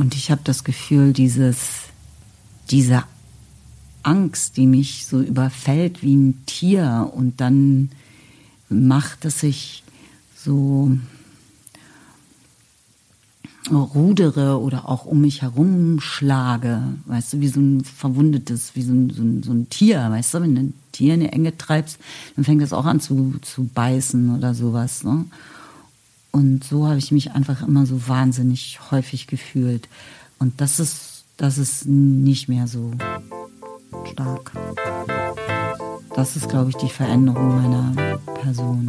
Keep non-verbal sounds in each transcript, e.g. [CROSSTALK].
Und ich habe das Gefühl, dieses, diese Angst, die mich so überfällt wie ein Tier und dann macht es sich so rudere oder auch um mich herum schlage, weißt du, wie so ein verwundetes, wie so ein, so ein, so ein Tier, weißt du, wenn du ein Tier in die Enge treibst, dann fängt es auch an zu, zu beißen oder sowas. Ne? Und so habe ich mich einfach immer so wahnsinnig häufig gefühlt. Und das ist, das ist nicht mehr so stark. Das ist, glaube ich, die Veränderung meiner Person.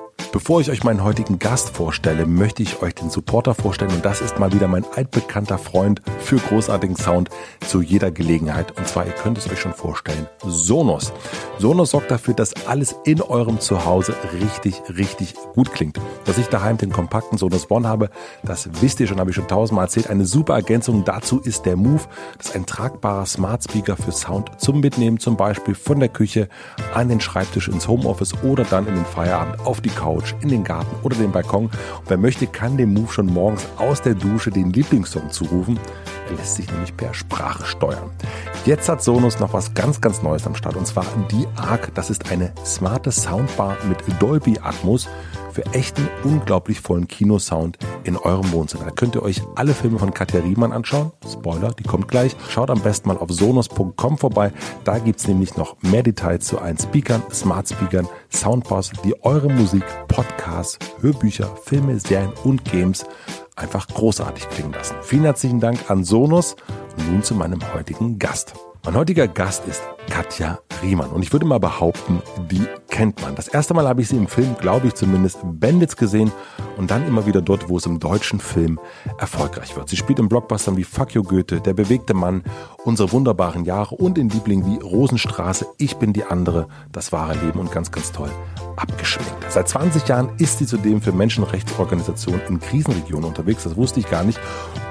Bevor ich euch meinen heutigen Gast vorstelle, möchte ich euch den Supporter vorstellen und das ist mal wieder mein altbekannter Freund für großartigen Sound zu jeder Gelegenheit. Und zwar, ihr könnt es euch schon vorstellen, Sonos. Sonos sorgt dafür, dass alles in eurem Zuhause richtig, richtig gut klingt. Dass ich daheim den kompakten Sonos One habe, das wisst ihr schon, habe ich schon tausendmal erzählt. Eine super Ergänzung dazu ist der Move. Das ist ein tragbarer Smart Speaker für Sound zum Mitnehmen, zum Beispiel von der Küche an den Schreibtisch ins Homeoffice oder dann in den Feierabend auf die Couch Couch, in den Garten oder den Balkon. Und wer möchte, kann dem Move schon morgens aus der Dusche den Lieblingssong zurufen. Er lässt sich nämlich per Sprache steuern. Jetzt hat Sonos noch was ganz, ganz Neues am Start und zwar die ARC. Das ist eine smarte Soundbar mit Dolby Atmos für echten, unglaublich vollen Kinosound in eurem Wohnzimmer. Da könnt ihr euch alle Filme von Katja Riemann anschauen. Spoiler, die kommt gleich. Schaut am besten mal auf sonos.com vorbei. Da gibt's nämlich noch mehr Details zu allen Speakern, Smart Speakern, Soundbars, die eure Musik, Podcasts, Hörbücher, Filme, Serien und Games einfach großartig klingen lassen. Vielen herzlichen Dank an Sonos und nun zu meinem heutigen Gast. Mein heutiger Gast ist Katja Riemann. Und ich würde mal behaupten, die kennt man. Das erste Mal habe ich sie im Film, glaube ich zumindest, Bandits gesehen und dann immer wieder dort, wo es im deutschen Film erfolgreich wird. Sie spielt in Blockbustern wie Fuck You Goethe, Der bewegte Mann, Unsere wunderbaren Jahre und in Lieblingen wie Rosenstraße, Ich bin die andere, Das wahre Leben und ganz, ganz toll abgeschminkt. Seit 20 Jahren ist sie zudem für Menschenrechtsorganisationen in Krisenregionen unterwegs, das wusste ich gar nicht,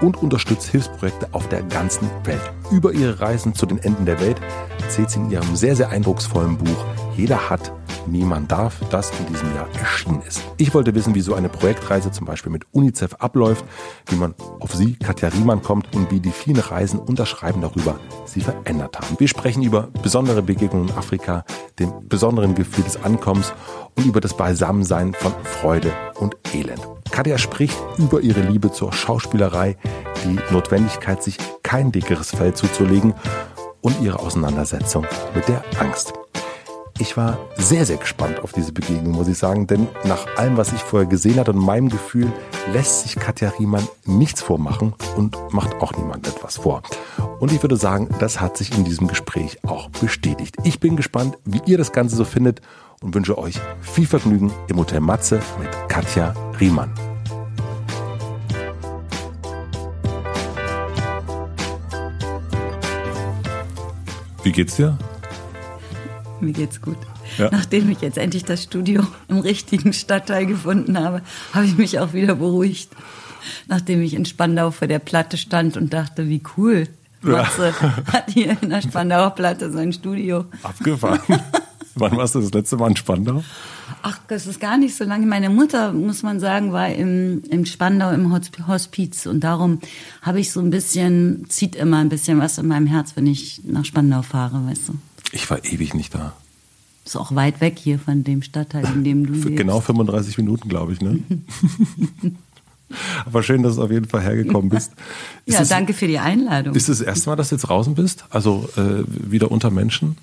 und unterstützt Hilfsprojekte auf der ganzen Welt. Über ihre Reisen zu den Enden der Welt erzählt sie in ihrem sehr, sehr eindrucksvollen Buch Jeder hat, niemand darf, das in diesem Jahr erschienen ist. Ich wollte wissen, wie so eine Projektreise zum Beispiel mit UNICEF abläuft, wie man auf sie, Katja Riemann, kommt und wie die vielen Reisen unterschreiben darüber sie verändert haben. Wir sprechen über besondere Begegnungen in Afrika, den besonderen Gefühl des Ankommens und über das Beisammensein von Freude und Elend. Katja spricht über ihre Liebe zur Schauspielerei, die Notwendigkeit, sich kein dickeres Fell zuzulegen und ihre Auseinandersetzung mit der Angst. Ich war sehr, sehr gespannt auf diese Begegnung, muss ich sagen, denn nach allem, was ich vorher gesehen hatte und meinem Gefühl, lässt sich Katja Riemann nichts vormachen und macht auch niemand etwas vor. Und ich würde sagen, das hat sich in diesem Gespräch auch bestätigt. Ich bin gespannt, wie ihr das Ganze so findet und wünsche euch viel Vergnügen im Hotel Matze mit Katja Riemann. Wie geht's dir? Mir geht's gut. Ja. Nachdem ich jetzt endlich das Studio im richtigen Stadtteil gefunden habe, habe ich mich auch wieder beruhigt. Nachdem ich in Spandau vor der Platte stand und dachte, wie cool. Matze ja. hat hier in der Spandauer Platte sein Studio. Abgefahren. [LAUGHS] Wann warst du das letzte Mal in Spandau? Ach, das ist gar nicht so lange. Meine Mutter, muss man sagen, war im, im Spandau im Hospiz und darum habe ich so ein bisschen, zieht immer ein bisschen was in meinem Herz, wenn ich nach Spandau fahre, weißt du. Ich war ewig nicht da. Ist auch weit weg hier von dem Stadtteil, in dem du [LAUGHS] lebst. Genau 35 Minuten, glaube ich, ne? [LAUGHS] Aber schön, dass du auf jeden Fall hergekommen bist. Ist ja, danke für die Einladung. Ist es das erste Mal, dass du jetzt draußen bist? Also äh, wieder unter Menschen?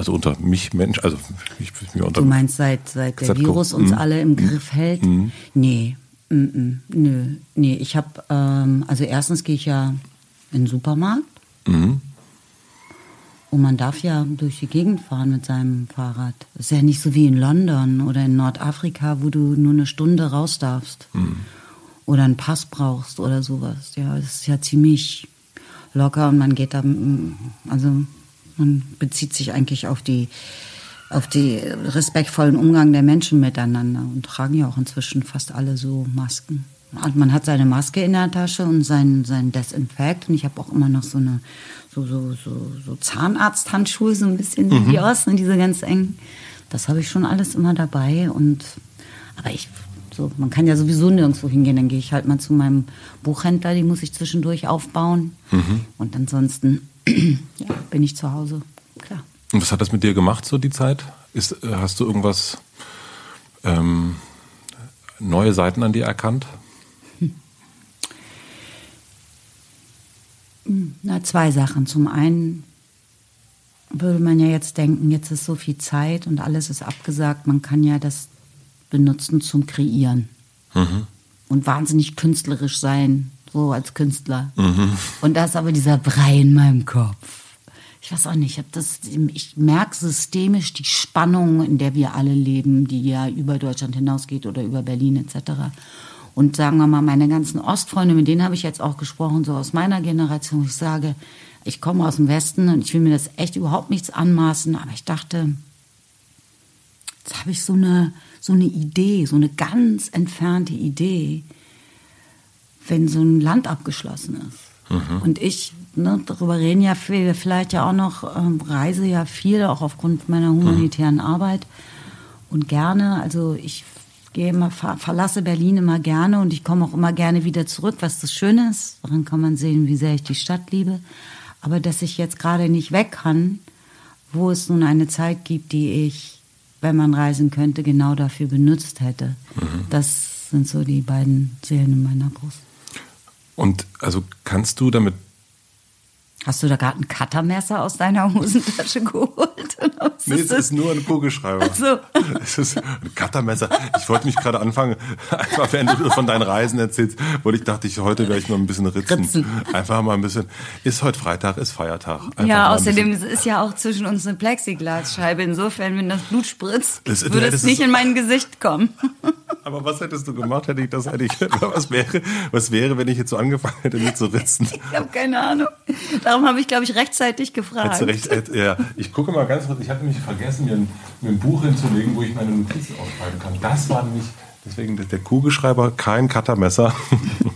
Also unter mich Mensch, also ich, mir unter. Du meinst seit seit der Virus uns mhm. alle im Griff hält? Mhm. Nee, mm, mm, nö, nee. Ich habe ähm, also erstens gehe ich ja in den Supermarkt. Mhm. Und man darf ja durch die Gegend fahren mit seinem Fahrrad. Das ist ja nicht so wie in London oder in Nordafrika, wo du nur eine Stunde raus darfst. Mhm. Oder einen Pass brauchst oder sowas. Ja, das ist ja ziemlich locker und man geht da, also Man bezieht sich eigentlich auf die auf die respektvollen Umgang der Menschen miteinander und tragen ja auch inzwischen fast alle so Masken. Und man hat seine Maske in der Tasche und sein, sein Desinfekt. Und ich habe auch immer noch so eine so, so, so, so Zahnarzthandschuhe, so ein bisschen mhm. die aus, ne, diese ganz engen. Das habe ich schon alles immer dabei. Und aber ich, so, man kann ja sowieso nirgendwo hingehen. Dann gehe ich halt mal zu meinem Buchhändler, die muss ich zwischendurch aufbauen. Mhm. Und ansonsten ja, bin ich zu Hause, klar. Und was hat das mit dir gemacht, so die Zeit? Ist, äh, hast du irgendwas ähm, neue Seiten an dir erkannt? Na, zwei Sachen. Zum einen würde man ja jetzt denken, jetzt ist so viel Zeit und alles ist abgesagt. Man kann ja das benutzen zum Kreieren. Mhm. Und wahnsinnig künstlerisch sein, so als Künstler. Mhm. Und da ist aber dieser Brei in meinem Kopf. Ich weiß auch nicht, ich, das, ich merke systemisch die Spannung, in der wir alle leben, die ja über Deutschland hinausgeht oder über Berlin etc. Und sagen wir mal, meine ganzen Ostfreunde, mit denen habe ich jetzt auch gesprochen, so aus meiner Generation, ich sage, ich komme aus dem Westen und ich will mir das echt überhaupt nichts anmaßen, aber ich dachte, jetzt habe ich so eine, so eine Idee, so eine ganz entfernte Idee, wenn so ein Land abgeschlossen ist. Mhm. Und ich, ne, darüber reden ja viel, vielleicht ja auch noch, ähm, reise ja viel, auch aufgrund meiner humanitären mhm. Arbeit und gerne. Also ich gehe immer, ver verlasse Berlin immer gerne und ich komme auch immer gerne wieder zurück, was das Schöne ist. Daran kann man sehen, wie sehr ich die Stadt liebe. Aber dass ich jetzt gerade nicht weg kann, wo es nun eine Zeit gibt, die ich, wenn man reisen könnte, genau dafür benutzt hätte. Mhm. Das sind so die beiden Seelen in meiner Brust. Und also kannst du damit Hast du da gerade ein Cuttermesser aus deiner Hosentasche [LAUGHS] geholt? nee, es ist nur ein Kugelschreiber. Ach so. [LAUGHS] Es ist ein Cuttermesser. Ich wollte mich gerade anfangen, einfach während du von deinen Reisen erzählst, wollte ich dachte ich, heute werde ich noch ein bisschen ritzen. ritzen. Einfach mal ein bisschen. Ist heute Freitag, ist Feiertag. Einfach ja, außerdem ist ja auch zwischen uns eine Plexiglasscheibe. Insofern, wenn das Blut spritzt, das, würde es nicht in mein Gesicht kommen. [LAUGHS] Aber was hättest du gemacht, hätte ich das, hätte ich, was wäre, was wäre, wenn ich jetzt so angefangen hätte, mit zu ritzen? Ich habe keine Ahnung. Darum habe ich, glaube ich, rechtzeitig gefragt. Recht, äh, ja. Ich gucke mal ganz kurz, ich hatte nämlich vergessen, mir ein, mir ein Buch hinzulegen, wo ich meine Notizen aufschreiben kann. Das war nämlich, deswegen der Kugelschreiber, kein Cuttermesser.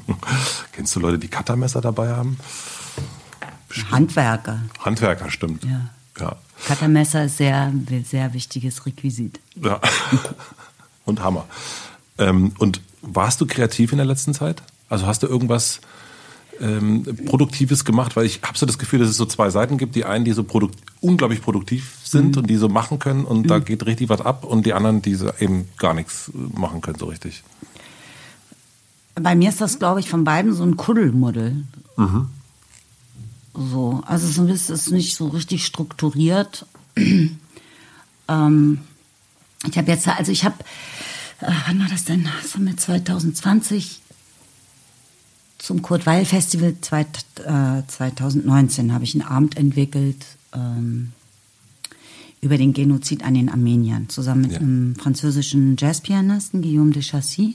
[LAUGHS] Kennst du Leute, die Cuttermesser dabei haben? Bestimmt. Handwerker. Handwerker, stimmt. Ja. ja. Cuttermesser ist sehr, sehr wichtiges Requisit. Ja. [LAUGHS] Und Hammer. Ähm, und warst du kreativ in der letzten Zeit? Also hast du irgendwas ähm, Produktives gemacht, weil ich habe so das Gefühl, dass es so zwei Seiten gibt. Die einen, die so produkt unglaublich produktiv sind mhm. und die so machen können und mhm. da geht richtig was ab und die anderen, die so eben gar nichts machen können so richtig. Bei mir ist das, glaube ich, von beiden so ein Kuddelmuddel. Mhm. So, also es ist nicht so richtig strukturiert. [CLEARS THROAT] ähm, ich habe jetzt, also ich habe, äh, wann war das denn? Das haben wir 2020 zum Kurt Weil Festival 2019 habe ich einen Abend entwickelt ähm, über den Genozid an den Armeniern, zusammen mit ja. einem französischen Jazzpianisten, Guillaume de Chassis.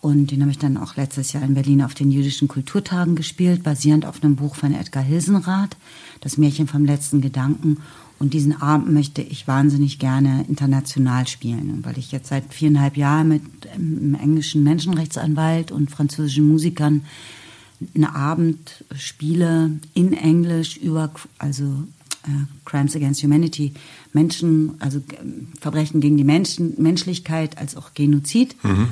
Und den habe ich dann auch letztes Jahr in Berlin auf den jüdischen Kulturtagen gespielt, basierend auf einem Buch von Edgar Hilsenrath, Das Märchen vom letzten Gedanken. Und diesen Abend möchte ich wahnsinnig gerne international spielen, weil ich jetzt seit viereinhalb Jahren mit einem englischen Menschenrechtsanwalt und französischen Musikern einen Abend spiele in Englisch über also äh, Crimes Against Humanity, Menschen, also äh, Verbrechen gegen die Menschen, Menschlichkeit als auch Genozid. Mhm.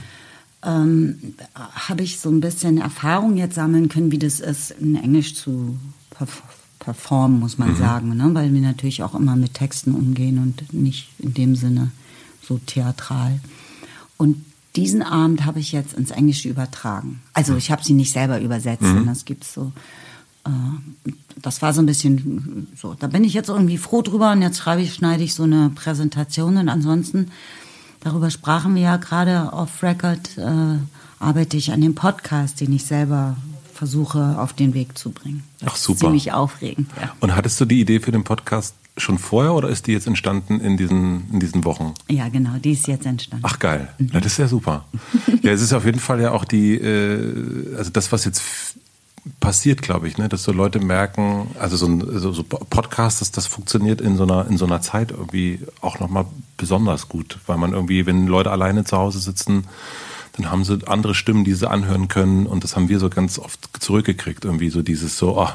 Ähm, habe ich so ein bisschen Erfahrung jetzt sammeln können, wie das ist, in Englisch zu performen muss man mhm. sagen, ne? weil wir natürlich auch immer mit Texten umgehen und nicht in dem Sinne so theatral. Und diesen Abend habe ich jetzt ins Englische übertragen. Also mhm. ich habe sie nicht selber übersetzt, mhm. das gibt's so. Äh, das war so ein bisschen so. Da bin ich jetzt irgendwie froh drüber und jetzt schreibe ich, schneide ich so eine Präsentation und ansonsten darüber sprachen wir ja gerade off Record. Äh, arbeite ich an dem Podcast, den ich selber versuche auf den Weg zu bringen. Das Ach super. Ist ziemlich aufregend. Ja. Und hattest du die Idee für den Podcast schon vorher oder ist die jetzt entstanden in diesen, in diesen Wochen? Ja, genau, die ist jetzt entstanden. Ach geil, mhm. ja, das ist ja super. ja, es ist auf jeden Fall ja auch die, äh, also das, was jetzt passiert, glaube ich, ne? dass so Leute merken, also so ein so, so Podcast, das, das funktioniert in so einer in so einer Zeit irgendwie auch nochmal besonders gut, weil man irgendwie, wenn Leute alleine zu Hause sitzen, dann haben sie andere Stimmen, die sie anhören können und das haben wir so ganz oft zurückgekriegt, irgendwie so dieses so, oh,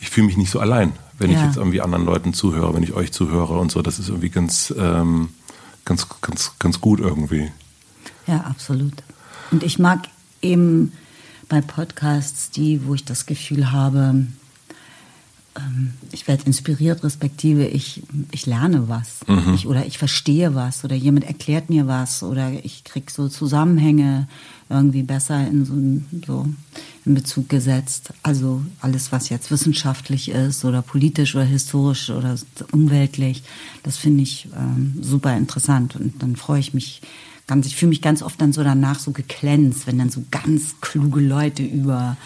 ich fühle mich nicht so allein, wenn ja. ich jetzt irgendwie anderen Leuten zuhöre, wenn ich euch zuhöre und so, das ist irgendwie ganz, ähm, ganz, ganz, ganz gut irgendwie. Ja, absolut. Und ich mag eben bei Podcasts die, wo ich das Gefühl habe, ich werde inspiriert, respektive ich, ich lerne was mhm. ich, oder ich verstehe was oder jemand erklärt mir was oder ich kriege so Zusammenhänge irgendwie besser in so, so in Bezug gesetzt. Also alles, was jetzt wissenschaftlich ist oder politisch oder historisch oder umweltlich, das finde ich ähm, super interessant und dann freue ich mich ganz, ich fühle mich ganz oft dann so danach so geglänzt, wenn dann so ganz kluge Leute über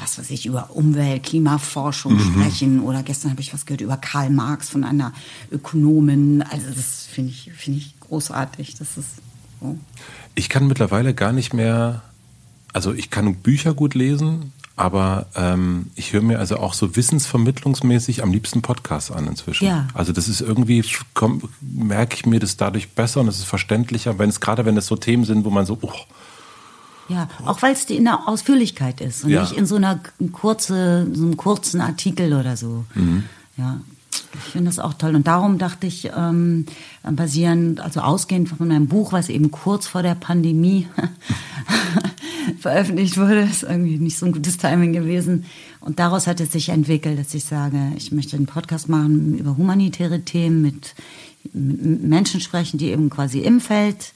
was weiß ich, über Umwelt, Klimaforschung mhm. sprechen. Oder gestern habe ich was gehört über Karl Marx von einer Ökonomin. Also das finde ich, finde ich großartig. Das ist so. Ich kann mittlerweile gar nicht mehr, also ich kann Bücher gut lesen, aber ähm, ich höre mir also auch so wissensvermittlungsmäßig am liebsten Podcasts an inzwischen. Ja. Also das ist irgendwie, merke ich mir das dadurch besser und es ist verständlicher, wenn es gerade wenn es so Themen sind, wo man so, oh, ja, auch weil es in der Ausführlichkeit ist und ja. nicht in so einer kurze, so einem kurzen Artikel oder so. Mhm. Ja, ich finde das auch toll. Und darum dachte ich, ähm, basierend, also ausgehend von meinem Buch, was eben kurz vor der Pandemie [LAUGHS] veröffentlicht wurde, ist irgendwie nicht so ein gutes Timing gewesen. Und daraus hat es sich entwickelt, dass ich sage, ich möchte einen Podcast machen über humanitäre Themen, mit, mit Menschen sprechen, die eben quasi im Feld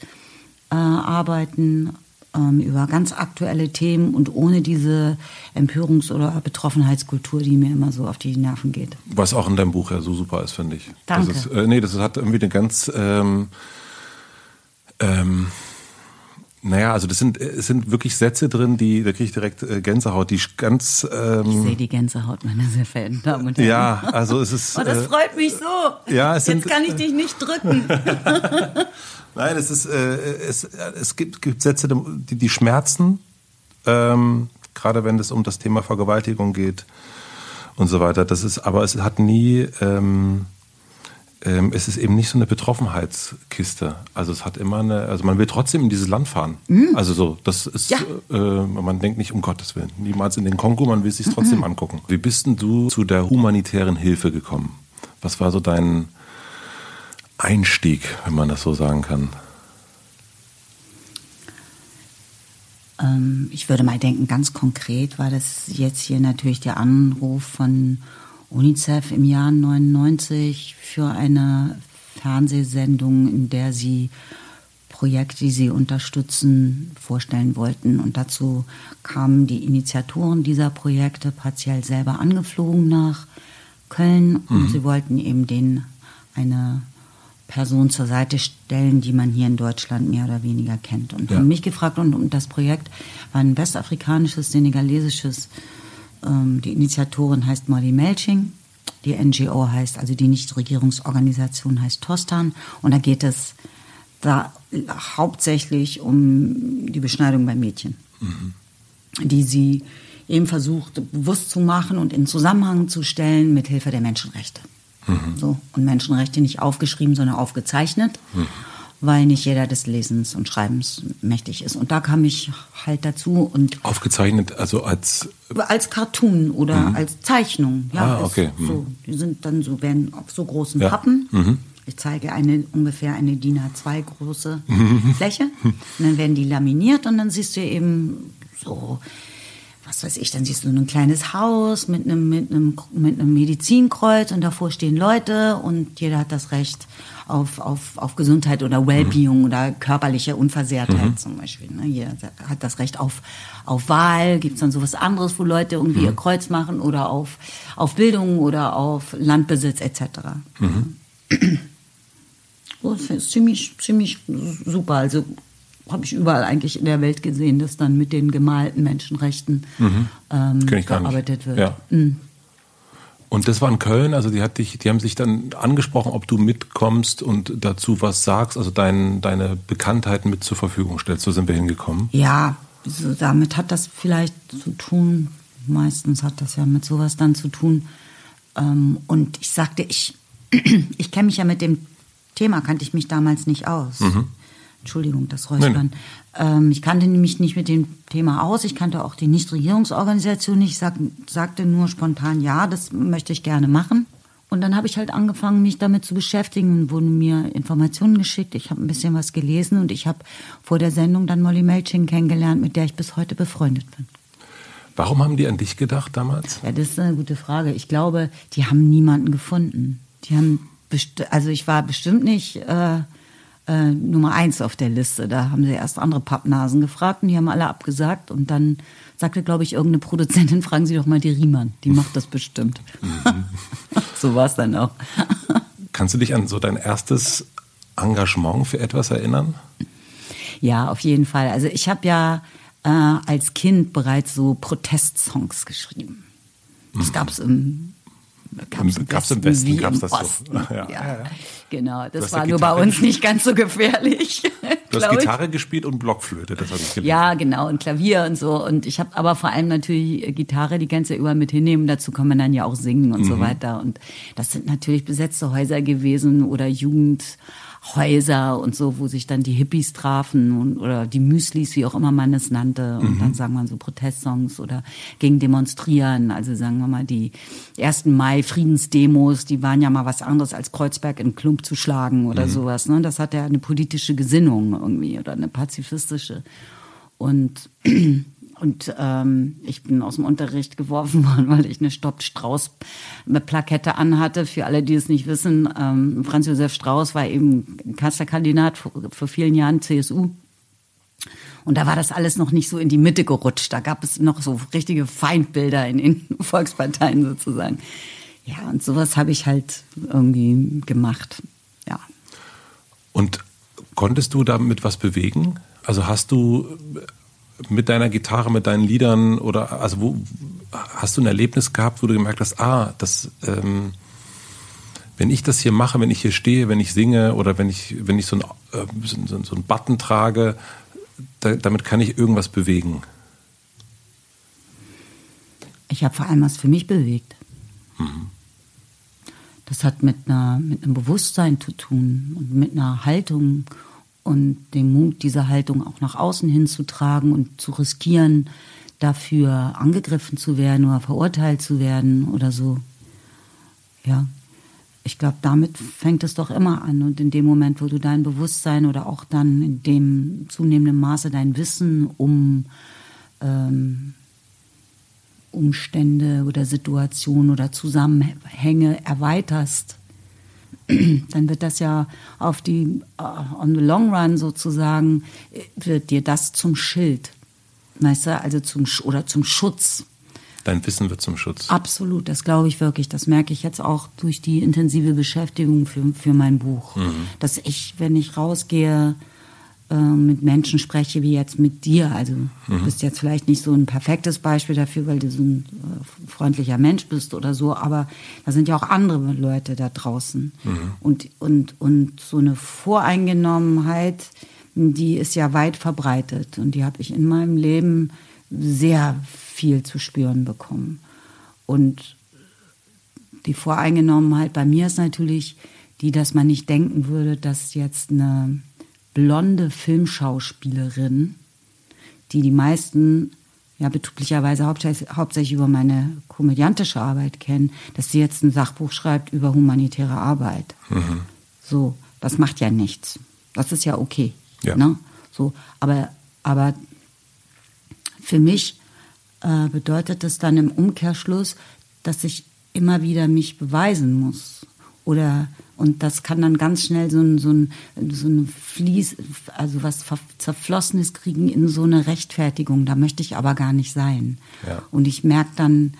äh, arbeiten ähm, über ganz aktuelle Themen und ohne diese Empörungs- oder Betroffenheitskultur, die mir immer so auf die Nerven geht. Was auch in deinem Buch ja so super ist, finde ich. Danke. Das ist, äh, nee, das hat irgendwie eine ganz ähm, ähm, naja, also das sind, es sind wirklich Sätze drin, die, da kriege ich direkt äh, Gänsehaut, die ganz. Ähm, ich sehe die Gänsehaut, meine sehr verehrten Damen und Herren. Ja, also es ist. Oh, das äh, freut mich so. Ja, es Jetzt sind, kann ich dich nicht drücken. [LAUGHS] [LAUGHS] Nein, es ist, äh, es, es gibt, gibt Sätze, die, die schmerzen, ähm, gerade wenn es um das Thema Vergewaltigung geht und so weiter. Das ist, aber es hat nie, ähm, ähm, es ist eben nicht so eine Betroffenheitskiste. Also es hat immer eine, also man will trotzdem in dieses Land fahren. Mhm. Also so, das ist, ja. äh, man denkt nicht um Gottes Willen, niemals in den Kongo, man will es sich trotzdem mhm. angucken. Wie bist denn du zu der humanitären Hilfe gekommen? Was war so dein Einstieg, wenn man das so sagen kann? Ähm, ich würde mal denken, ganz konkret war das jetzt hier natürlich der Anruf von UNICEF im Jahr 99 für eine Fernsehsendung, in der sie Projekte, die sie unterstützen, vorstellen wollten. Und dazu kamen die Initiatoren dieser Projekte partiell selber angeflogen nach Köln und mhm. sie wollten eben denen eine Person zur Seite stellen, die man hier in Deutschland mehr oder weniger kennt. Und ja. haben mich gefragt, und, und, das Projekt war ein westafrikanisches, senegalesisches, ähm, die Initiatorin heißt Molly Melching, die NGO heißt, also die Nichtregierungsorganisation heißt Tostan. Und da geht es da hauptsächlich um die Beschneidung bei Mädchen, mhm. die sie eben versucht bewusst zu machen und in Zusammenhang zu stellen mit Hilfe der Menschenrechte. Mhm. So. Und Menschenrechte nicht aufgeschrieben, sondern aufgezeichnet, mhm. weil nicht jeder des Lesens und Schreibens mächtig ist. Und da kam ich halt dazu und. Aufgezeichnet, also als. Als Cartoon oder mhm. als Zeichnung. Ja, ah, okay. So, mhm. die sind dann so, werden auf so großen ja. Pappen. Mhm. Ich zeige eine, ungefähr eine DIN A2 große. [LAUGHS] Fläche. Und dann werden die laminiert und dann siehst du eben so was weiß ich, dann siehst du ein kleines Haus mit einem, mit einem, mit einem Medizinkreuz und davor stehen Leute und jeder hat das Recht auf, auf, auf Gesundheit oder Wellbeing mhm. oder körperliche Unversehrtheit mhm. zum Beispiel. Ne? Jeder hat das Recht auf, auf Wahl, gibt es dann sowas anderes, wo Leute irgendwie mhm. ihr Kreuz machen oder auf, auf Bildung oder auf Landbesitz etc. Mhm. [CLEARS THROAT] das ist ziemlich, ziemlich super. Also habe ich überall eigentlich in der Welt gesehen, dass dann mit den gemalten Menschenrechten mhm. ähm, gearbeitet wird. Ja. Mhm. Und das war in Köln, also die, hat dich, die haben sich dann angesprochen, ob du mitkommst und dazu was sagst, also dein, deine Bekanntheiten mit zur Verfügung stellst. So sind wir hingekommen. Ja, so damit hat das vielleicht zu tun, Meistens hat das ja mit sowas dann zu tun. Ähm, und ich sagte, ich, [CLEARS THROAT] ich kenne mich ja mit dem Thema, kannte ich mich damals nicht aus. Mhm. Entschuldigung, das Räuspern. Ähm, ich kannte mich nicht mit dem Thema aus. Ich kannte auch die Nichtregierungsorganisation nicht. Ich sag, sagte nur spontan, ja, das möchte ich gerne machen. Und dann habe ich halt angefangen, mich damit zu beschäftigen, wurden mir Informationen geschickt. Ich habe ein bisschen was gelesen und ich habe vor der Sendung dann Molly Melching kennengelernt, mit der ich bis heute befreundet bin. Warum haben die an dich gedacht damals? Ja, das ist eine gute Frage. Ich glaube, die haben niemanden gefunden. Die haben, also ich war bestimmt nicht äh, äh, Nummer eins auf der Liste. Da haben sie erst andere Pappnasen gefragt und die haben alle abgesagt und dann sagte, glaube ich, irgendeine Produzentin, [LAUGHS] fragen Sie doch mal die Riemann, die macht das bestimmt. Mhm. [LAUGHS] so war es dann auch. [LAUGHS] Kannst du dich an so dein erstes Engagement für etwas erinnern? Ja, auf jeden Fall. Also ich habe ja äh, als Kind bereits so Protestsongs geschrieben. Das mhm. gab es im Gab's im, gab's im Westen, gab's das Osten. so. [LAUGHS] Ja. Ja, ja. Genau, das war nur bei uns nicht ganz so gefährlich. [LAUGHS] Du hast Gitarre ich. gespielt und Blockflöte, das habe ich gelesen. Ja, genau, und Klavier und so. Und ich habe aber vor allem natürlich Gitarre die ganze Zeit über mit hinnehmen. Dazu kann man dann ja auch singen und mhm. so weiter. Und das sind natürlich besetzte Häuser gewesen oder Jugend. Häuser und so, wo sich dann die Hippies trafen und, oder die Müslis, wie auch immer man es nannte. Und mhm. dann sagen wir so Protestsongs oder gegen Demonstrieren. Also sagen wir mal, die ersten Mai-Friedensdemos, die waren ja mal was anderes als Kreuzberg in Klump zu schlagen oder mhm. sowas. Ne? Das hat ja eine politische Gesinnung irgendwie oder eine pazifistische. Und Und ähm, ich bin aus dem Unterricht [LAUGHS] geworfen worden, weil ich eine Stoppt Strauß Plakette anhatte. Für alle, die es nicht wissen, ähm, Franz Josef Strauß war eben Kanzlerkandidat vor, vor vielen Jahren CSU. Und da war das alles noch nicht so in die Mitte gerutscht. Da gab es noch so richtige Feindbilder in den [LAUGHS] Volksparteien sozusagen. Ja, und sowas habe ich halt irgendwie gemacht. Ja. Und konntest du damit was bewegen? Also hast du mit deiner Gitarre, mit deinen Liedern oder also wo hast du ein Erlebnis gehabt, wo du gemerkt hast, ah, das, ähm, wenn ich das hier mache, wenn ich hier stehe, wenn ich singe oder wenn ich, wenn ich so, ein, äh, so, so einen Button trage, da, damit kann ich irgendwas bewegen. Ich habe vor allem was für mich bewegt. Mhm. Das hat mit, einer, mit einem Bewusstsein zu tun und mit einer Haltung und den Mut, diese Haltung auch nach außen hinzutragen und zu riskieren, dafür angegriffen zu werden oder verurteilt zu werden oder so. Ja, ich glaube, damit fängt es doch immer an. Und in dem Moment, wo du dein Bewusstsein oder auch dann in dem zunehmenden Maße dein Wissen um ähm, Umstände oder Situationen oder Zusammenhänge erweiterst, dann wird das ja auf die, uh, on the long run sozusagen, wird dir das zum Schild. Weißt du, also zum, oder zum Schutz. Dein Wissen wird zum Schutz. Absolut, das glaube ich wirklich. Das merke ich jetzt auch durch die intensive Beschäftigung für, für mein Buch. Mhm. Dass ich, wenn ich rausgehe, äh, mit Menschen spreche, wie jetzt mit dir. Also mhm. du bist jetzt vielleicht nicht so ein perfektes Beispiel dafür, weil du so ein äh, freundlicher Mensch bist oder so, aber da sind ja auch andere Leute da draußen. Mhm. Und, und, und so eine Voreingenommenheit, die ist ja weit verbreitet und die habe ich in meinem Leben sehr viel zu spüren bekommen. Und die Voreingenommenheit bei mir ist natürlich die, dass man nicht denken würde, dass jetzt eine blonde Filmschauspielerin, die die meisten ja betrüblicherweise hauptsächlich, über meine komödiantische Arbeit kennen, dass sie jetzt ein Sachbuch schreibt über humanitäre Arbeit. Mhm. So, das macht ja nichts. Das ist ja okay. Ja. Ne? So, aber, aber für mich äh, bedeutet das dann im Umkehrschluss, dass ich immer wieder mich beweisen muss oder und das kann dann ganz schnell so ein, so ein, so ein Fließ, also was Zerflossenes kriegen in so eine Rechtfertigung. Da möchte ich aber gar nicht sein. Ja. Und ich merke dann,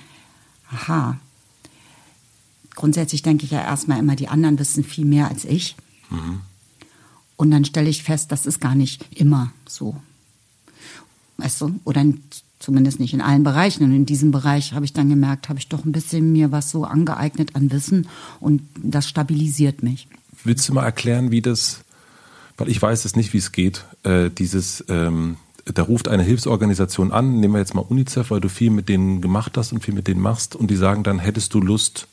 aha, grundsätzlich denke ich ja erstmal immer, die anderen wissen viel mehr als ich. Mhm. Und dann stelle ich fest, das ist gar nicht immer so. Weißt du? Oder Zumindest nicht in allen Bereichen. Und in diesem Bereich habe ich dann gemerkt, habe ich doch ein bisschen mir was so angeeignet an Wissen und das stabilisiert mich. Willst du mal erklären, wie das, weil ich weiß es nicht, wie es geht, äh, dieses ähm, da ruft eine Hilfsorganisation an, nehmen wir jetzt mal UNICEF, weil du viel mit denen gemacht hast und viel mit denen machst und die sagen dann, hättest du Lust,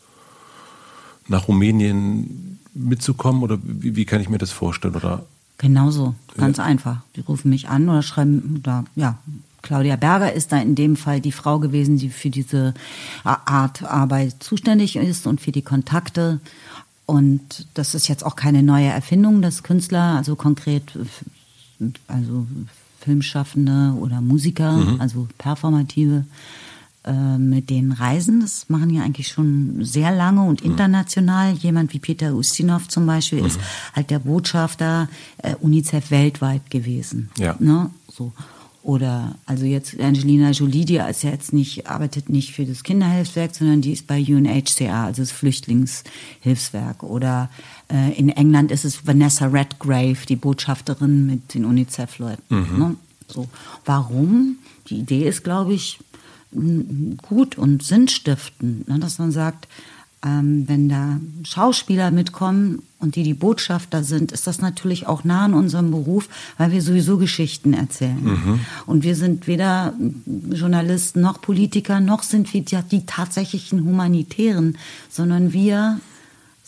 nach Rumänien mitzukommen oder wie, wie kann ich mir das vorstellen? Oder? Genauso, ganz ja. einfach. Die rufen mich an oder schreiben, da, ja, Claudia Berger ist da in dem Fall die Frau gewesen, die für diese Art Arbeit zuständig ist und für die Kontakte. Und das ist jetzt auch keine neue Erfindung, dass Künstler, also konkret, also Filmschaffende oder Musiker, mhm. also performative, äh, mit denen reisen. Das machen ja eigentlich schon sehr lange und mhm. international. Mhm. Jemand wie Peter Ustinov zum Beispiel mhm. ist halt der Botschafter äh, UNICEF weltweit gewesen. Ja. Ne? So. Oder also jetzt Angelina Jolie, die ist ja jetzt nicht, arbeitet nicht für das Kinderhilfswerk, sondern die ist bei UNHCR, also das Flüchtlingshilfswerk. Oder äh, in England ist es Vanessa Redgrave, die Botschafterin mit den UNICEF-Leuten. Mhm. Ne? So. Warum? Die Idee ist, glaube ich, gut und sinnstiftend, ne? dass man sagt, ähm, wenn da Schauspieler mitkommen und die die Botschafter sind, ist das natürlich auch nah an unserem Beruf, weil wir sowieso Geschichten erzählen. Mhm. Und wir sind weder Journalisten noch Politiker, noch sind wir die, die tatsächlichen Humanitären, sondern wir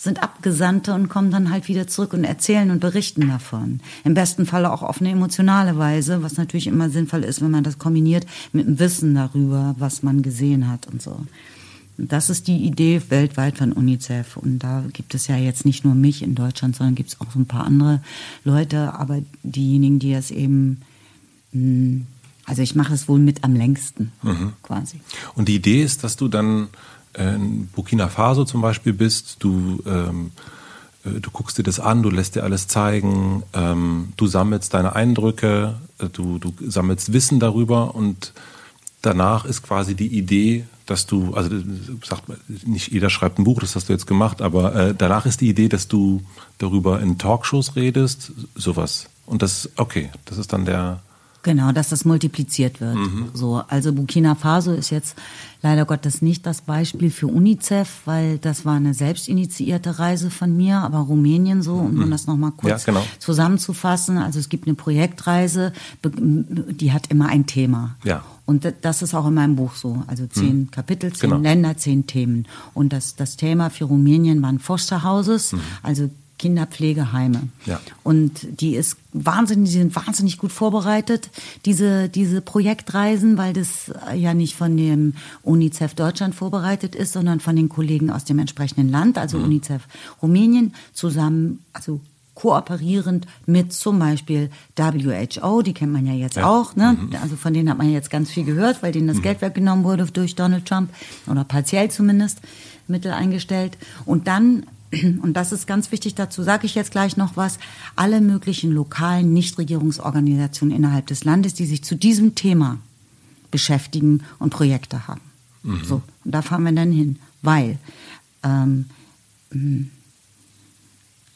sind Abgesandte und kommen dann halt wieder zurück und erzählen und berichten davon. Im besten Fall auch auf eine emotionale Weise, was natürlich immer sinnvoll ist, wenn man das kombiniert mit dem Wissen darüber, was man gesehen hat und so. Das ist die Idee weltweit von UNICEF. Und da gibt es ja jetzt nicht nur mich in Deutschland, sondern gibt es auch so ein paar andere Leute. Aber diejenigen, die das eben, hm, also ich mache es wohl mit am längsten mhm. quasi. Und die Idee ist, dass du dann in Burkina Faso zum Beispiel bist, du, ähm, äh, du guckst dir das an, du lässt dir alles zeigen, ähm, du sammelst deine Eindrücke, äh, du, du sammelst Wissen darüber und danach ist quasi die Idee, dass du, also sagt nicht jeder schreibt ein Buch, das hast du jetzt gemacht, aber äh, danach ist die Idee, dass du darüber in Talkshows redest, sowas. Und das, okay, das ist dann der. Genau, dass das multipliziert wird. Mhm. So, also Burkina Faso ist jetzt leider Gottes nicht das Beispiel für UNICEF, weil das war eine selbstinitiierte Reise von mir, aber Rumänien so, um mhm. das nochmal kurz ja, genau. zusammenzufassen. Also es gibt eine Projektreise, die hat immer ein Thema. Ja. Und das ist auch in meinem Buch so. Also zehn mhm. Kapitel, zehn genau. Länder, zehn Themen. Und das, das Thema für Rumänien waren Foster Houses, mhm. also Kinderpflegeheime. Ja. Und die ist wahnsinnig, die sind wahnsinnig gut vorbereitet, diese, diese Projektreisen, weil das ja nicht von dem UNICEF Deutschland vorbereitet ist, sondern von den Kollegen aus dem entsprechenden Land, also mhm. UNICEF Rumänien, zusammen, also kooperierend mit zum Beispiel WHO, die kennt man ja jetzt ja. auch, ne? Mhm. Also von denen hat man jetzt ganz viel gehört, weil denen das mhm. Geld weggenommen wurde durch Donald Trump oder partiell zumindest Mittel eingestellt. Und dann und das ist ganz wichtig, dazu sage ich jetzt gleich noch was, alle möglichen lokalen Nichtregierungsorganisationen innerhalb des Landes, die sich zu diesem Thema beschäftigen und Projekte haben. Mhm. So, und da fahren wir dann hin, weil ähm,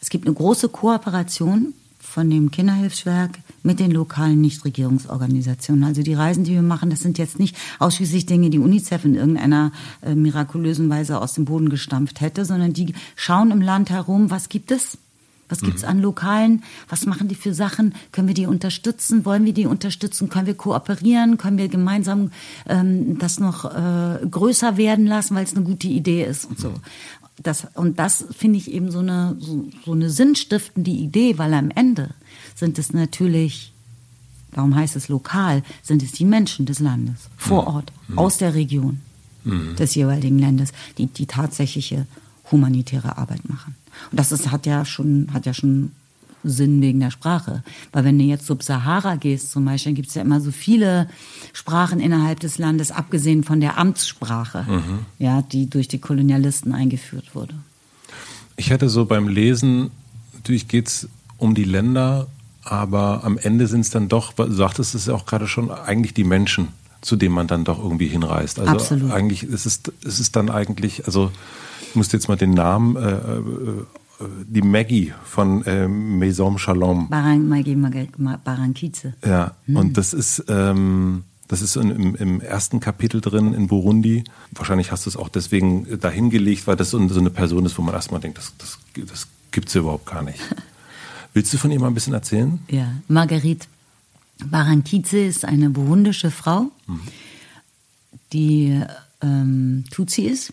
es gibt eine große Kooperation von dem Kinderhilfswerk mit den lokalen Nichtregierungsorganisationen. Also die Reisen, die wir machen, das sind jetzt nicht ausschließlich Dinge, die UNICEF in irgendeiner äh, mirakulösen Weise aus dem Boden gestampft hätte, sondern die schauen im Land herum, was gibt es? Was gibt's mhm. an Lokalen? Was machen die für Sachen? Können wir die unterstützen? Wollen wir die unterstützen? Können wir kooperieren? Können wir gemeinsam ähm, das noch äh, größer werden lassen, weil es eine gute Idee ist und so das, und das finde ich eben so eine, so, so eine sinnstiftende Idee, weil am Ende sind es natürlich, darum heißt es lokal, sind es die Menschen des Landes, vor mhm. Ort, mhm. aus der Region mhm. des jeweiligen Landes, die die tatsächliche humanitäre Arbeit machen. Und das ist, hat ja schon, hat ja schon Sinn wegen der Sprache. Weil wenn du jetzt Sub-Sahara gehst zum Beispiel, dann gibt es ja immer so viele Sprachen innerhalb des Landes, abgesehen von der Amtssprache, mhm. ja, die durch die Kolonialisten eingeführt wurde. Ich hatte so beim Lesen, natürlich geht es um die Länder, aber am Ende sind es dann doch, du sagtest es ja auch gerade schon, eigentlich die Menschen, zu denen man dann doch irgendwie hinreist. Also Absolut. eigentlich ist es, ist es dann eigentlich, also ich musste jetzt mal den Namen äh, äh die Maggie von äh, Maison Shalom. Barang, Maggie Barankize. Ja, hm. und das ist, ähm, das ist im, im, ersten Kapitel drin in Burundi. Wahrscheinlich hast du es auch deswegen dahingelegt, weil das so eine Person ist, wo man erstmal denkt, das, das, das gibt es überhaupt gar nicht. [LAUGHS] Willst du von ihr mal ein bisschen erzählen? Ja, Marguerite Barankize ist eine burundische Frau, mhm. die ähm, Tutsi ist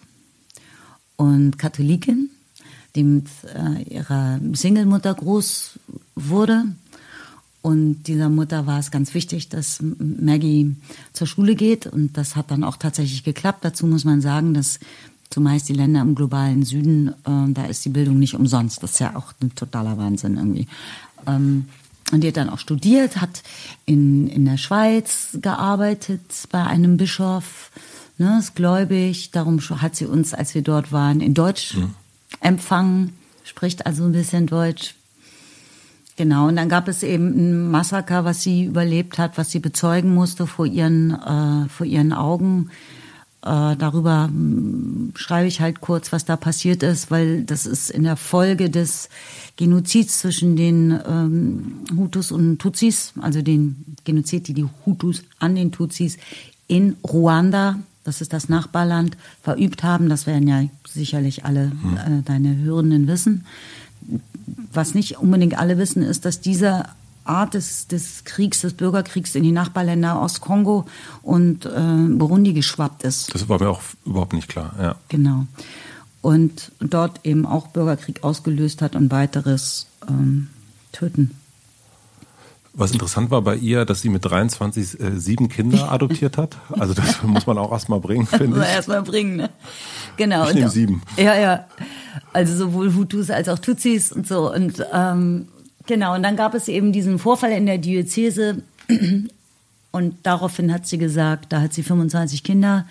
und Katholikin, die mit äh, ihrer Singlemutter groß wurde. Und dieser Mutter war es ganz wichtig, dass Maggie zur Schule geht. Und das hat dann auch tatsächlich geklappt. Dazu muss man sagen, dass zumeist die Länder im globalen Süden, äh, da ist die Bildung nicht umsonst. Das ist ja auch ein totaler Wahnsinn irgendwie. Ähm, und die hat dann auch studiert, hat in, in der Schweiz gearbeitet bei einem Bischof, ne, ist gläubig. Darum hat sie uns, als wir dort waren, in Deutsch mhm. empfangen, spricht also ein bisschen Deutsch. Genau, und dann gab es eben ein Massaker, was sie überlebt hat, was sie bezeugen musste vor ihren, äh, vor ihren Augen. Äh, darüber hm, schreibe ich halt kurz, was da passiert ist, weil das ist in der Folge des Genozids zwischen den ähm, Hutus und Tutsis, also den Genozid, die die Hutus an den Tutsis in Ruanda, das ist das Nachbarland, verübt haben. Das werden ja sicherlich alle hm. äh, deine Hörenden wissen. Was nicht unbedingt alle wissen, ist, dass dieser Art des, des Kriegs, des Bürgerkriegs in die Nachbarländer Ostkongo und äh, Burundi geschwappt ist. Das war mir auch überhaupt nicht klar, ja. Genau. Und dort eben auch Bürgerkrieg ausgelöst hat und weiteres ähm, Töten. Was interessant war bei ihr, dass sie mit 23 äh, sieben Kinder [LAUGHS] adoptiert hat. Also das [LAUGHS] muss man auch erstmal bringen, finde ich. erstmal bringen, ne? Genau. Ich nehme sieben. Ja, ja. Also sowohl Hutus als auch Tutsis und so. Und ähm, Genau, und dann gab es eben diesen Vorfall in der Diözese und daraufhin hat sie gesagt, da hat sie 25 Kinder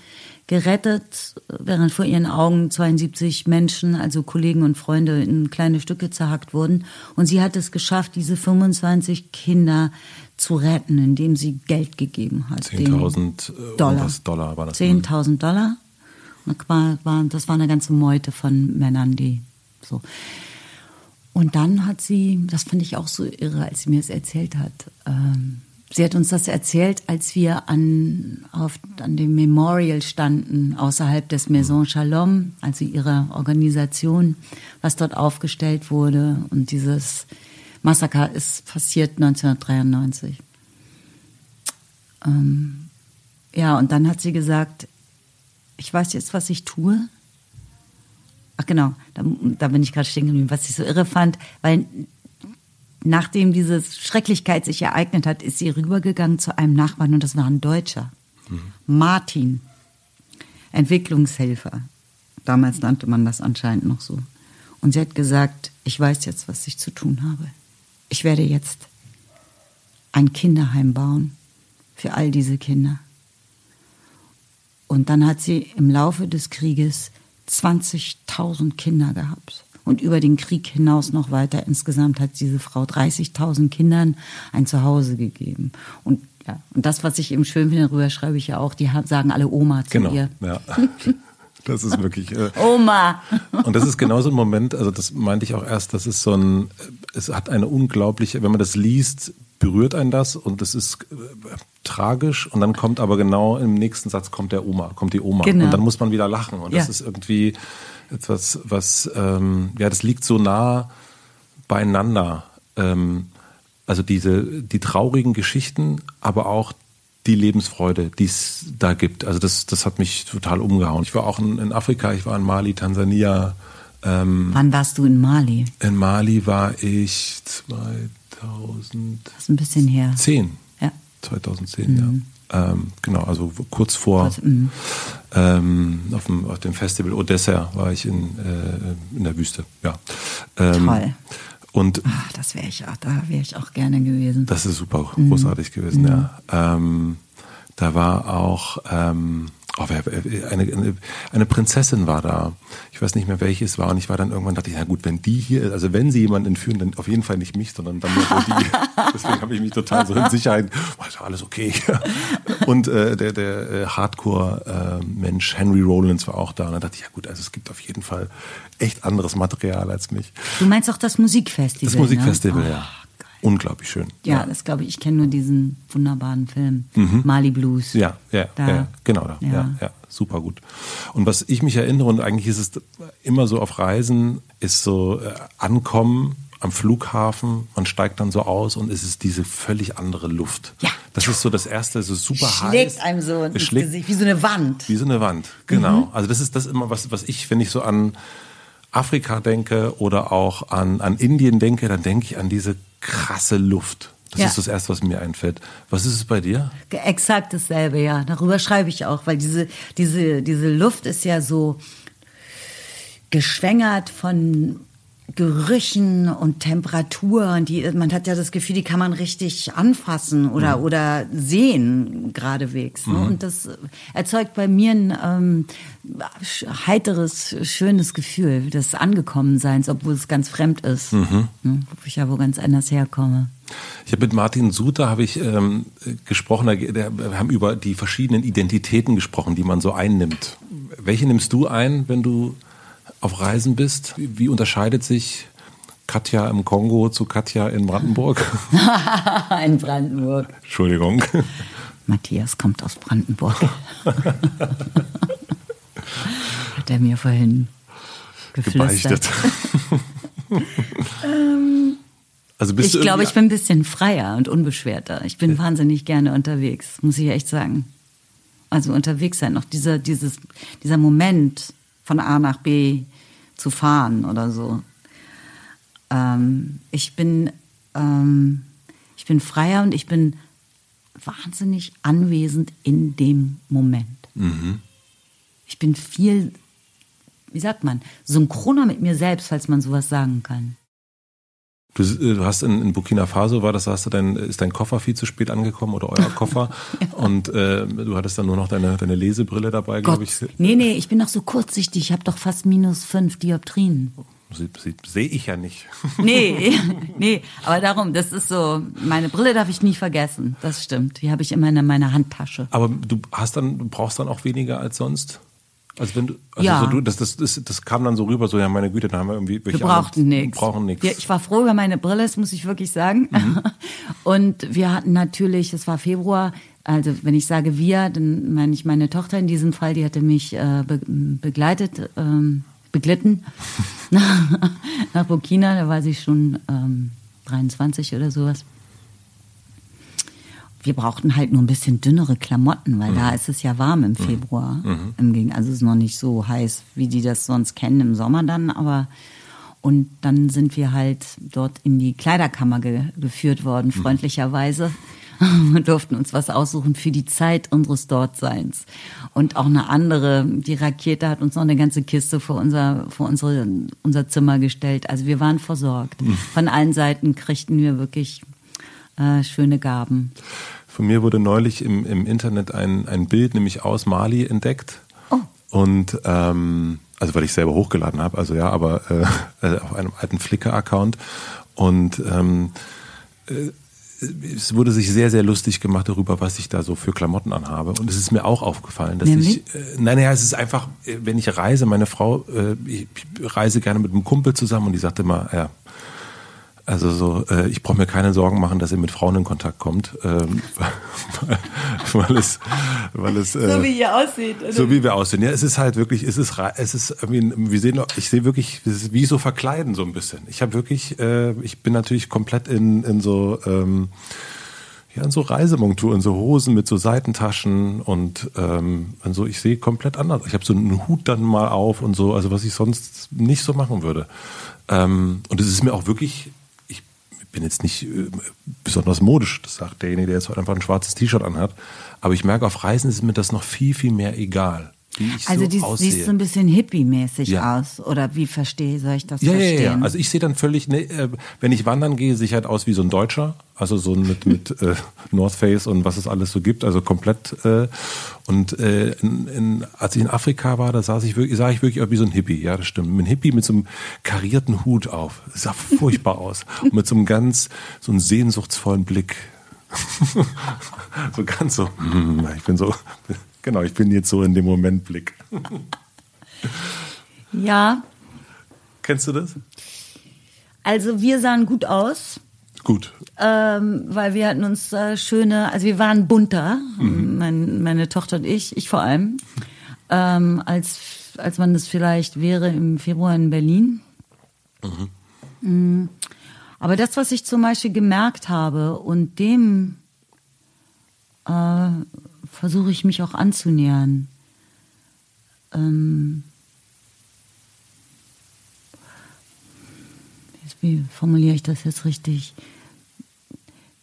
gerettet, während vor ihren Augen 72 Menschen, also Kollegen und Freunde, in kleine Stücke zerhackt wurden. Und sie hat es geschafft, diese 25 Kinder zu retten, indem sie Geld gegeben hat. 10.000 äh, Dollar. Dollar war das. 10.000 Dollar. Das war, das war eine ganze Meute von Männern, die so. Und dann hat sie, das fand ich auch so irre, als sie mir das erzählt hat. Ähm, sie hat uns das erzählt, als wir an, auf, an dem Memorial standen, außerhalb des Maison Shalom, also ihrer Organisation, was dort aufgestellt wurde. Und dieses Massaker ist passiert 1993. Ähm, ja, und dann hat sie gesagt, ich weiß jetzt, was ich tue. Ach genau, da, da bin ich gerade stehen geblieben, was ich so irre fand, weil nachdem diese Schrecklichkeit sich ereignet hat, ist sie rübergegangen zu einem Nachbarn und das war ein Deutscher. Mhm. Martin, Entwicklungshelfer. Damals nannte man das anscheinend noch so. Und sie hat gesagt, ich weiß jetzt, was ich zu tun habe. Ich werde jetzt ein Kinderheim bauen für all diese Kinder. Und dann hat sie im Laufe des Krieges 20.000 Kinder gehabt. Und über den Krieg hinaus noch weiter. Insgesamt hat diese Frau 30.000 Kindern ein Zuhause gegeben. Und ja, und das, was ich eben schön finde, darüber schreibe ich ja auch, die sagen alle Oma zu genau, ihr. Ja. [LAUGHS] Das ist wirklich. Äh, Oma! Und das ist genau so ein Moment, also das meinte ich auch erst, das ist so ein, es hat eine unglaubliche, wenn man das liest, berührt einen das und das ist äh, tragisch und dann kommt aber genau im nächsten Satz kommt der Oma, kommt die Oma genau. und dann muss man wieder lachen und das ja. ist irgendwie etwas, was ähm, ja, das liegt so nah beieinander. Ähm, also diese die traurigen Geschichten, aber auch die Lebensfreude, die es da gibt. Also das, das hat mich total umgehauen. Ich war auch in, in Afrika, ich war in Mali, Tansania. Ähm, Wann warst du in Mali? In Mali war ich 2000. Das ist ein bisschen her. 10. Ja. 2010, mhm. ja. Ähm, genau, also kurz vor mhm. ähm, auf, dem, auf dem Festival Odessa war ich in, äh, in der Wüste. Ja. Ähm, Toll. Und Ach, das wäre ich auch, da wäre ich auch gerne gewesen. Das ist super mhm. großartig mhm. gewesen, ja. Ähm, da war auch oh, eine, eine, eine Prinzessin war da. Ich weiß nicht mehr, welche es war. Und ich war dann irgendwann, dachte ich, na gut, wenn die hier, also wenn sie jemanden entführen, dann auf jeden Fall nicht mich, sondern dann nur so die. [LAUGHS] Deswegen habe ich mich total so in Sicherheit, war oh, alles okay. [LAUGHS] Und äh, der, der äh, Hardcore-Mensch äh, Henry Rollins war auch da. Und dann dachte ich, ja gut, also es gibt auf jeden Fall echt anderes Material als mich. Du meinst auch das Musikfestival? Das Musikfestival, ne? ja. Unglaublich schön. Ja, ja. das glaube ich. Ich kenne nur diesen wunderbaren Film mhm. Mali Blues. Ja, ja, da. ja genau, da. Ja. ja. Super gut. Und was ich mich erinnere und eigentlich ist es immer so auf Reisen, ist so äh, ankommen am Flughafen, man steigt dann so aus und es ist diese völlig andere Luft. Ja. Das ist so das erste, es ist super Schlägt heiß. einem so ins schlägt- Gesicht, wie so eine Wand. Wie so eine Wand, genau. Also das ist das immer, was, was ich, wenn ich so an Afrika denke oder auch an, an Indien denke, dann denke ich an diese krasse Luft. Das Ja. ist das Erste, was mir einfällt. Was ist es bei dir? Exakt dasselbe, ja. Darüber schreibe ich auch, weil diese, diese, diese Luft ist ja so geschwängert von Gerüchen und Temperaturen, die man hat ja das Gefühl, die kann man richtig anfassen oder oder sehen geradewegs. Ne? Und das erzeugt bei mir ein ähm, heiteres, schönes Gefühl des Angekommenseins, obwohl es ganz fremd ist, ne? wo ich ja wo ganz anders herkomme. Ich habe mit Martin Suter habe ich ähm, gesprochen, wir haben über die verschiedenen Identitäten gesprochen, die man so einnimmt. Welche nimmst du ein, wenn du auf Reisen bist? Wie, unterscheidet sich Katja im Kongo zu Katja in Brandenburg? [LAUGHS] In Brandenburg. Entschuldigung. Matthias kommt aus Brandenburg. [LAUGHS] Hat er mir vorhin geflüstert. Gebeichtet. [LAUGHS] also bist Ich glaube, ich bin ein bisschen freier und unbeschwerter. Ich bin wahnsinnig gerne unterwegs, muss ich echt sagen. Also unterwegs sein, noch dieser, dieses, dieser Moment von A nach B zu fahren oder so. Ähm, ich bin, ähm, ich bin freier und ich bin wahnsinnig anwesend in dem Moment. Ich bin viel, wie sagt man, synchroner mit mir selbst, falls man sowas sagen kann. Du, äh, du hast in, in Burkina Faso war das, hast du dein, ist dein Koffer viel zu spät angekommen oder euer Koffer [LAUGHS] und äh, du hattest dann nur noch deine, deine Lesebrille dabei, glaube ich. Nee, nee, ich bin doch so kurzsichtig. Ich habe doch fast minus fünf Dioptrien. Sehe ich ja nicht. [LAUGHS] Nee, [LAUGHS] nee, aber darum, das ist so, meine Brille darf ich nie vergessen. Das stimmt. Die habe ich immer in meiner Handtasche. Aber du hast dann, du brauchst dann auch weniger als sonst? Also wenn du, also Ja. so du, das, das, das, das kam dann so rüber, so ja meine Güte, da haben wir irgendwie Wir welche brauchten anderen- nichts. Brauchen nichts. Ich war froh über meine Brille, das muss ich wirklich sagen. [LAUGHS] Und wir hatten natürlich, es war Februar, also wenn ich sage wir, dann meine ich meine Tochter in diesem Fall, die hatte mich äh, be begleitet, ähm, beglitten [LAUGHS] nach Burkina, da war sie schon ähm, 23 oder sowas. Wir brauchten halt nur ein bisschen dünnere Klamotten, weil da ist es ja warm im Februar. Im Gegen also es ist noch nicht so heiß, wie die das sonst kennen im Sommer dann, aber und dann sind wir halt dort in die Kleiderkammer ge geführt worden, freundlicherweise. [LAUGHS] Und durften uns was aussuchen für die Zeit unseres Dortseins. Und auch eine andere, die Rakete hat uns noch eine ganze Kiste vor unser, vor unsere, unser Zimmer gestellt. Also wir waren versorgt. Von allen Seiten kriegten wir wirklich äh, schöne Gaben. Von mir wurde neulich im, im Internet ein, ein Bild, nämlich aus Mali, entdeckt. Oh. Und ähm, also weil ich selber hochgeladen habe, also ja, aber äh, äh, auf einem alten Flickr-Account. Und ähm, äh, es wurde sich sehr, sehr lustig gemacht darüber, was ich da so für Klamotten anhabe. Und es ist mir auch aufgefallen, dass Nämlich? ich, äh, nein, ja, es ist einfach, äh, wenn ich reise, meine Frau, äh, ich, ich reise gerne mit einem Kumpel zusammen und die sagte immer, ja, also so, äh, ich brauche mir keine Sorgen machen, dass ihr mit Frauen in Kontakt kommt, ähm, [LAUGHS] weil, es, weil es, äh, ihr aussieht. so wie wir aussehen. Ja, es ist halt wirklich, es ist, es ist, wir sehen, ich sehe wirklich, es ist wie so verkleiden so ein bisschen. Ich habe wirklich, äh, ich bin natürlich komplett in, in so, ähm, ja, in so Reisemontur, in so Hosen mit so Seitentaschen und ähm, und so, ich sehe komplett anders. Ich habe so einen Hut dann mal auf und so, also was ich sonst nicht so machen würde. Ähm, und es ist mir auch wirklich, ich bin jetzt nicht äh, besonders modisch, das sagt derjenige, der jetzt einfach ein schwarzes T-Shirt anhat, aber ich merke, auf Reisen ist mir das noch viel, viel mehr egal, wie ich Also so die aussehe. siehst so ein bisschen hippie-mäßig Ja. aus. Oder wie verstehe, soll ich das Ja, ja, verstehen? ja, ja. Also ich sehe dann völlig, ne, äh, wenn ich wandern gehe, sehe ich halt aus wie so ein Deutscher. Also so mit, mit äh, North Face und was es alles so gibt. Also komplett. Äh, und äh, in, in, als ich in Afrika war, da saß ich wirklich, sah ich wirklich wie so ein Hippie. Ja, das stimmt. Einem Hippie mit so einem karierten Hut auf. Das sah furchtbar aus. Und mit so einem ganz, so einem sehnsuchtsvollen Blick. [LAUGHS] so ganz so, mm, ich bin so, genau, ich bin jetzt so in dem Moment Blick. [LAUGHS] ja, Kennst du das? also wir sahen gut aus. Gut. ähm, weil wir hatten uns äh, schöne, also wir waren bunter, Mhm. mein, meine Tochter und ich, ich vor allem, ähm, als, als man das vielleicht wäre im Februar in Berlin. Mhm. Mm. Aber das, was ich zum Beispiel gemerkt habe und dem äh, versuche ich mich auch anzunähern. Ähm, wie formuliere ich das jetzt richtig?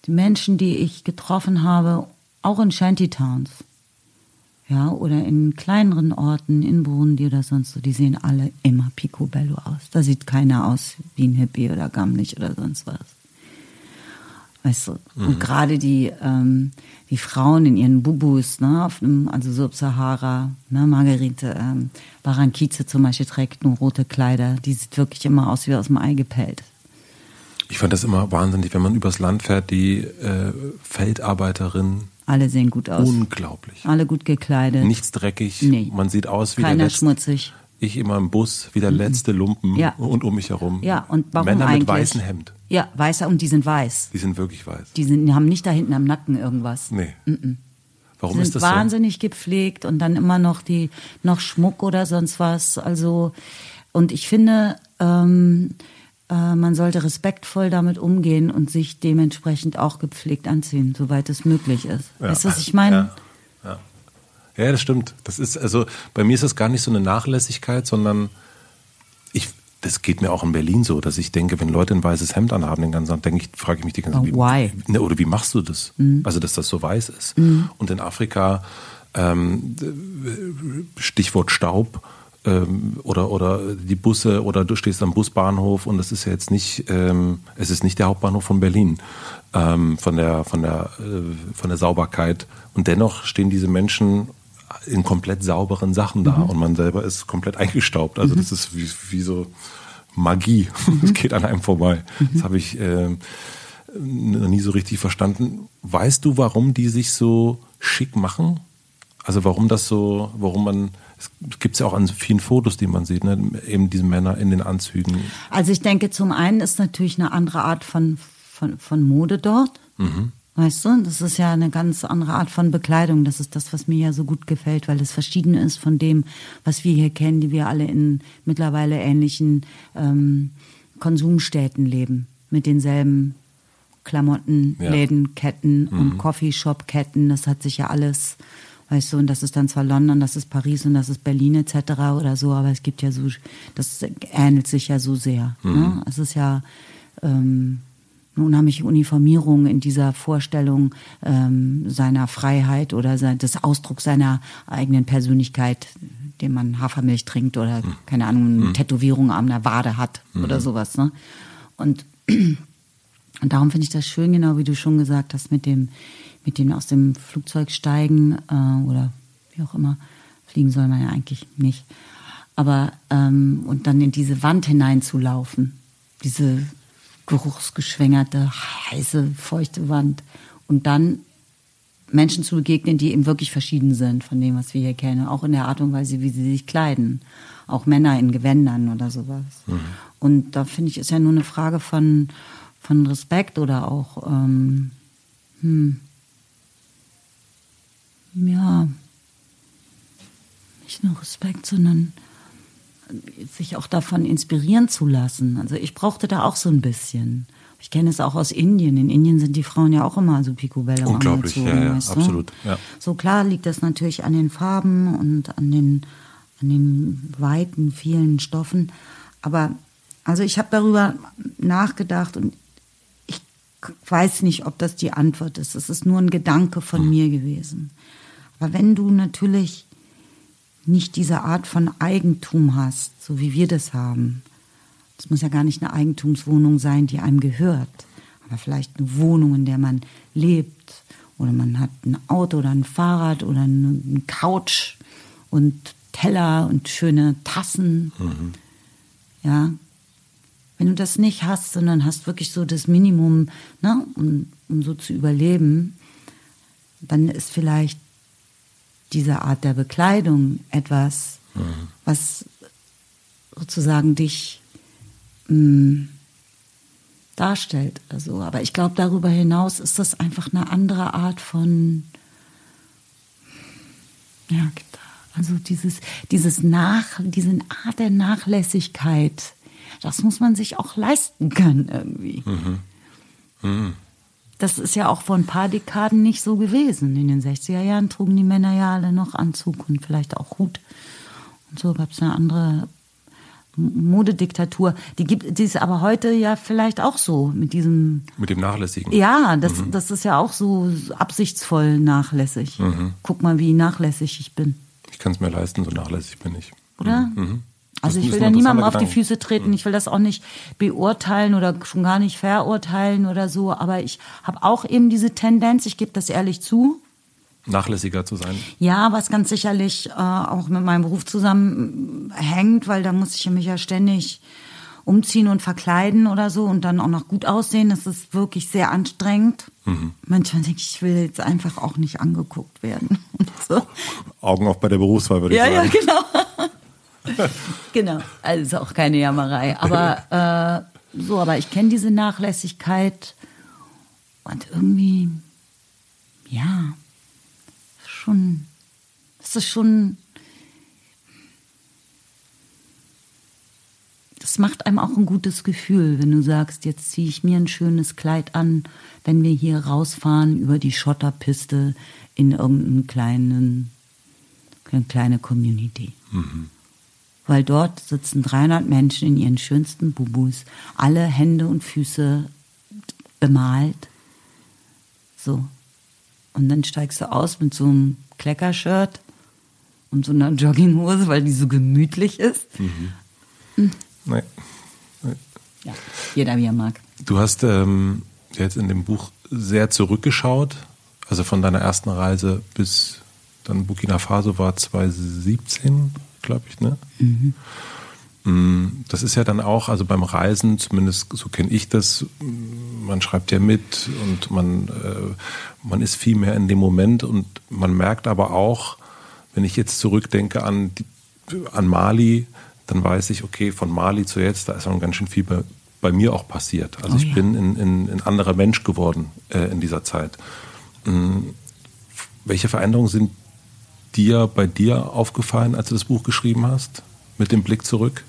Die Menschen, die ich getroffen habe, auch in Shantytowns, ja, oder in kleineren Orten, in Burundi oder sonst so, die sehen alle immer picobello aus. Da sieht keiner aus wie ein Hippie oder gammelig oder sonst was. Weißt du? Mhm. Und gerade die, ähm, die Frauen in ihren Bubus, ne, auf dem, also Sub-Sahara, ne, Margarete ähm, Barankize zum Beispiel trägt nur rote Kleider, die sieht wirklich immer aus wie aus dem Ei gepellt. Ich fand das immer wahnsinnig, wenn man übers Land fährt, die äh, Feldarbeiterin. Alle sehen gut aus. Unglaublich. Alle gut gekleidet. Nichts dreckig. Nee. Man sieht aus wie Keiner der letzte, schmutzig. Ich immer im Bus, wie der letzte Lumpen ja. und um mich herum. Ja, und warum Männer eigentlich? mit weißem Hemd. Ja, weißer und die sind weiß. Die sind wirklich weiß. Die, sind, die haben nicht da hinten am Nacken irgendwas. Nee. Mm -mm. Warum die ist sind das wahnsinnig gepflegt und dann immer noch die noch Schmuck oder sonst was. Also und ich finde, ähm, äh, man sollte respektvoll damit umgehen und sich dementsprechend auch gepflegt anziehen, soweit es möglich ist. Ja. Weißt du, was ich meine? Ja. Ja. das stimmt. Das ist also bei mir ist das gar nicht so eine Nachlässigkeit, sondern ich das geht mir auch in Berlin so, dass ich denke, wenn Leute ein weißes Hemd anhaben den ganzen Tag, denke ich, frage ich mich die ganze Zeit, Oh, why? Wie, ne, oder wie machst du das? Mhm. Also, dass das so weiß ist. Und in Afrika, ähm, Stichwort Staub, ähm, oder, oder die Busse, oder du stehst am Busbahnhof und das ist ja jetzt nicht, ähm, es ist nicht der Hauptbahnhof von Berlin, ähm, von der, von der, äh, von der Sauberkeit. Und dennoch stehen diese Menschen in komplett sauberen Sachen da und man selber ist komplett eingestaubt. Also das ist wie, wie so Magie. [LAUGHS] Das geht an einem vorbei. Das habe ich äh, noch nie so richtig verstanden. Weißt du, warum die sich so schick machen? Also warum das so, warum man, es gibt ja auch an vielen Fotos, die man sieht, ne? eben diese Männer in den Anzügen. Also ich denke, zum einen ist natürlich eine andere Art von, von, von Mode dort. Weißt du, das ist ja eine ganz andere Art von Bekleidung. Das ist das, was mir ja so gut gefällt, weil es verschieden ist von dem, was wir hier kennen, die wir alle in mittlerweile ähnlichen ähm, Konsumstädten leben. Mit denselben Klamotten, Ja. Läden, Ketten und Coffeeshop-Ketten. Das hat sich ja alles, weißt du, und das ist dann zwar London, das ist Paris und das ist Berlin etc. oder so, aber es gibt ja so, das ähnelt sich ja so sehr. Ne? Es ist ja ähm, eine unheimliche Uniformierung in dieser Vorstellung ähm, seiner Freiheit oder sein, des Ausdrucks seiner eigenen Persönlichkeit, dem man Hafermilch trinkt oder keine Ahnung, eine Tätowierung an der Wade hat oder sowas. Ne? Und [CLEARS THROAT] und darum finde ich das schön, genau wie du schon gesagt hast, mit dem, mit dem aus dem Flugzeug steigen äh, oder wie auch immer. Fliegen soll man ja eigentlich nicht. Aber ähm, und dann in diese Wand hineinzulaufen, diese geruchsgeschwängerte, heiße, feuchte Wand. Und dann Menschen zu begegnen, die eben wirklich verschieden sind von dem, was wir hier kennen. Auch in der Art und Weise, wie sie sich kleiden. Auch Männer in Gewändern oder sowas. Und da finde ich, ist ja nur eine Frage von, von Respekt oder auch, ähm, hm, ja, nicht nur Respekt, sondern sich auch davon inspirieren zu lassen. Also ich brauchte da auch so ein bisschen. Ich kenne es auch aus Indien. In Indien sind die Frauen ja auch immer so picobello Unglaublich, angezogen, ja, ja, absolut, ja. So klar liegt das natürlich an den Farben und an den, an den weiten, vielen Stoffen. Aber also ich habe darüber nachgedacht und ich weiß nicht, ob das die Antwort ist. Es ist nur ein Gedanke von Hm. mir gewesen. Aber wenn du natürlich nicht diese Art von Eigentum hast, so wie wir das haben. Das muss ja gar nicht eine Eigentumswohnung sein, die einem gehört, aber vielleicht eine Wohnung, in der man lebt oder man hat ein Auto oder ein Fahrrad oder eine Couch und Teller und schöne Tassen. Ja, wenn du das nicht hast, sondern hast wirklich so das Minimum, ne, um, um so zu überleben, dann ist vielleicht diese Art der Bekleidung etwas, was sozusagen dich mh, darstellt. Also, aber ich glaube, darüber hinaus ist das einfach eine andere Art von, ja, also dieses, dieses Nach, diese Art der Nachlässigkeit, das muss man sich auch leisten können irgendwie. Mhm. Mhm. Das ist ja auch vor ein paar Dekaden nicht so gewesen. In den 60er Jahren trugen die Männer ja alle noch Anzug und vielleicht auch Hut. Und so gab es eine andere Modediktatur. Die gibt, die ist aber heute ja vielleicht auch so mit diesem. Mit dem Nachlässigen. Ja, das, mhm. das ist ja auch so absichtsvoll nachlässig. Mhm. Guck mal, wie nachlässig ich bin. Ich kann es mir leisten, so nachlässig bin ich. Oder? Mhm. Also ich will da niemandem auf die Füße treten. Mhm. Ich will das auch nicht beurteilen oder schon gar nicht verurteilen oder so. Aber ich habe auch eben diese Tendenz, ich gebe das ehrlich zu, nachlässiger zu sein? Ja, was ganz sicherlich äh, auch mit meinem Beruf zusammenhängt, weil da muss ich mich ja ständig umziehen und verkleiden oder so und dann auch noch gut aussehen. Das ist wirklich sehr anstrengend. Mhm. Manchmal denke ich, ich will jetzt einfach auch nicht angeguckt werden. [LAUGHS] so. Augen auf bei der Berufswahl, würde ja, ich sagen. Ja, genau. [LAUGHS] [LAUGHS] genau. Also ist auch keine Jammerei. Aber äh, so, aber ich kenne diese Nachlässigkeit und irgendwie, ja, schon, das ist schon, das macht einem auch ein gutes Gefühl, wenn du sagst, jetzt ziehe ich mir ein schönes Kleid an, wenn wir hier rausfahren über die Schotterpiste in irgendeinen kleinen, eine kleine Community. Mhm. Weil dort sitzen 300 Menschen in ihren schönsten Bubus, alle Hände und Füße bemalt. So, und dann steigst du aus mit so einem Kleckershirt und so einer Jogginghose, weil die so gemütlich ist. Mhm. Hm. Nein. Nein. Ja, jeder wie er mag. Du hast ähm, jetzt in dem Buch sehr zurückgeschaut, also von deiner ersten Reise bis dann Burkina Faso war 2017, glaube ich, ne? Mhm. Das ist ja dann auch, also beim Reisen, zumindest so kenne ich das, man schreibt ja mit und man, äh, man ist viel mehr in dem Moment und man merkt aber auch, wenn ich jetzt zurückdenke an, die, an Mali, dann weiß ich, okay, von Mali zu jetzt, da ist schon ganz schön viel bei, bei mir auch passiert. Also oh, ich ja. bin ein in, in anderer Mensch geworden äh, in dieser Zeit. Ähm, welche Veränderungen sind dir bei dir aufgefallen, als du das Buch geschrieben hast, mit dem Blick zurück?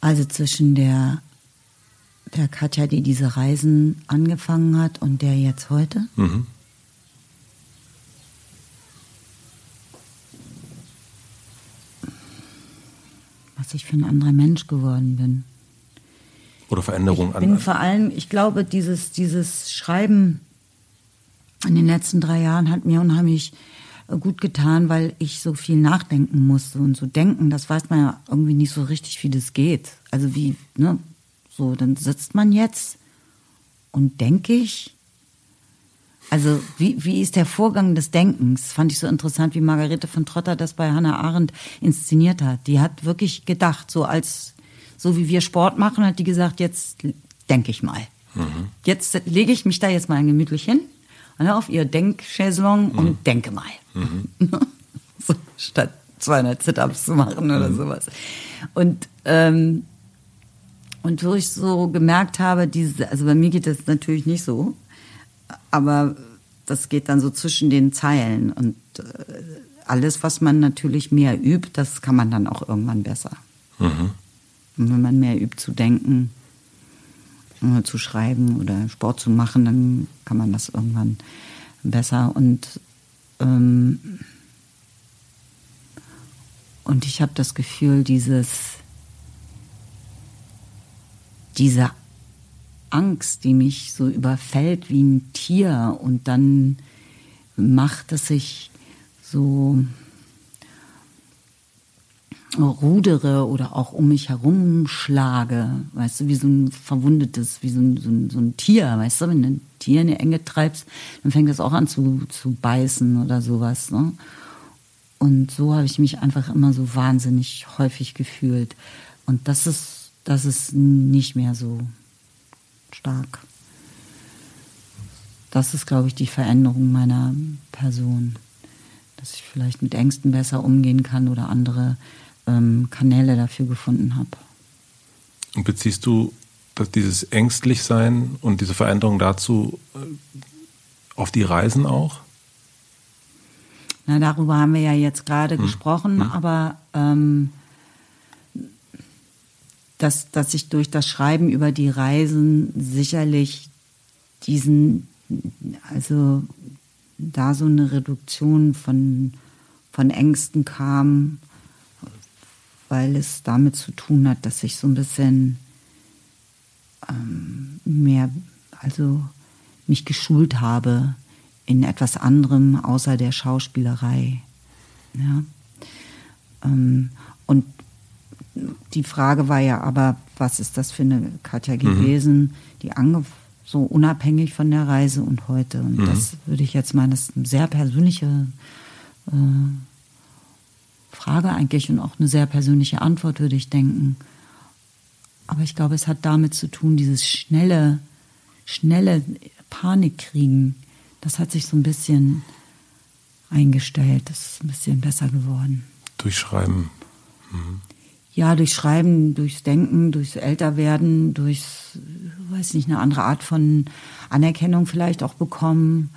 Also zwischen der, der Katja, die diese Reisen angefangen hat, und der jetzt heute? Mhm. Was ich für ein anderer Mensch geworden bin. Oder Veränderungen an. Ich bin vor allem, ich glaube, dieses, dieses Schreiben in den letzten drei Jahren hat mir unheimlich gut getan, weil ich so viel nachdenken musste und so denken, das weiß man ja irgendwie nicht so richtig, wie das geht. Also wie, ne, so, dann sitzt man jetzt und denke ich. Also wie, wie ist der Vorgang des Denkens? Fand ich so interessant, wie Margarete von Trotter das bei Hannah Arendt inszeniert hat. Die hat wirklich gedacht, so als, so wie wir Sport machen, hat die gesagt, jetzt denke ich mal. Mhm. Jetzt lege ich mich da jetzt mal gemütlich hin ne, auf ihr Denkchaiselong mhm. und denke mal. Mhm. [LAUGHS] so, statt 200 Sit-Ups zu machen oder mhm. sowas. Und, ähm, und wo ich so gemerkt habe, diese, also bei mir geht das natürlich nicht so, aber das geht dann so zwischen den Zeilen und äh, alles, was man natürlich mehr übt, das kann man dann auch irgendwann besser. Mhm. Und wenn man mehr übt zu denken, zu schreiben oder Sport zu machen, dann kann man das irgendwann besser. Und, ähm, und ich habe das Gefühl, dieses, diese Angst, die mich so überfällt wie ein Tier und dann macht es sich so rudere oder auch um mich herum schlage, weißt du, wie so ein verwundetes, wie so ein, so ein, so ein Tier, weißt du, wenn du ein Tier in die Enge treibst, dann fängt es auch an zu, zu beißen oder sowas. Ne? Und so habe ich mich einfach immer so wahnsinnig häufig gefühlt. Und das ist, das ist nicht mehr so stark. Das ist, glaube ich, die Veränderung meiner Person. Dass ich vielleicht mit Ängsten besser umgehen kann oder andere ähm, Kanäle dafür gefunden habe. Und beziehst du dass dieses Ängstlichsein und diese Veränderung dazu äh, auf die Reisen auch? Na, darüber haben wir ja jetzt gerade hm. gesprochen, hm. aber ähm, dass, dass ich durch das Schreiben über die Reisen sicherlich diesen, also da so eine Reduktion von, von Ängsten kam, weil es damit zu tun hat, dass ich so ein bisschen ähm, mehr, also mich geschult habe in etwas anderem außer der Schauspielerei. Ja. Ähm, und die Frage war ja aber, was ist das für eine Katja mhm. gewesen, mhm. die so unabhängig von der Reise und heute. Und mhm. das würde ich jetzt meinen, das ist eine sehr persönliche äh, Frage eigentlich und auch eine sehr persönliche Antwort, würde ich denken. Aber ich glaube, es hat damit zu tun, dieses schnelle, schnelle Panikkriegen, das hat sich so ein bisschen eingestellt. Das ist ein bisschen besser geworden. Durchschreiben. Mhm. Ja, durch Schreiben, durchs Denken, durchs Älterwerden, durchs, weiß nicht, eine andere Art von Anerkennung vielleicht auch bekommen.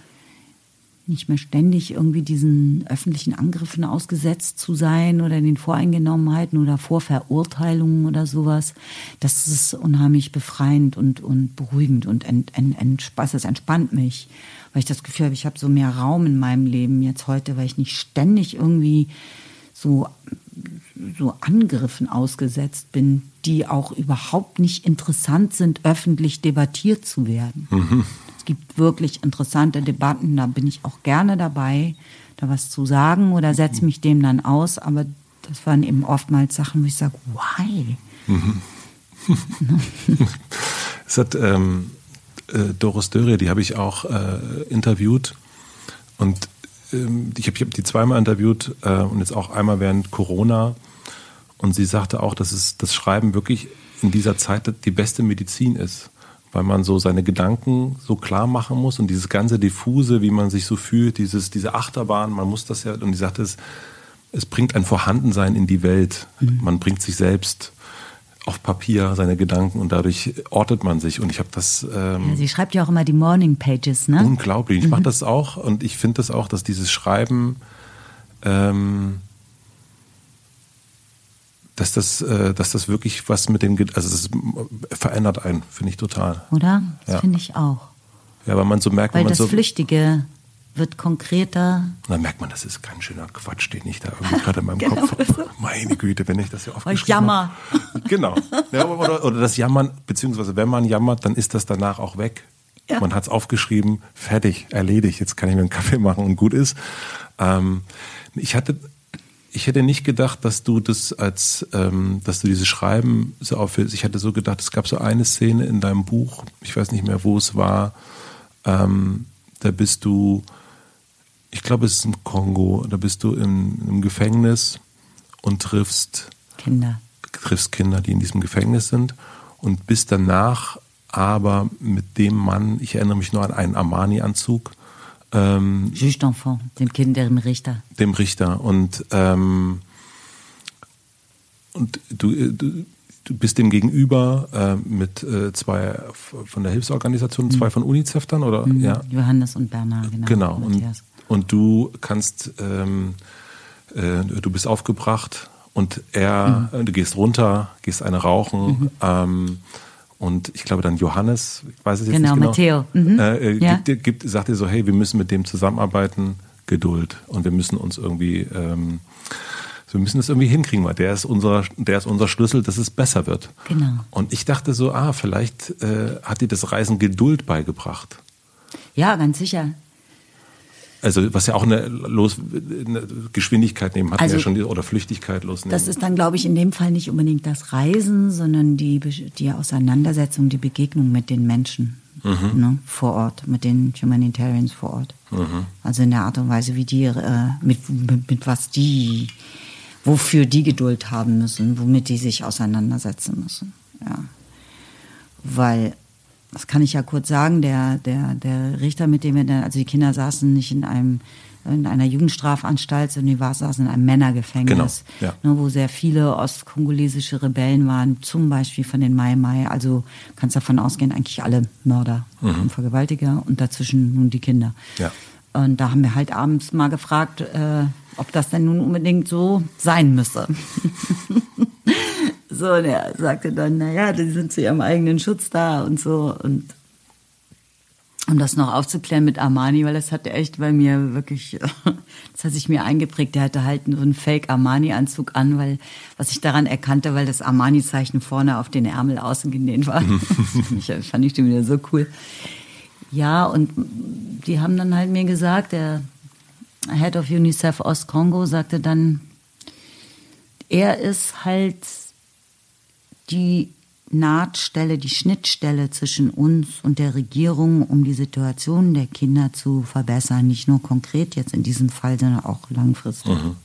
Nicht mehr ständig irgendwie diesen öffentlichen Angriffen ausgesetzt zu sein oder den Voreingenommenheiten oder Vorverurteilungen oder sowas. Das ist unheimlich befreiend und, und beruhigend und ent, ent, ent, es entspannt mich, weil ich das Gefühl habe, ich habe so mehr Raum in meinem Leben jetzt heute, weil ich nicht ständig irgendwie so, so Angriffen ausgesetzt bin, die auch überhaupt nicht interessant sind, öffentlich debattiert zu werden. Mhm. Es gibt wirklich interessante Debatten, da bin ich auch gerne dabei, da was zu sagen oder setze mich dem dann aus, aber das waren eben oftmals Sachen, wo ich sage, why? Mhm. [LAUGHS] es hat ähm, äh, Doris Dörre, die habe ich auch äh, interviewt und ähm, ich habe hab die zweimal interviewt äh, und jetzt auch einmal während Corona. Und sie sagte auch, dass es das Schreiben wirklich in dieser Zeit die beste Medizin ist, weil man so seine Gedanken so klar machen muss und dieses ganze diffuse, wie man sich so fühlt, dieses diese Achterbahn, man muss das ja. Und sie sagte es, es bringt ein Vorhandensein in die Welt. Mhm. Man bringt sich selbst auf Papier seine Gedanken und dadurch ortet man sich. Und ich habe das. Ähm, ja, sie schreibt ja auch immer die Morning Pages, ne? Unglaublich. Ich mhm. mache das auch und ich finde das auch, dass dieses Schreiben, ähm, dass das, äh, dass das wirklich was mit dem, also das verändert einen, finde ich total. Oder? Das ja. finde ich auch. Ja, weil man so merkt, weil man das so Flüchtige wird konkreter. dann merkt man, das ist kein schöner Quatsch, den ich da irgendwie gerade in meinem [LAUGHS] genau Kopf habe. Meine Güte, wenn ich das ja aufgeschrieben Ich jammer. Habe. Genau. Ja, oder, oder das Jammern, beziehungsweise wenn man jammert, dann ist das danach auch weg. Ja. Man hat es aufgeschrieben, fertig, erledigt, jetzt kann ich mir einen Kaffee machen und gut ist. Ähm, ich hatte ich hätte nicht gedacht, dass du das als, ähm, dass du dieses Schreiben so aufhörst. Ich hatte so gedacht, es gab so eine Szene in deinem Buch, ich weiß nicht mehr, wo es war, ähm, da bist du ich glaube, es ist im Kongo. Da bist du im, im Gefängnis und triffst Kinder. Triffst Kinder, die in diesem Gefängnis sind und bist danach aber mit dem Mann, ich erinnere mich nur an einen Armani-Anzug. Ähm, Juge d'enfant, dem Kind, dem Richter. Dem Richter. Und, ähm, und du, du, du bist dem gegenüber äh, mit äh, zwei von der Hilfsorganisation, mhm. zwei von UNICEF dann, oder? Mhm. Ja. Johannes und Bernhard, genau. Genau. Und, und du kannst, ähm, äh, du bist aufgebracht und er, mhm. du gehst runter, gehst eine rauchen. Mhm. Ähm, und ich glaube dann Johannes, ich weiß es jetzt genau, nicht genau. Matteo. Mhm. Äh, äh, ja. gibt, gibt, sagt dir so, hey, wir müssen mit dem zusammenarbeiten, Geduld. Und wir müssen uns irgendwie, ähm, wir müssen das irgendwie hinkriegen, weil der ist unser, der ist unser Schlüssel, dass es besser wird. Genau. Und ich dachte so, ah, vielleicht äh, hat dir das Reisen Geduld beigebracht. Ja, ganz sicher. Also was ja auch eine, Los, eine Geschwindigkeit nehmen hat also, ja schon oder Flüchtigkeit losnehmen. Das ist dann, glaube ich, in dem Fall nicht unbedingt das Reisen, sondern die, die Auseinandersetzung, die Begegnung mit den Menschen mhm. ne, vor Ort, mit den Humanitarians vor Ort. Mhm. Also in der Art und Weise, wie die, äh, mit, mit, mit was die, wofür die Geduld haben müssen, womit die sich auseinandersetzen müssen. Ja. Weil das kann ich ja kurz sagen, der, der, der Richter, mit dem wir dann, also die Kinder saßen nicht in einem in einer Jugendstrafanstalt, sondern die saßen in einem Männergefängnis, genau, ja. ne, wo sehr viele ostkongolesische Rebellen waren, zum Beispiel von den Mai Mai. Also kannst davon ausgehen, eigentlich alle Mörder mhm. und Vergewaltiger und dazwischen nun die Kinder. Ja. Und da haben wir halt abends mal gefragt, äh, ob das denn nun unbedingt so sein müsse. [LAUGHS] So, und er sagte dann, naja, die sind zu ihrem eigenen Schutz da und so. Und um das noch aufzuklären mit Armani, weil das hatte echt bei mir wirklich, [LAUGHS] das hat sich mir eingeprägt. Der hatte halt so einen Fake Armani-Anzug an, weil, was ich daran erkannte, weil das Armani-Zeichen vorne auf den Ärmel außen genäht war. [LAUGHS] das fand ich schon wieder so cool. Ja, und die haben dann halt mir gesagt, der Head of UNICEF Ostkongo sagte dann, er ist halt die Nahtstelle, die Schnittstelle zwischen uns und der Regierung, um die Situation der Kinder zu verbessern. Nicht nur konkret jetzt in diesem Fall, sondern auch langfristig. Mhm.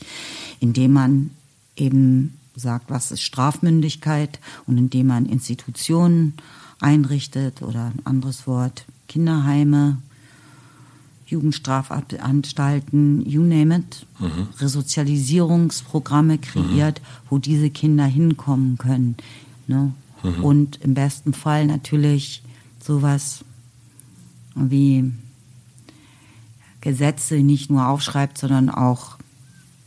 Indem man eben sagt, was ist Strafmündigkeit und indem man Institutionen einrichtet oder ein anderes Wort, Kinderheime, Jugendstrafanstalten, you name it, mhm. Resozialisierungsprogramme kreiert, mhm. wo diese Kinder hinkommen können. Ne? Mhm. Und im besten Fall natürlich sowas wie Gesetze nicht nur aufschreibt, sondern auch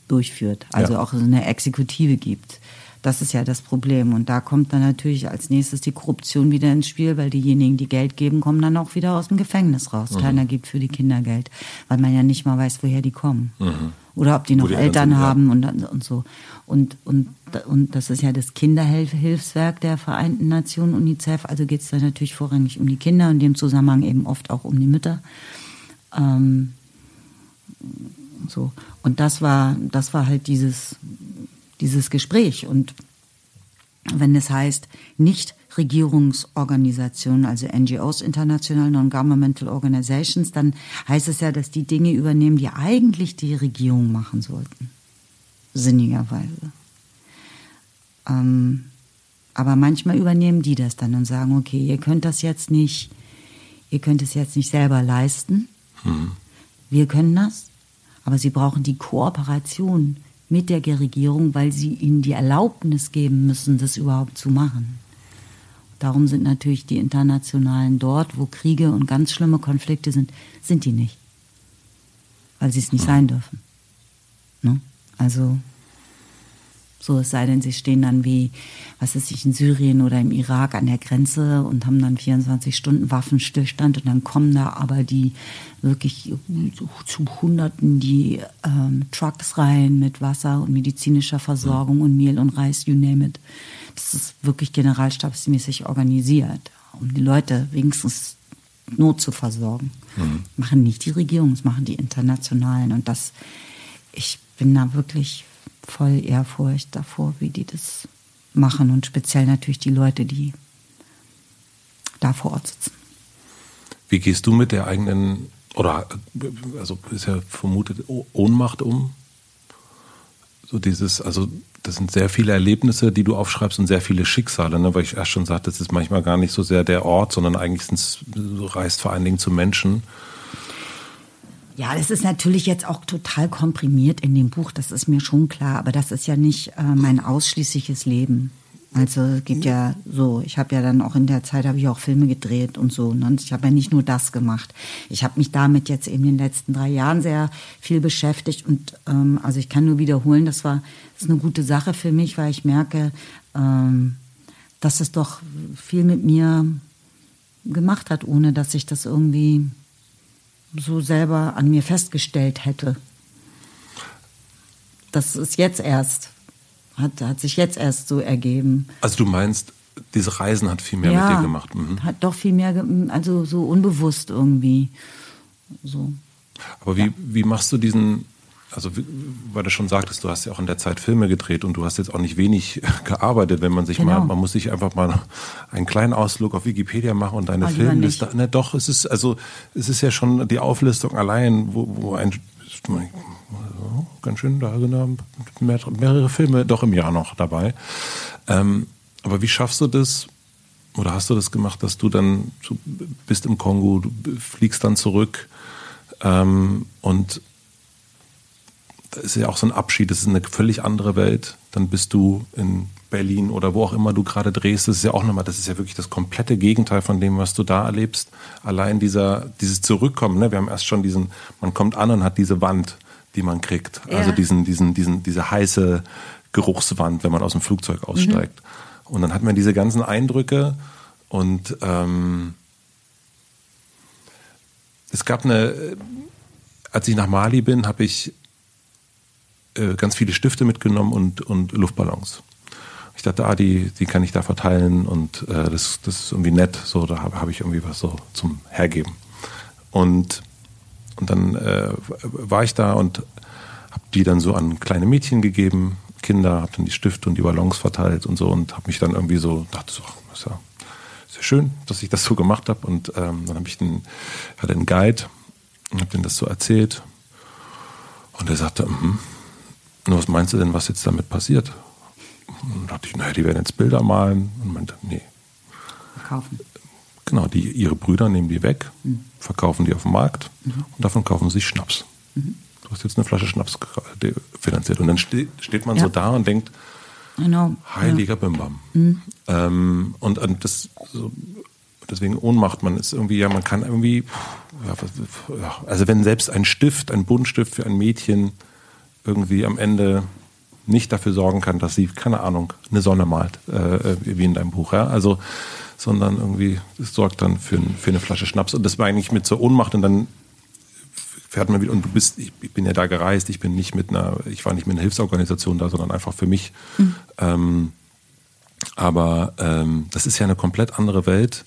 durchführt. Also ja. auch eine Exekutive gibt. Das ist ja das Problem. Und da kommt dann natürlich als nächstes die Korruption wieder ins Spiel, weil diejenigen, die Geld geben, kommen dann auch wieder aus dem Gefängnis raus. Mhm. Keiner gibt für die Kinder Geld, weil man ja nicht mal weiß, woher die kommen. Mhm. Oder ob die noch die Eltern sind, haben und, und so. Und, und, und das ist ja das Kinderhilfswerk der Vereinten Nationen, UNICEF. Also geht es da natürlich vorrangig um die Kinder und in dem Zusammenhang eben oft auch um die Mütter. Ähm, so. Und das war, das war halt dieses, dieses Gespräch. Und wenn es heißt, nicht Regierungsorganisationen, also NGOs, International Non-Governmental Organizations, dann heißt es ja, dass die Dinge übernehmen, die eigentlich die Regierung machen sollten. Sinnigerweise. Ähm, aber manchmal übernehmen die das dann und sagen, okay, ihr könnt das jetzt nicht, ihr könnt es jetzt nicht selber leisten. Hm. Wir können das, aber sie brauchen die Kooperation mit der Regierung, weil sie ihnen die Erlaubnis geben müssen, das überhaupt zu machen. Darum sind natürlich die Internationalen dort, wo Kriege und ganz schlimme Konflikte sind, sind die nicht. Weil sie es nicht sein dürfen. Ne? Also so, es sei denn, sie stehen dann wie, was ist ich, in Syrien oder im Irak an der Grenze und haben dann 24 Stunden Waffenstillstand und dann kommen da aber die wirklich zu Hunderten die ähm, Trucks rein mit Wasser und medizinischer Versorgung und Mehl und Reis, you name it. Das ist wirklich generalstabsmäßig organisiert, um die Leute wenigstens Not zu versorgen. Mhm. Machen nicht die Regierungen, das machen die Internationalen und das, ich bin da wirklich voll Ehrfurcht davor, wie die das machen und speziell natürlich die Leute, die da vor Ort sitzen. Wie gehst du mit der eigenen, oder also ist ja vermutet, Ohnmacht um? So dieses, also das sind sehr viele Erlebnisse, die du aufschreibst und sehr viele Schicksale, ne? weil ich erst schon sagte, das ist manchmal gar nicht so sehr der Ort, sondern eigentlich reist vor allen Dingen zu Menschen. Ja, das ist natürlich jetzt auch total komprimiert in dem Buch, das ist mir schon klar, aber das ist ja nicht äh, mein ausschließliches Leben. Also es gibt ja so, ich habe ja dann auch in der Zeit habe ich auch Filme gedreht und so. Ne? Ich habe ja nicht nur das gemacht. Ich habe mich damit jetzt eben in den letzten drei Jahren sehr viel beschäftigt und ähm, also ich kann nur wiederholen, das war das ist eine gute Sache für mich, weil ich merke, ähm, dass es doch viel mit mir gemacht hat, ohne dass ich das irgendwie so selber an mir festgestellt hätte. Das ist jetzt erst, hat, hat sich jetzt erst so ergeben. Also du meinst, diese Reisen hat viel mehr ja, mit dir gemacht? Mhm. Hat doch viel mehr, also so unbewusst irgendwie. So. Aber wie, ja. wie machst du diesen, also weil du schon sagtest, du hast ja auch in der Zeit Filme gedreht und du hast jetzt auch nicht wenig [LAUGHS] gearbeitet, wenn man sich genau. mal, man muss sich einfach mal einen kleinen Ausflug auf Wikipedia machen und deine oh, Filmliste. Ne, doch, es ist also es ist ja schon die Auflistung allein, wo, wo ein ganz schön, da sind da mehrere Filme doch im Jahr noch dabei. Ähm, aber wie schaffst du das? Oder hast du das gemacht, dass du dann du bist im Kongo, du fliegst dann zurück ähm, und das ist ja auch so ein Abschied, das ist eine völlig andere Welt. Dann bist du in Berlin oder wo auch immer du gerade drehst. Das ist ja auch nochmal, das ist ja wirklich das komplette Gegenteil von dem, was du da erlebst. Allein dieser, dieses Zurückkommen, ne? wir haben erst schon diesen, man kommt an und hat diese Wand, die man kriegt. Ja. Also diesen, diesen, diesen, diese heiße Geruchswand, wenn man aus dem Flugzeug aussteigt. Mhm. Und dann hat man diese ganzen Eindrücke und ähm, es gab eine, als ich nach Mali bin, habe ich äh, ganz viele Stifte mitgenommen und, und Luftballons. Ich dachte, ah, die, die kann ich da verteilen und äh, das, das ist irgendwie nett. So, da habe hab ich irgendwie was so zum Hergeben. Und, und dann äh, war ich da und habe die dann so an kleine Mädchen gegeben, Kinder, habe dann die Stifte und die Ballons verteilt und so und habe mich dann irgendwie so, dachte so, ist ja sehr schön, dass ich das so gemacht habe. Und ähm, dann habe ich den, hatte einen Guide und habe denen das so erzählt. Und er sagte, mhm, was meinst du denn, was jetzt damit passiert? Und dann dachte ich, naja, die werden jetzt Bilder malen. Und meinte, nee. Verkaufen. Genau, die, ihre Brüder nehmen die weg, mhm. verkaufen die auf dem Markt mhm. und davon kaufen sie sich Schnaps. Mhm. Du hast jetzt eine Flasche Schnaps finanziert. Und dann steht, steht man ja. so da und denkt, genau. heiliger ja. Bimbam. Mhm. Ähm, und, und das so, deswegen Ohnmacht, man ist irgendwie, ja, man kann irgendwie, ja, also wenn selbst ein Stift, ein Buntstift für ein Mädchen irgendwie am Ende nicht dafür sorgen kann, dass sie, keine Ahnung, eine Sonne malt, äh, wie in deinem Buch, ja. Also, sondern irgendwie, es sorgt dann für, für eine Flasche Schnaps. Und das war eigentlich mit zur Ohnmacht und dann fährt man wieder, und du bist, ich, bin ja da gereist, ich bin nicht mit einer, ich war nicht mit einer Hilfsorganisation da, sondern einfach für mich. Mhm. Ähm, aber ähm, das ist ja eine komplett andere Welt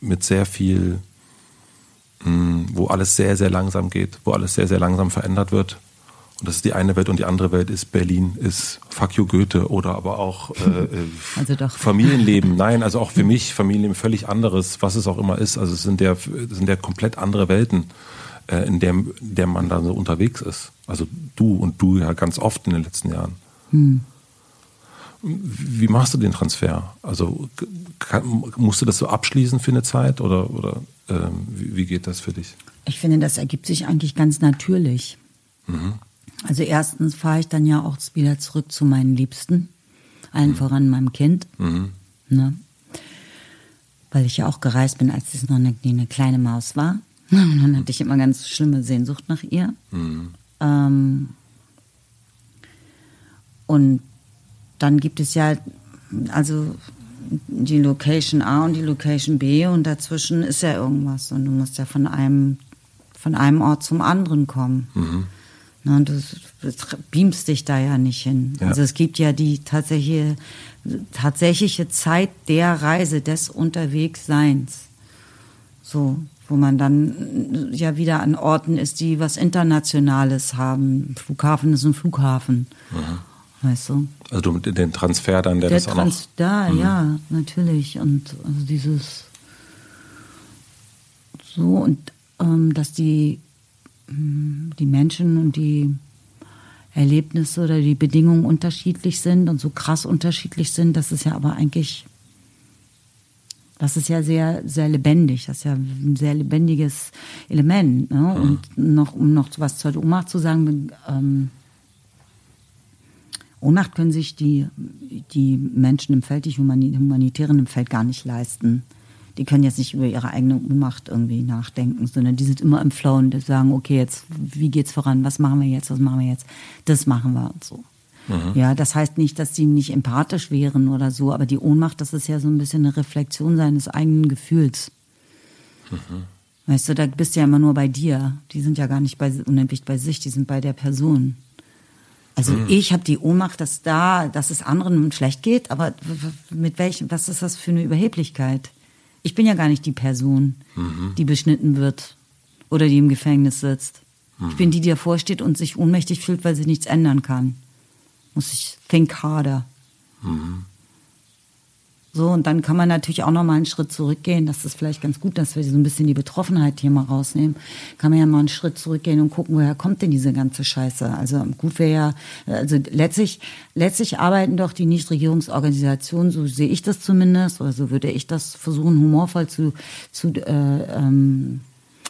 mit sehr viel, mh, hm, wo alles sehr, sehr langsam geht, wo alles sehr, sehr langsam verändert wird und das ist die eine Welt und die andere Welt ist Berlin, ist Fuck you Goethe oder aber auch äh, äh [LAUGHS] also Familienleben. [LAUGHS] Nein, also auch für mich Familienleben völlig anderes, was es auch immer ist. Also es sind ja, sind ja komplett andere Welten, äh, in, der, in der man da so unterwegs ist. Also du und du ja ganz oft in den letzten Jahren. Hm. Wie machst du den Transfer? Also kann, musst du das so abschließen für eine Zeit oder, oder ähm, wie, wie geht das für dich? Ich finde, das ergibt sich eigentlich ganz natürlich. Mhm. Also erstens fahre ich dann ja auch wieder zurück zu meinen Liebsten, allen mhm. voran meinem Kind. Mhm. Ne? Weil ich ja auch gereist bin, als es noch eine, eine kleine Maus war. [LAUGHS] Und dann hatte ich immer ganz schlimme Sehnsucht nach ihr. Mhm. Ähm, und dann gibt es ja, also die Location A und die Location B und dazwischen ist ja irgendwas und du musst ja von einem, von einem Ort zum anderen kommen. Mhm. Na, du, du beamst dich da ja nicht hin. Ja. Also es gibt ja die tatsächliche, tatsächliche Zeit der Reise, des Unterwegsseins. So, wo man dann ja wieder an Orten ist, die was Internationales haben. Flughafen ist ein Flughafen. Mhm. Weißt du? Also du, den Transfer dann, der, der das auch Trans noch... Da, mhm. ja, natürlich. Und also dieses... So, und ähm, dass die die Menschen und die Erlebnisse oder die Bedingungen unterschiedlich sind und so krass unterschiedlich sind, das ist ja aber eigentlich, das ist ja sehr, sehr lebendig, das ist ja ein sehr lebendiges Element. Ne? Mhm. Und noch, um noch was zur Ohnmacht zu sagen, ähm, Ohnmacht können sich die, die Menschen im Feld, die Humanitären im Feld gar nicht leisten die können jetzt nicht über ihre eigene Ohnmacht irgendwie nachdenken, sondern die sind immer im Flow und sagen, okay, jetzt, wie geht's voran? Was machen wir jetzt? Was machen wir jetzt? Das machen wir und so. Mhm. Ja, das heißt nicht, dass sie nicht empathisch wären oder so, aber die Ohnmacht, das ist ja so ein bisschen eine Reflexion seines eigenen Gefühls. Mhm. Weißt du, da bist du ja immer nur bei dir. Die sind ja gar nicht bei, unendlich bei sich, die sind bei der Person. Also mhm. ich habe die Ohnmacht, dass da, dass es anderen schlecht geht, aber mit welchem, was ist das für eine Überheblichkeit? Ich bin ja gar nicht die Person, mhm. die beschnitten wird oder die im Gefängnis sitzt. Mhm. Ich bin die, die davor steht und sich ohnmächtig fühlt, weil sie nichts ändern kann. Muss ich think harder. Mhm. So, und dann kann man natürlich auch noch mal einen Schritt zurückgehen. Das ist vielleicht ganz gut, dass wir so ein bisschen die Betroffenheit hier mal rausnehmen. Kann man ja mal einen Schritt zurückgehen und gucken, woher kommt denn diese ganze Scheiße? Also gut wäre ja, also letztlich, letztlich arbeiten doch die Nichtregierungsorganisationen, so sehe ich das zumindest, oder so würde ich das versuchen, humorvoll zu, zu, äh, ähm,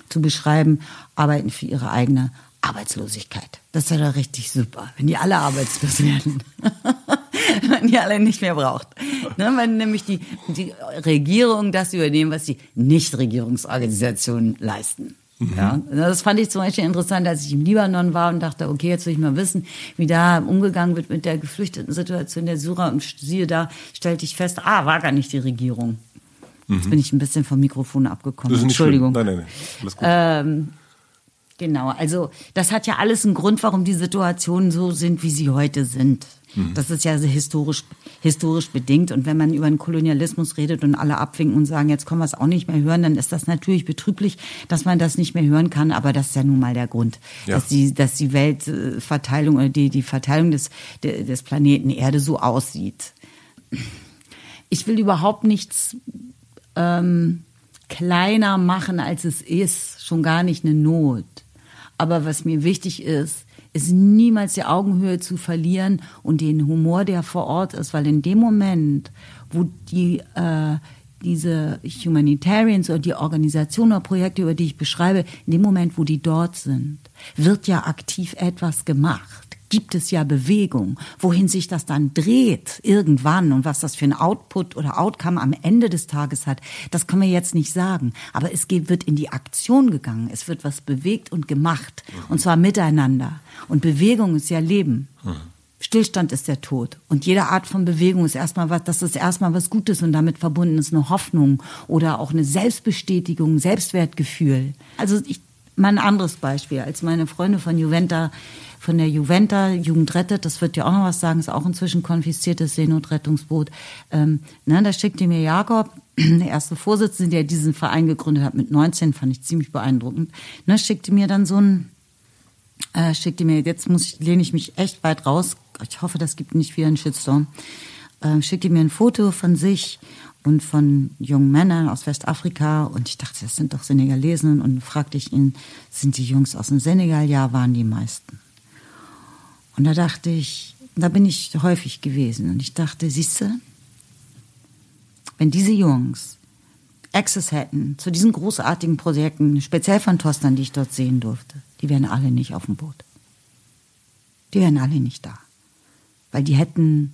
zu beschreiben, arbeiten für ihre eigene Arbeitslosigkeit. Das wäre doch richtig super, wenn die alle arbeitslos werden. [LAUGHS] [LAUGHS] wenn die alle nicht mehr braucht. Ne, wenn nämlich die, die Regierung das übernehmen, was die Nichtregierungsorganisationen leisten. Mhm. Ja, das fand ich zum Beispiel interessant, als ich im Libanon war und dachte, okay, jetzt will ich mal wissen, wie da umgegangen wird mit der geflüchteten Situation der Syrer und siehe da, stellte ich fest, ah, war gar nicht die Regierung. Mhm. Jetzt bin ich ein bisschen vom Mikrofon abgekommen. Entschuldigung. Nein, nein, nein. Alles gut. Ähm, genau, also das hat ja alles einen Grund, warum die Situationen so sind, wie sie heute sind. Mhm. Das ist ja historisch, historisch bedingt. Und wenn man über den Kolonialismus redet und alle abwinken und sagen, jetzt können wir es auch nicht mehr hören, dann ist das natürlich betrüblich, dass man das nicht mehr hören kann. Aber das ist ja nun mal der Grund, ja. dass, die, dass die Weltverteilung oder die, die Verteilung des, des Planeten Erde so aussieht. Ich will überhaupt nichts ähm, kleiner machen, als es ist. Schon gar nicht eine Not. Aber was mir wichtig ist, ist niemals die Augenhöhe zu verlieren und den Humor, der vor Ort ist, weil in dem Moment, wo die äh, diese Humanitarians oder die Organisationen oder Projekte, über die ich beschreibe, in dem Moment, wo die dort sind, wird ja aktiv etwas gemacht gibt es ja Bewegung. Wohin sich das dann dreht irgendwann und was das für ein Output oder Outcome am Ende des Tages hat, das können wir jetzt nicht sagen. Aber es wird in die Aktion gegangen. Es wird was bewegt und gemacht. Und zwar miteinander. Und Bewegung ist ja Leben. Stillstand ist der Tod. Und jede Art von Bewegung ist erstmal was, das ist erstmal was Gutes und damit verbunden ist eine Hoffnung oder auch eine Selbstbestätigung, Selbstwertgefühl. Also ich, mal ein anderes Beispiel. Als meine Freunde von Juventa von der Juventa, Jugend rettet, das wird ja auch noch was sagen, ist auch inzwischen konfisziertes Seenotrettungsboot. Ähm, ne, da schickte mir Jakob, [CLEARS THROAT] der erste Vorsitzende, der diesen Verein gegründet hat mit 19, fand ich ziemlich beeindruckend, ne, schickte mir dann so ein, äh, schickte mir, jetzt muss ich, lehne ich mich echt weit raus, ich hoffe, das gibt nicht wieder einen Shitstorm, äh, schickte mir ein Foto von sich und von jungen Männern aus Westafrika und ich dachte, das sind doch Senegalesen und fragte ich ihn, sind die Jungs aus dem Senegal? Ja, waren die meisten. Und da dachte ich, da bin ich häufig gewesen. Und ich dachte, siehst du, wenn diese Jungs Access hätten zu diesen großartigen Projekten, speziell von Tostern, die ich dort sehen durfte, die wären alle nicht auf dem Boot. Die wären alle nicht da. Weil die hätten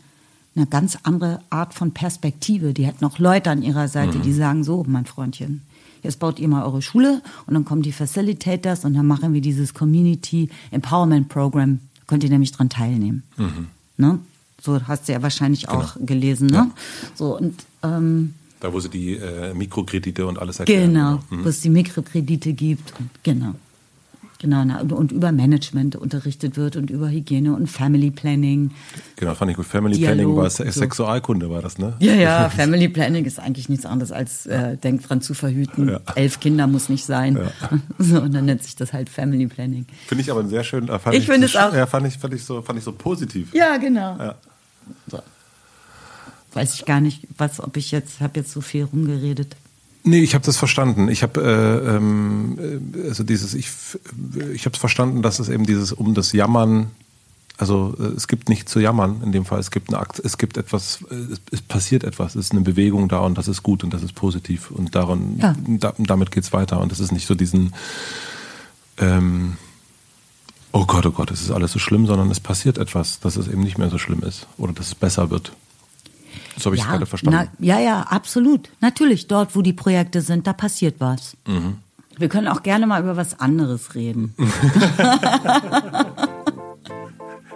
eine ganz andere Art von Perspektive. Die hätten auch Leute an ihrer Seite, mhm. die sagen, so, mein Freundchen, jetzt baut ihr mal eure Schule und dann kommen die Facilitators und dann machen wir dieses Community Empowerment Program könnt ihr nämlich dran teilnehmen. Mhm. Ne? So hast du ja wahrscheinlich genau. auch gelesen. Ne? Ja. So und ähm, da, wo sie die äh, Mikrokredite und alles erklären. Genau, mhm. wo es die Mikrokredite gibt. Und, genau. Genau, und über Management unterrichtet wird und über Hygiene und Family Planning. Genau, fand ich gut. Family Dialog, Planning war so. Sexualkunde, war das, ne? Ja, ja, [LAUGHS] Family Planning ist eigentlich nichts anderes als äh, denkt dran zu verhüten. Ja. Elf Kinder muss nicht sein. Ja. [LAUGHS] So, und dann nennt sich das halt Family Planning. Finde ich aber ein sehr schön. Äh, ich, ich finde es auch. Ja, fand ich, fand ich so, fand ich so positiv. Ja, genau. Ja. So. Weiß ich gar nicht, was, ob ich jetzt, habe jetzt so viel rumgeredet. Nee, ich habe das verstanden. Ich habe äh, ähm, äh, also dieses ich ich habe verstanden, dass es eben dieses um das Jammern also äh, es gibt nicht zu jammern in dem Fall. Es gibt eine Akt, es gibt etwas, es, es, passiert etwas, es ist eine Bewegung da und das ist gut und das ist positiv und daran, ja. da, damit geht's weiter und es ist nicht so diesen, ähm, oh Gott, oh Gott, es ist alles so schlimm, sondern es passiert etwas, dass es eben nicht mehr so schlimm ist oder dass es besser wird. So habe ich ja, gerade verstanden. Na, ja, ja, absolut. Natürlich, dort, wo die Projekte sind, da passiert was. Mhm. Wir können auch gerne mal über was anderes reden. [LAUGHS]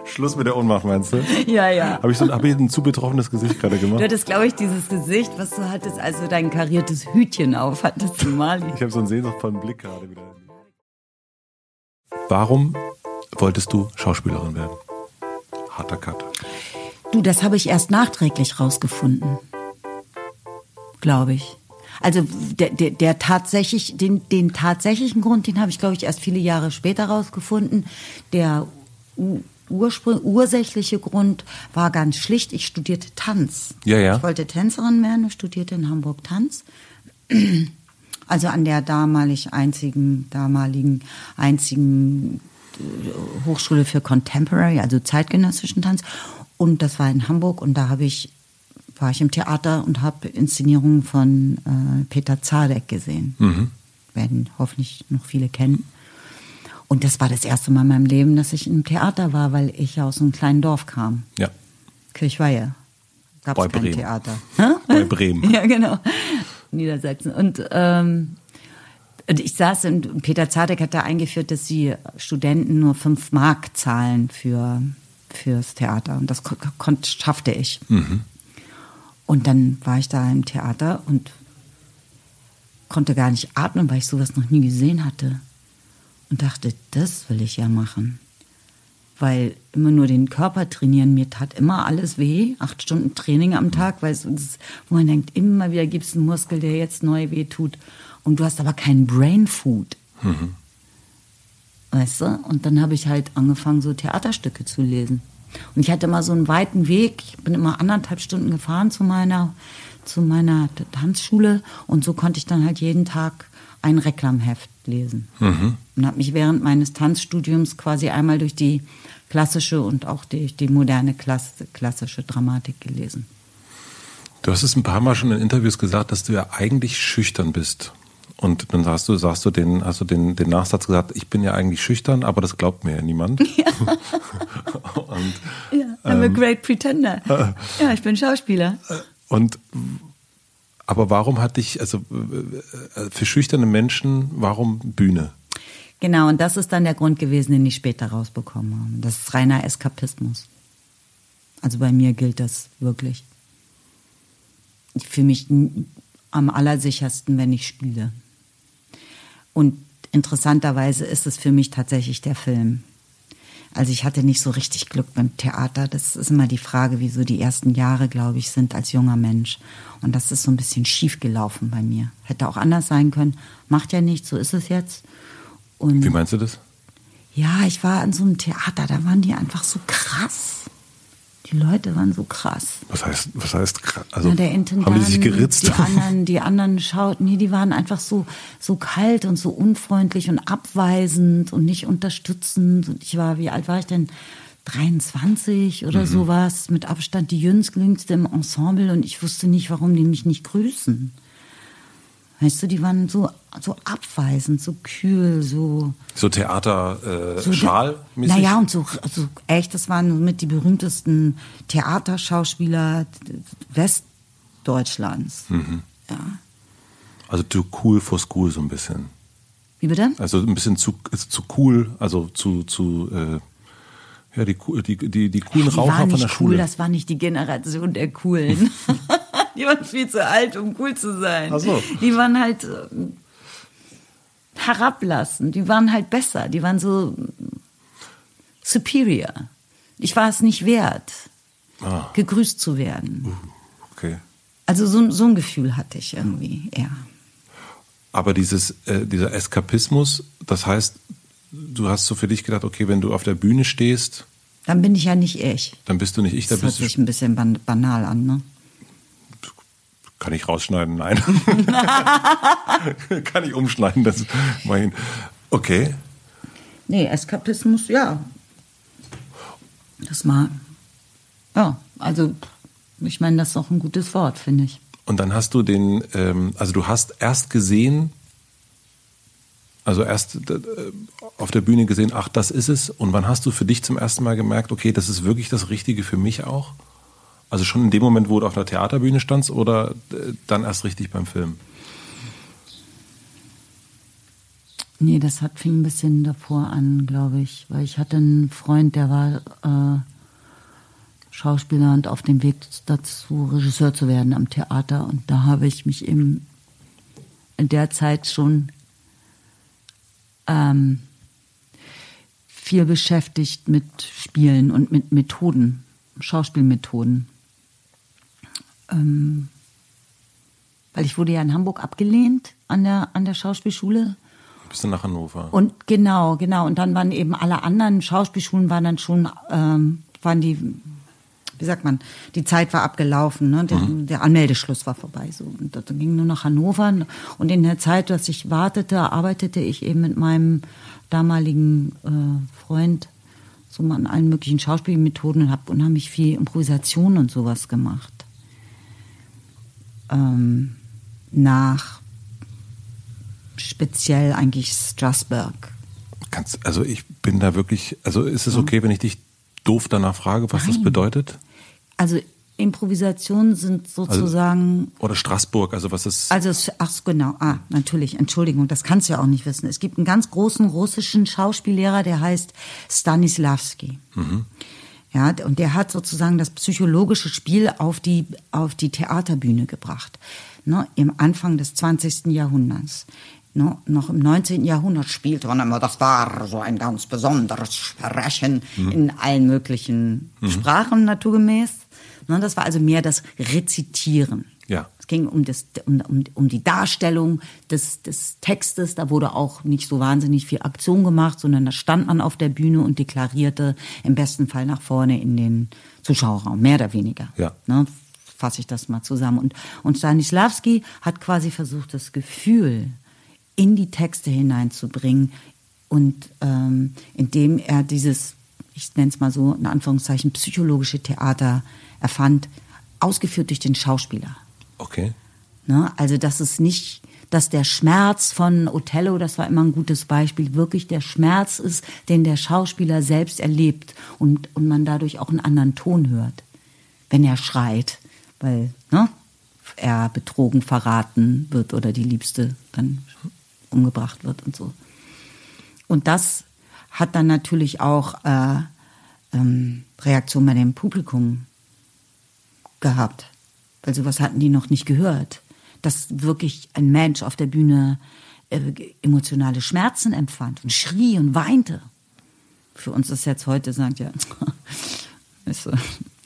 Schluss mit der Ohnmacht, meinst du? Ja, ja. Habe ich, so, hab ich ein zu betroffenes Gesicht gerade gemacht? Du hattest, glaube ich, dieses Gesicht, was du hattest, als du dein kariertes Hütchen auf hattest, Mali. Ich habe so einen sehnsuchtvollen Blick gerade wieder. Warum wolltest du Schauspielerin werden? Harter Cut. Du, das habe ich erst nachträglich rausgefunden. Glaube ich. Also der, der, der tatsächlich, den, den tatsächlichen Grund, den habe ich, glaube ich, erst viele Jahre später rausgefunden. Der Ursprung, ursächliche Grund war ganz schlicht, ich studierte Tanz. Ja, ja. Ich wollte Tänzerin werden, studierte in Hamburg Tanz. [CLEARS THROAT] Also an der damalig einzigen, damaligen einzigen äh, Hochschule für Contemporary, also zeitgenössischen Tanz. Und das war in Hamburg und da habe ich war ich im Theater und habe Inszenierungen von äh, Peter Zadek gesehen. Mhm. Werden hoffentlich noch viele kennen. Und das war das erste Mal in meinem Leben, dass ich im Theater war, weil ich aus einem kleinen Dorf kam. Ja. Kirchweihe. Gab es kein Bremen. Theater. Bei Bremen. [LAUGHS] ja, genau. Niedersachsen. Und ähm, ich saß und Peter Zadek hat da eingeführt, dass die Studenten nur fünf Mark zahlen für fürs Theater und das konnte schaffte ich. Mhm. Und dann war ich da im Theater und konnte gar nicht atmen, weil ich sowas noch nie gesehen hatte. Und dachte, das will ich ja machen. Weil immer nur den Körper trainieren, mir tat immer alles weh. Acht Stunden Training am Tag, weil es, wo man denkt, immer wieder gibt es einen Muskel, der jetzt neu weh tut. Und du hast aber keinen Brain Food. Mhm. Weißt du? Und dann habe ich halt angefangen, so Theaterstücke zu lesen. Und ich hatte immer so einen weiten Weg. Ich bin immer anderthalb Stunden gefahren zu meiner, zu meiner Tanzschule. Und so konnte ich dann halt jeden Tag ein Reklamheft lesen. Mhm. Und habe mich während meines Tanzstudiums quasi einmal durch die klassische und auch die, die moderne Klass, klassische Dramatik gelesen. Du hast es ein paar Mal schon in Interviews gesagt, dass du ja eigentlich schüchtern bist. Und dann sagst du, sagst du den, hast du den, den Nachsatz gesagt, ich bin ja eigentlich schüchtern, aber das glaubt mir ja niemand. [LAUGHS] Ja. [LAUGHS] und, ja, I'm ähm, a great pretender. Äh, [LAUGHS] ja, ich bin Schauspieler. Und aber warum hat dich, also äh, für schüchterne Menschen, warum Bühne? Genau, und das ist dann der Grund gewesen, den ich später rausbekommen habe. Das ist reiner Eskapismus. Also bei mir gilt das wirklich. Ich fühle mich am allersichersten, wenn ich spiele. Und interessanterweise ist es für mich tatsächlich der Film. Also ich hatte nicht so richtig Glück beim Theater. Das ist immer die Frage, wie so die ersten Jahre, glaube ich, sind als junger Mensch. Und das ist so ein bisschen schief gelaufen bei mir. Hätte auch anders sein können. Macht ja nichts, so ist es jetzt. Und wie meinst du das? Ja, ich war in so einem Theater, da waren die einfach so krass. Die Leute waren so krass. Was heißt, was heißt krass? Also, ja, der Intendant, haben die sich geritzt? Die anderen, die anderen schauten, nee, die waren einfach so, so kalt und so unfreundlich und abweisend und nicht unterstützend. Und ich war, wie alt war ich denn? 23 oder mhm. sowas, mit Abstand die jüngste im Ensemble und ich wusste nicht, warum die mich nicht grüßen. Weißt du, die waren so, so abweisend, so kühl, so. So Theater-Schal? Äh, so, naja, und so, also echt, das waren mit die berühmtesten Theaterschauspieler Westdeutschlands. Mhm. Ja. Also too cool for school so ein bisschen. Wie bitte? Also ein bisschen zu, zu cool, also zu, zu äh, ja, die, die, die, die coolen die Raucher von der cool, Schule. Das war nicht die Generation der Coolen. [LAUGHS] die waren viel zu alt, um cool zu sein. Ach so. Die waren halt äh, herablassend, die waren halt besser, die waren so superior. Ich war es nicht wert, ah. gegrüßt zu werden. Uh, okay. Also so, so ein Gefühl hatte ich irgendwie, ja. Aber dieses, äh, dieser Eskapismus, das heißt, du hast so für dich gedacht, okay, wenn du auf der Bühne stehst. Dann bin ich ja nicht ich. Dann bist du nicht ich, dann das bist hört sich ein bisschen banal an, ne? Kann ich rausschneiden? Nein. [LAUGHS] Kann ich umschneiden, das mein. Okay. Nee, Eskapismus, ja. Das mal. Ja, also ich meine, das ist doch ein gutes Wort, finde ich. Und dann hast du den, ähm, also du hast erst gesehen, also erst äh, auf der Bühne gesehen, ach, das ist es. Und wann hast du für dich zum ersten Mal gemerkt, okay, das ist wirklich das Richtige für mich auch? Also schon in dem Moment, wo du auf der Theaterbühne standst oder äh, dann erst richtig beim Film? Nee, das hat fing ein bisschen davor an, glaube ich. Weil ich hatte einen Freund, der war äh, Schauspieler und auf dem Weg dazu, Regisseur zu werden am Theater. Und da habe ich mich eben in der Zeit schon ähm, viel beschäftigt mit Spielen und mit Methoden, Schauspielmethoden. Ähm, weil ich wurde ja in Hamburg abgelehnt an der, an der Schauspielschule. Bist du nach Hannover? Und genau, genau. Und dann waren eben alle anderen Schauspielschulen waren dann schon, ähm, waren die, wie sagt man, die Zeit war abgelaufen, ne? der, mhm. der Anmeldeschluss war vorbei. So. Und dann ging nur nach Hannover. Und in der Zeit, dass ich wartete, arbeitete ich eben mit meinem damaligen äh, Freund so an allen möglichen Schauspielmethoden und habe unheimlich viel Improvisation und sowas gemacht ähm, nach speziell eigentlich Strasbourg. Kannst, also ich bin da wirklich, also ist es okay, wenn ich dich doof danach frage, was Nein. das bedeutet? Also Improvisationen sind sozusagen. Also, oder Straßburg, also was ist. Also, ach genau, ah, natürlich, Entschuldigung, das kannst du ja auch nicht wissen. Es gibt einen ganz großen russischen Schauspiellehrer, der heißt Stanislavski. Mhm. Ja, und der hat sozusagen das psychologische Spiel auf die, auf die Theaterbühne gebracht. Ne, Im Anfang des 20. Jahrhunderts. Ne, noch im 19. Jahrhundert spielte man immer, das war so ein ganz besonderes Sprechen mhm. in allen möglichen mhm. Sprachen naturgemäß. Ne, das war also mehr das Rezitieren. Ging um, das, um, um, um die Darstellung des, des Textes. Da wurde auch nicht so wahnsinnig viel Aktion gemacht, sondern da stand man auf der Bühne und deklarierte im besten Fall nach vorne in den Zuschauerraum, mehr oder weniger. Ja. Ne, fasse ich das mal zusammen. Und, und Stanislavski hat quasi versucht, das Gefühl in die Texte hineinzubringen und ähm, indem er dieses, ich nenne es mal so, in Anführungszeichen, psychologische Theater erfand, ausgeführt durch den Schauspieler. Okay. Ne? Also, dass es nicht, dass der Schmerz von Othello, das war immer ein gutes Beispiel, wirklich der Schmerz ist, den der Schauspieler selbst erlebt und, und man dadurch auch einen anderen Ton hört, wenn er schreit, weil ne, er betrogen, verraten wird oder die Liebste dann umgebracht wird und so. Und das hat dann natürlich auch äh, ähm, Reaktion bei dem Publikum gehabt. Weil sowas hatten die noch nicht gehört. Dass wirklich ein Mensch auf der Bühne äh, emotionale Schmerzen empfand und schrie und weinte. Für uns ist jetzt heute, sagt ja, [LAUGHS]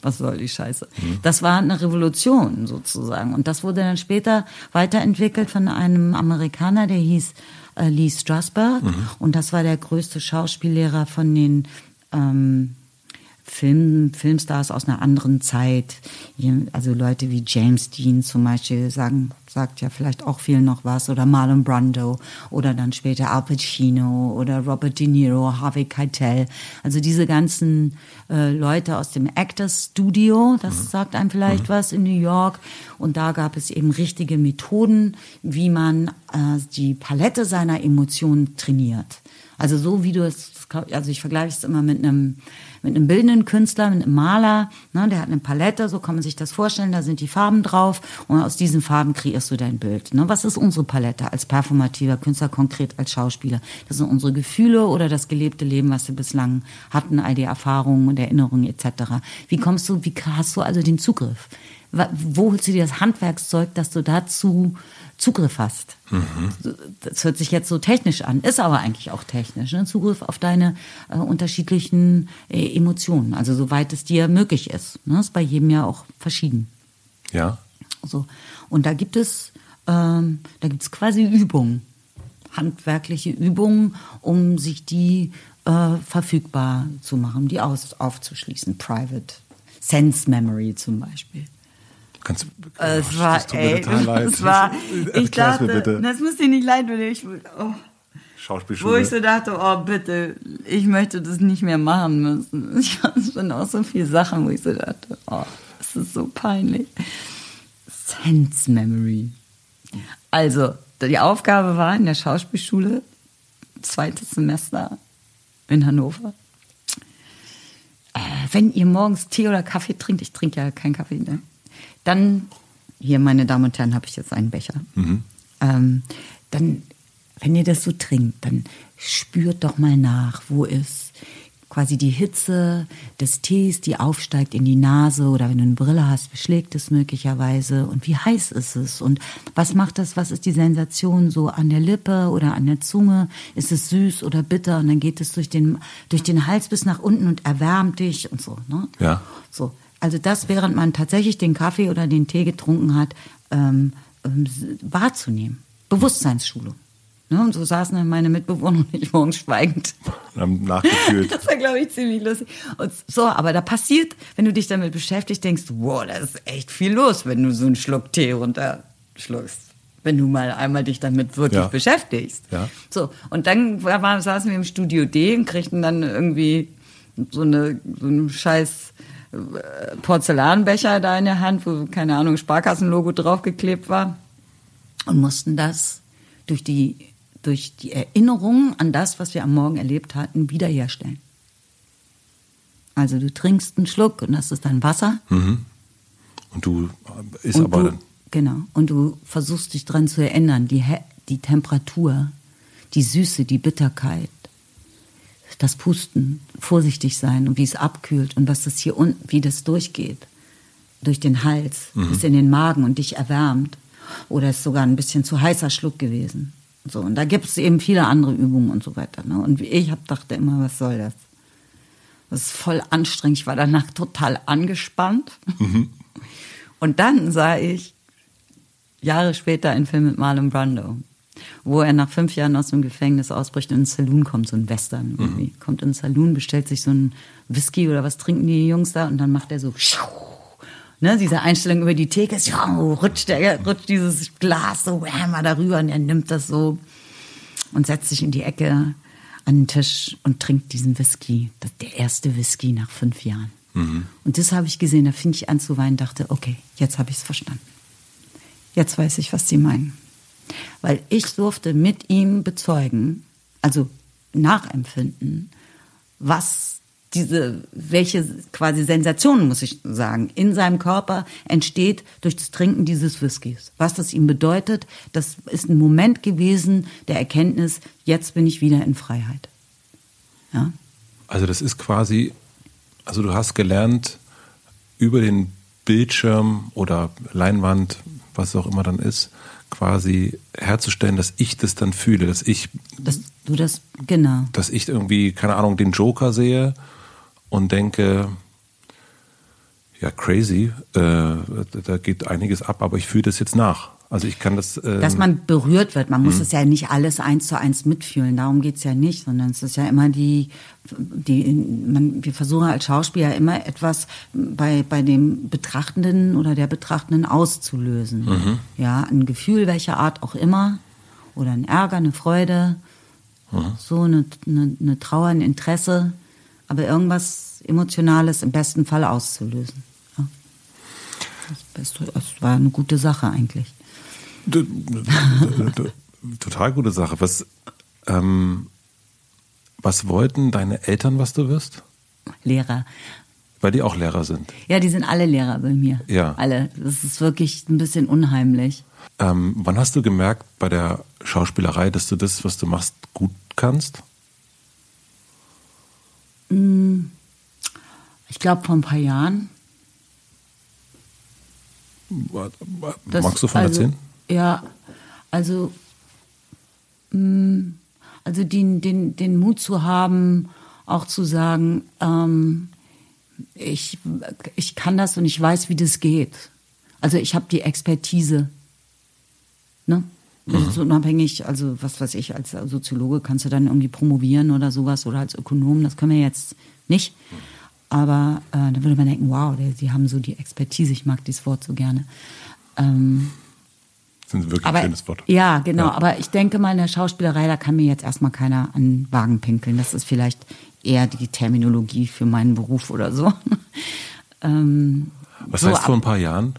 was soll die Scheiße? Mhm. Das war eine Revolution sozusagen. Und das wurde dann später weiterentwickelt von einem Amerikaner, der hieß äh, Lee Strasberg. Mhm. Und das war der größte Schauspiellehrer von den ähm, Film, Filmstars aus einer anderen Zeit, also Leute wie James Dean zum Beispiel sagen, sagt ja vielleicht auch viel noch was, oder Marlon Brando oder dann später Al Pacino oder Robert De Niro, Harvey Keitel. Also diese ganzen äh, Leute aus dem Actors Studio, das mhm. sagt einem vielleicht mhm. was in New York. Und da gab es eben richtige Methoden, wie man äh, die Palette seiner Emotionen trainiert. Also so wie du es, also ich vergleiche es immer mit einem mit einem bildenden Künstler, mit einem Maler, ne, der hat eine Palette, so kann man sich das vorstellen, da sind die Farben drauf und aus diesen Farben kreierst du dein Bild. Ne? Was ist unsere Palette als performativer Künstler, konkret als Schauspieler? Das sind unsere Gefühle oder das gelebte Leben, was wir bislang hatten, all die Erfahrungen und Erinnerungen etc. Wie kommst du, wie hast du also den Zugriff? Wo holst du dir das Handwerkszeug, dass du dazu Zugriff hast. Mhm. Das hört sich jetzt so technisch an, ist aber eigentlich auch technisch. Ne? Zugriff auf deine äh, unterschiedlichen äh, Emotionen, also soweit es dir möglich ist. Ne? Ist bei jedem ja auch verschieden. Ja. So. Und da gibt es, ähm, da gibt es quasi Übungen, handwerkliche Übungen, um sich die äh, verfügbar zu machen, die aus, aufzuschließen. Private Sense Memory zum Beispiel. Kannst, es oh, war, das ey, es war, [LAUGHS] ich dachte, das muss dir nicht leid, weil ich, oh. Schauspielschule. Wo ich so dachte, oh bitte, ich möchte das nicht mehr machen müssen. [LAUGHS] Ich bin auch so viele Sachen, wo ich so dachte, oh, das ist so peinlich. Sense Memory. Also, die Aufgabe war in der Schauspielschule, zweites Semester in Hannover. Äh, wenn ihr morgens Tee oder Kaffee trinkt, ich trinke ja keinen Kaffee, ne? Dann, hier, meine Damen und Herren, habe ich jetzt einen Becher. Mhm. Ähm, dann, wenn ihr das so trinkt, dann spürt doch mal nach, wo ist quasi die Hitze des Tees, die aufsteigt in die Nase oder wenn du eine Brille hast, beschlägt es möglicherweise und wie heiß ist es und was macht das, was ist die Sensation so an der Lippe oder an der Zunge, ist es süß oder bitter und dann geht es durch den, durch den Hals bis nach unten und erwärmt dich und so. Ne? Ja. So, also das, während man tatsächlich den Kaffee oder den Tee getrunken hat, ähm, ähm, wahrzunehmen. Bewusstseinsschulung. Ne? Und so saßen dann meine Mitbewohner und ich morgens schweigend. Haben nachgefühlt. [LAUGHS] Das war, glaube ich, ziemlich lustig. Und so, aber da passiert, wenn du dich damit beschäftigst, denkst du, wow, da ist echt viel los, wenn du so einen Schluck Tee runterschluckst. Wenn du mal einmal dich damit wirklich ja. beschäftigst. Ja. So, und dann war, saßen wir im Studio D und kriegten dann irgendwie so eine, so eine scheiß Porzellanbecher da in der Hand, wo, keine Ahnung, Sparkassenlogo draufgeklebt war. Und mussten das durch die, durch die Erinnerung an das, was wir am Morgen erlebt hatten, wiederherstellen. Also du trinkst einen Schluck und das ist dann Wasser. Mhm. Und du äh, Und aber du, genau. Und du versuchst dich dran zu erinnern, die, die Temperatur, die Süße, die Bitterkeit, das Pusten, vorsichtig sein und wie es abkühlt und was das hier unten, wie das durchgeht. Durch den Hals, bis in den Magen und dich erwärmt. Oder ist sogar ein bisschen zu heißer Schluck gewesen. So, und da gibt es eben viele andere Übungen und so weiter. Ne? Und ich hab, dachte immer, was soll das? Das ist voll anstrengend. Ich war danach total angespannt. Und dann sah ich Jahre später einen Film mit Marlon Brando, wo er nach fünf Jahren aus dem Gefängnis ausbricht und ins Saloon kommt, so ein Western irgendwie. Kommt ins Saloon, bestellt sich so ein Whisky oder was trinken die Jungs da und dann macht er so Ne, diese Einstellung über die Theke, rutscht, der, rutscht dieses Glas so whammer darüber und er nimmt das so und setzt sich in die Ecke an den Tisch und trinkt diesen Whisky. Das der erste Whisky nach fünf Jahren. Und das habe ich gesehen, da fing ich an zu weinen, dachte, okay, jetzt habe ich es verstanden. Jetzt weiß ich, was sie meinen. Weil ich durfte mit ihm bezeugen, also nachempfinden, was diese, welche quasi Sensation, muss ich sagen, in seinem Körper entsteht durch das Trinken dieses Whiskys. Was das ihm bedeutet, das ist ein Moment gewesen der Erkenntnis, jetzt bin ich wieder in Freiheit. Ja? Also das ist quasi, also du hast gelernt, über den Bildschirm oder Leinwand, was es auch immer dann ist, quasi herzustellen, dass ich das dann fühle, dass ich, Dass du das, genau. dass ich irgendwie, keine Ahnung, den Joker sehe und denke, ja, crazy, äh, da geht einiges ab, aber ich fühle das jetzt nach. Also ich kann das. Ähm, Dass man berührt wird. Man muss es ja nicht alles eins zu eins mitfühlen. Darum geht's ja nicht, sondern es ist ja immer die, die man, wir versuchen als Schauspieler immer etwas bei, bei dem Betrachtenden oder der Betrachtenden auszulösen. Ja, ein Gefühl welcher Art auch immer. Oder ein Ärger, eine Freude, so eine, eine, eine Trauer, ein Interesse. Aber irgendwas Emotionales im besten Fall auszulösen. Ja. Das, Beste, das war eine gute Sache eigentlich. Total gute Sache. Was, ähm, was wollten deine Eltern, was du wirst? Lehrer. Weil die auch Lehrer sind. Ja, die sind alle Lehrer bei mir. Ja. Alle. Das ist wirklich ein bisschen unheimlich. Ähm, wann hast du gemerkt bei der Schauspielerei, dass du das, was du machst, gut kannst? Ich glaube, vor ein paar Jahren. Das- Magst du von also, erzählen? Ja, also, mh, also den, den, den Mut zu haben, auch zu sagen, ähm, ich, ich kann das und ich weiß, wie das geht. Also ich habe die Expertise. Ne? Das ist unabhängig, also was weiß ich, als Soziologe kannst du dann irgendwie promovieren oder sowas oder als Ökonom, das können wir jetzt nicht. Aber äh, da würde man denken, wow, der, die haben so die Expertise, ich mag dieses Wort so gerne. Ähm, Das ist wirklich aber, ein schönes Wort. Ja, genau. Ja. Aber ich denke mal, in der Schauspielerei, da kann mir jetzt erstmal keiner an den Wagen pinkeln. Das ist vielleicht eher die Terminologie für meinen Beruf oder so. [LAUGHS] ähm, Was so heißt vor ein paar Jahren?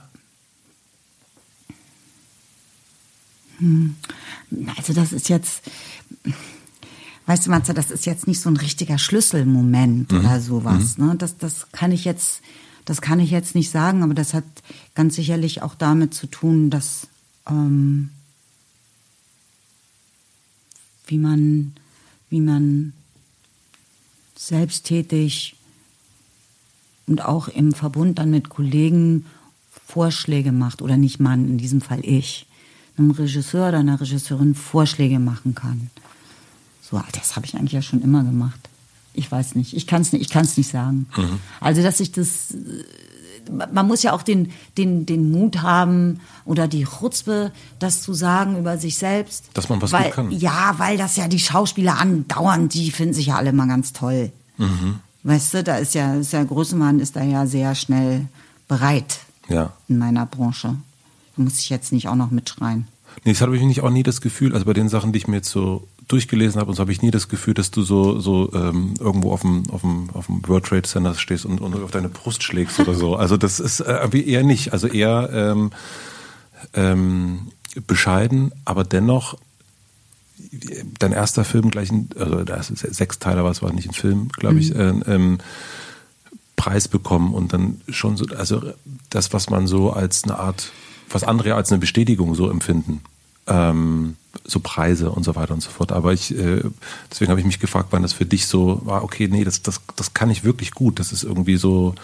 Also das ist jetzt, weißt du, Matze, das ist jetzt nicht so ein richtiger Schlüsselmoment oder sowas. Ne? Das, das kann ich jetzt, das kann ich jetzt nicht sagen, aber das hat ganz sicherlich auch damit zu tun, dass ähm, wie man, wie man selbsttätig und auch im Verbund dann mit Kollegen Vorschläge macht oder nicht man, in diesem Fall ich, einem Regisseur oder einer Regisseurin Vorschläge machen kann. So, das habe ich eigentlich ja schon immer gemacht. Ich weiß nicht, ich kann es nicht, ich kann's nicht sagen. Also, dass ich das, man muss ja auch den, den, den Mut haben oder die Chutzpe, das zu sagen über sich selbst. Dass man was weil, gut kann. Ja, weil das ja die Schauspieler andauern, die finden sich ja alle mal ganz toll. Weißt du, da ist ja, ist ja Größenmann ist da ja sehr schnell bereit Ja. in meiner Branche. Da muss ich jetzt nicht auch noch mitschreien. Nee, das habe ich nicht auch nie das Gefühl, also bei den Sachen, die ich mir jetzt so durchgelesen habe, und so habe ich nie das Gefühl, dass du so, so ähm, irgendwo auf dem, auf, dem, auf dem World Trade Center stehst und, und auf deine Brust schlägst oder so. Also das ist äh, eher nicht. Also eher ähm, ähm, bescheiden, aber dennoch dein erster Film gleich, ein, also das ist Sechsteiler war es, war nicht ein Film, glaube ich, äh, ähm, Preis bekommen und dann schon so, also das, was man so als eine Art, was andere als eine Bestätigung so empfinden. Ähm, so Preise und so weiter und so fort. Aber ich, äh, deswegen habe ich mich gefragt, wann das für dich so war, okay, nee, das, das, das kann ich wirklich gut. Das ist irgendwie so,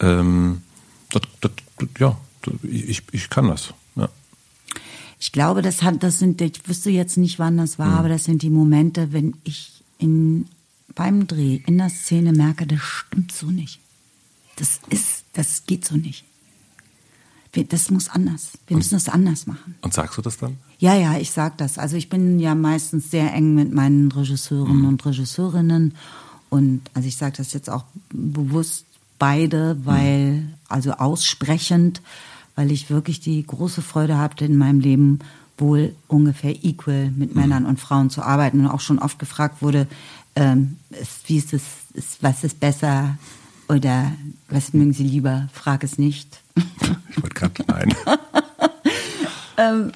ähm, das, das, ja, ich, ich kann das. Ja. Ich glaube, das hat, das sind, ich wüsste jetzt nicht, wann das war, mhm. aber das sind die Momente, wenn ich in, beim Dreh in der Szene merke, das stimmt so nicht. Das ist, das geht so nicht. Wir, das muss anders. Wir und, müssen das anders machen. Und sagst du das dann? Ja, ja, ich sag das. Also ich bin ja meistens sehr eng mit meinen Regisseuren mhm. und Regisseurinnen. Und also ich sage das jetzt auch bewusst beide, weil, mhm. also aussprechend, weil ich wirklich die große Freude hatte, in meinem Leben wohl ungefähr equal mit mhm. Männern und Frauen zu arbeiten und auch schon oft gefragt wurde, ähm, ist, wie ist es, ist, was ist besser oder was mögen Sie lieber? Frag es nicht. Ich wollte gerade nein. [LAUGHS] ähm,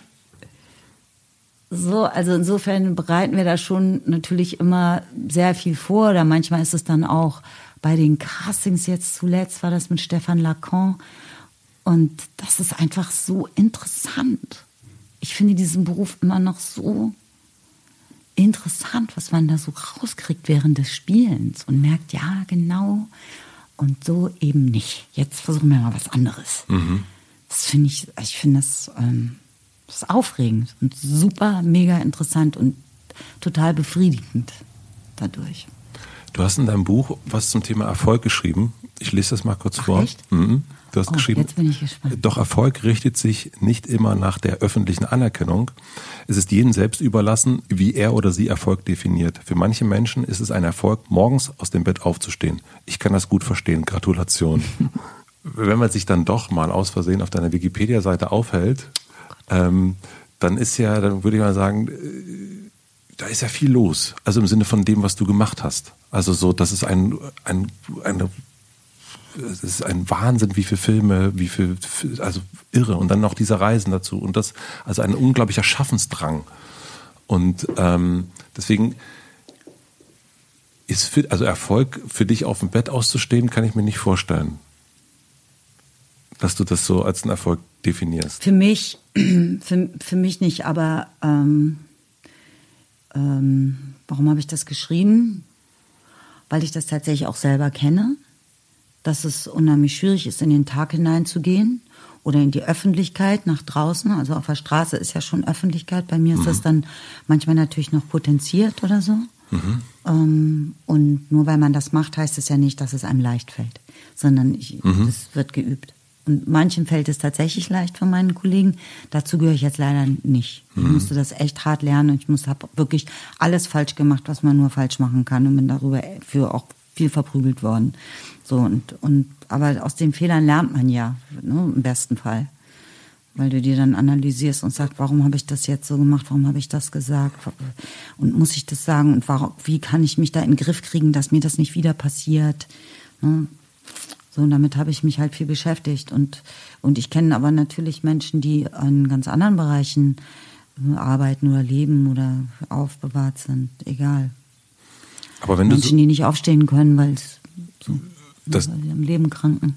so, also insofern bereiten wir da schon natürlich immer sehr viel vor. Oder manchmal ist es dann auch bei den Castings jetzt zuletzt war das mit Stefan Lacan. Und das ist einfach so interessant. Ich finde diesen Beruf immer noch so interessant, was man da so rauskriegt während des Spielens und merkt, ja, genau. Und so eben nicht. Jetzt versuchen wir mal was anderes. Mhm. Das finde ich, ich finde das, ähm, das ist aufregend und super, mega interessant und total befriedigend dadurch. Du hast in deinem Buch was zum Thema Erfolg geschrieben. Ich lese das mal kurz Ach, vor. Mhm. Du hast oh, geschrieben, doch Erfolg richtet sich nicht immer nach der öffentlichen Anerkennung. Es ist jedem selbst überlassen, wie er oder sie Erfolg definiert. Für manche Menschen ist es ein Erfolg, morgens aus dem Bett aufzustehen. Ich kann das gut verstehen. Gratulation. [LAUGHS] Wenn man sich dann doch mal aus Versehen auf deiner Wikipedia-Seite aufhält, ähm, dann ist ja, dann würde ich mal sagen, äh, da ist ja viel los. Also im Sinne von dem, was du gemacht hast. Also so, das ist ein, ein, eine, es ist ein Wahnsinn, wie viele Filme, wie viel, also irre. Und dann noch diese Reisen dazu. Und das, also ein unglaublicher Schaffensdrang. Und ähm, deswegen ist für, also Erfolg für dich auf dem Bett auszustehen, kann ich mir nicht vorstellen. Dass du das so als einen Erfolg definierst. Für mich, [CLEARS THROAT] für, für mich nicht, aber ähm, ähm, warum habe ich das geschrieben? Weil ich das tatsächlich auch selber kenne, dass es unheimlich schwierig ist, in den Tag hineinzugehen oder in die Öffentlichkeit nach draußen. Also auf der Straße ist ja schon Öffentlichkeit. Bei mir ist mhm. das dann manchmal natürlich noch potenziert oder so. Mhm. Ähm, und nur weil man das macht, heißt es ja nicht, dass es einem leicht fällt, sondern ich, mhm. es wird geübt. Und manchen fällt es tatsächlich leicht von meinen Kollegen. Dazu gehöre ich jetzt leider nicht. Ich mhm. musste das echt hart lernen und ich habe wirklich alles falsch gemacht, was man nur falsch machen kann und bin darüber für auch viel verprügelt worden. So und, und aber aus den Fehlern lernt man ja, ne, im besten Fall. Weil du dir dann analysierst und sagst, warum habe ich das jetzt so gemacht, warum habe ich das gesagt und muss ich das sagen und warum, wie kann ich mich da in den Griff kriegen, dass mir das nicht wieder passiert. Ne? So, und damit habe ich mich halt viel beschäftigt. Und, und ich kenne aber natürlich Menschen, die in ganz anderen Bereichen äh, arbeiten oder leben oder aufbewahrt sind. Egal. Aber wenn Menschen, so, die nicht aufstehen können, weil es so, das, weil sie am Leben kranken.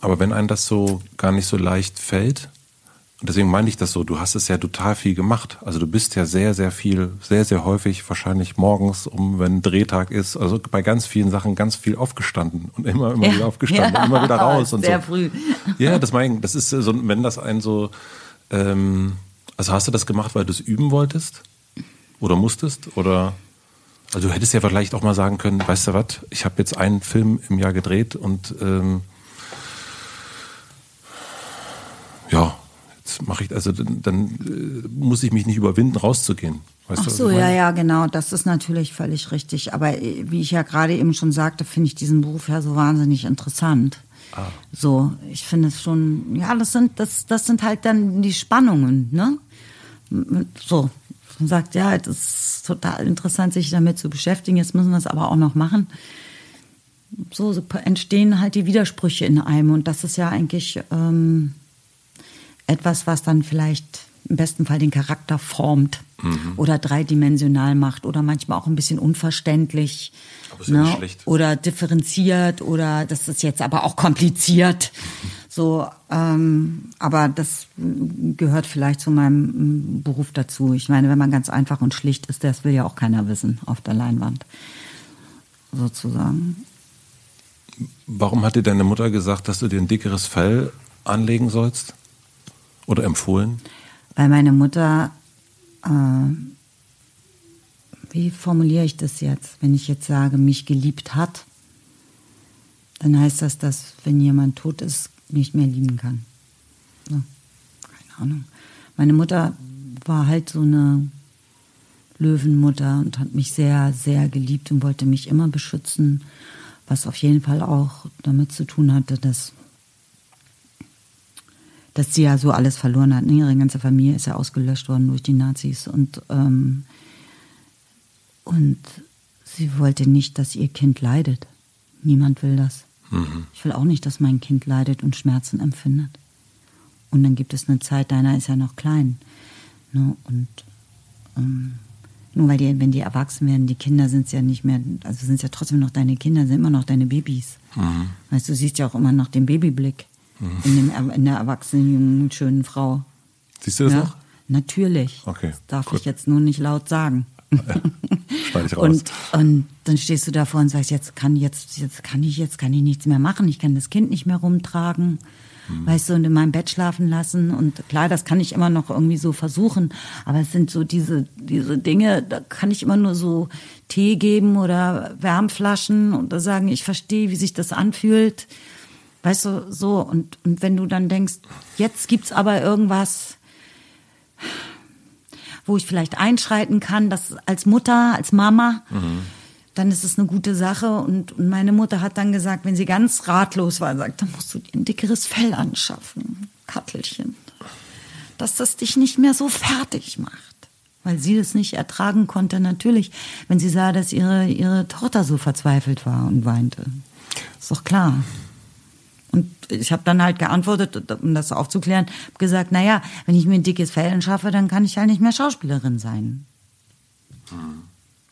Aber wenn einem das so gar nicht so leicht fällt, und deswegen meine ich das so, du hast es ja total viel gemacht. Also du bist ja sehr, sehr viel, sehr, sehr häufig, wahrscheinlich morgens, um wenn Drehtag ist, also bei ganz vielen Sachen ganz viel aufgestanden und immer, immer ja, wieder aufgestanden, ja, immer [LAUGHS] wieder raus und sehr so. früh. Ja, das meine ich, das ist so, wenn das ein so, ähm, also hast du das gemacht, weil du es üben wolltest? Oder musstest? Oder also du hättest ja vielleicht auch mal sagen können, weißt du was, ich habe jetzt einen Film im Jahr gedreht und ähm, ja, mache ich, also dann, dann äh, muss ich mich nicht überwinden, rauszugehen. Weißt Ach so, ja, ja, genau. Das ist natürlich völlig richtig. Aber äh, wie ich ja gerade eben schon sagte, finde ich diesen Beruf ja so wahnsinnig interessant. Ah. So, ich finde es schon, ja, das sind, das, das sind halt dann die Spannungen, ne? So, man sagt, ja, das ist total interessant, sich damit zu beschäftigen. Jetzt müssen wir es aber auch noch machen. So, so entstehen halt die Widersprüche in einem. Und das ist ja eigentlich ähm, etwas, was dann vielleicht im besten Fall den Charakter formt mhm. oder dreidimensional macht oder manchmal auch ein bisschen unverständlich ne? oder differenziert oder das ist jetzt aber auch kompliziert. [LAUGHS] So, ähm, aber das gehört vielleicht zu meinem mm, Beruf dazu. Ich meine, wenn man ganz einfach und schlicht ist, das will ja auch keiner wissen auf der Leinwand, sozusagen. Warum hat dir deine Mutter gesagt, dass du dir ein dickeres Fell anlegen sollst? Oder empfohlen? Weil meine Mutter, äh, wie formuliere ich das jetzt, wenn ich jetzt sage, mich geliebt hat, dann heißt das, dass wenn jemand tot ist, nicht mehr lieben kann. So, keine Ahnung. Meine Mutter war halt so eine Löwenmutter und hat mich sehr, sehr geliebt und wollte mich immer beschützen, was auf jeden Fall auch damit zu tun hatte, dass, dass sie ja so alles verloren hat. Ihre ganze Familie ist ja ausgelöscht worden durch die Nazis und, ähm, und sie wollte nicht, dass ihr Kind leidet. Niemand will das. Mhm. Ich will auch nicht, dass mein Kind leidet und Schmerzen empfindet. Und dann gibt es eine Zeit, deiner ist ja noch klein. Ne? Und ähm, nur weil die, wenn die erwachsen werden, die Kinder sind es ja nicht mehr, also sind es ja trotzdem noch deine Kinder, sind immer noch deine Babys. Mhm. Weißt du, siehst ja auch immer noch den Babyblick mhm. in, dem, in der erwachsenen, jungen, schönen Frau. Siehst du das ja? noch? Natürlich. Okay. Das darf gut. ich jetzt nur nicht laut sagen. Ja, ich raus. Und, und dann stehst du davor und sagst, jetzt kann jetzt, jetzt kann ich, jetzt kann ich nichts mehr machen, ich kann das Kind nicht mehr rumtragen. Mhm. Weißt du, und in meinem Bett schlafen lassen. Und klar, das kann ich immer noch irgendwie so versuchen. Aber es sind so diese, diese Dinge, da kann ich immer nur so Tee geben oder Wärmflaschen und da sagen, ich verstehe, wie sich das anfühlt. Weißt du, so. Und, und wenn du dann denkst, jetzt gibt's aber irgendwas, wo ich vielleicht einschreiten kann, das als Mutter, als Mama, mhm. dann ist es eine gute Sache. Und, und, meine Mutter hat dann gesagt, wenn sie ganz ratlos war, sagt, dann musst du dir ein dickeres Fell anschaffen, Kattelchen, dass das dich nicht mehr so fertig macht. Weil sie das nicht ertragen konnte, natürlich, wenn sie sah, dass ihre, ihre Tochter so verzweifelt war und weinte. Ist doch klar. Und ich habe dann halt geantwortet, um das aufzuklären, habe gesagt, naja, wenn ich mir ein dickes Fell schaffe, dann kann ich halt nicht mehr Schauspielerin sein. Mhm.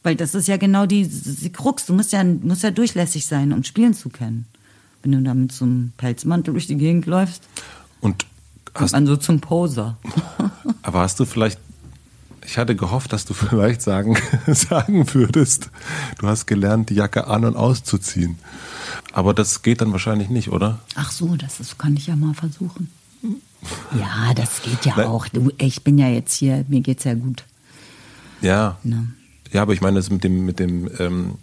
Weil das ist ja genau die, die Krux. Du musst ja, musst ja durchlässig sein, um spielen zu können. Wenn du da mit so einem Pelzmantel durch die Gegend läufst. Und hast man so zum Poser. Aber hast du vielleicht ich hatte gehofft, dass du [LAUGHS] vielleicht sagen, [LAUGHS] sagen würdest, du hast gelernt, die Jacke an und auszuziehen. Aber das geht dann wahrscheinlich nicht, oder? Ach so, das ist, kann ich ja mal versuchen. [LAUGHS] Ja, das geht ja Nein. auch. Du, ich bin ja jetzt hier, mir geht's ja gut. Ja. Ne? Ja, aber ich meine, das mit dem, mit dem, ähm,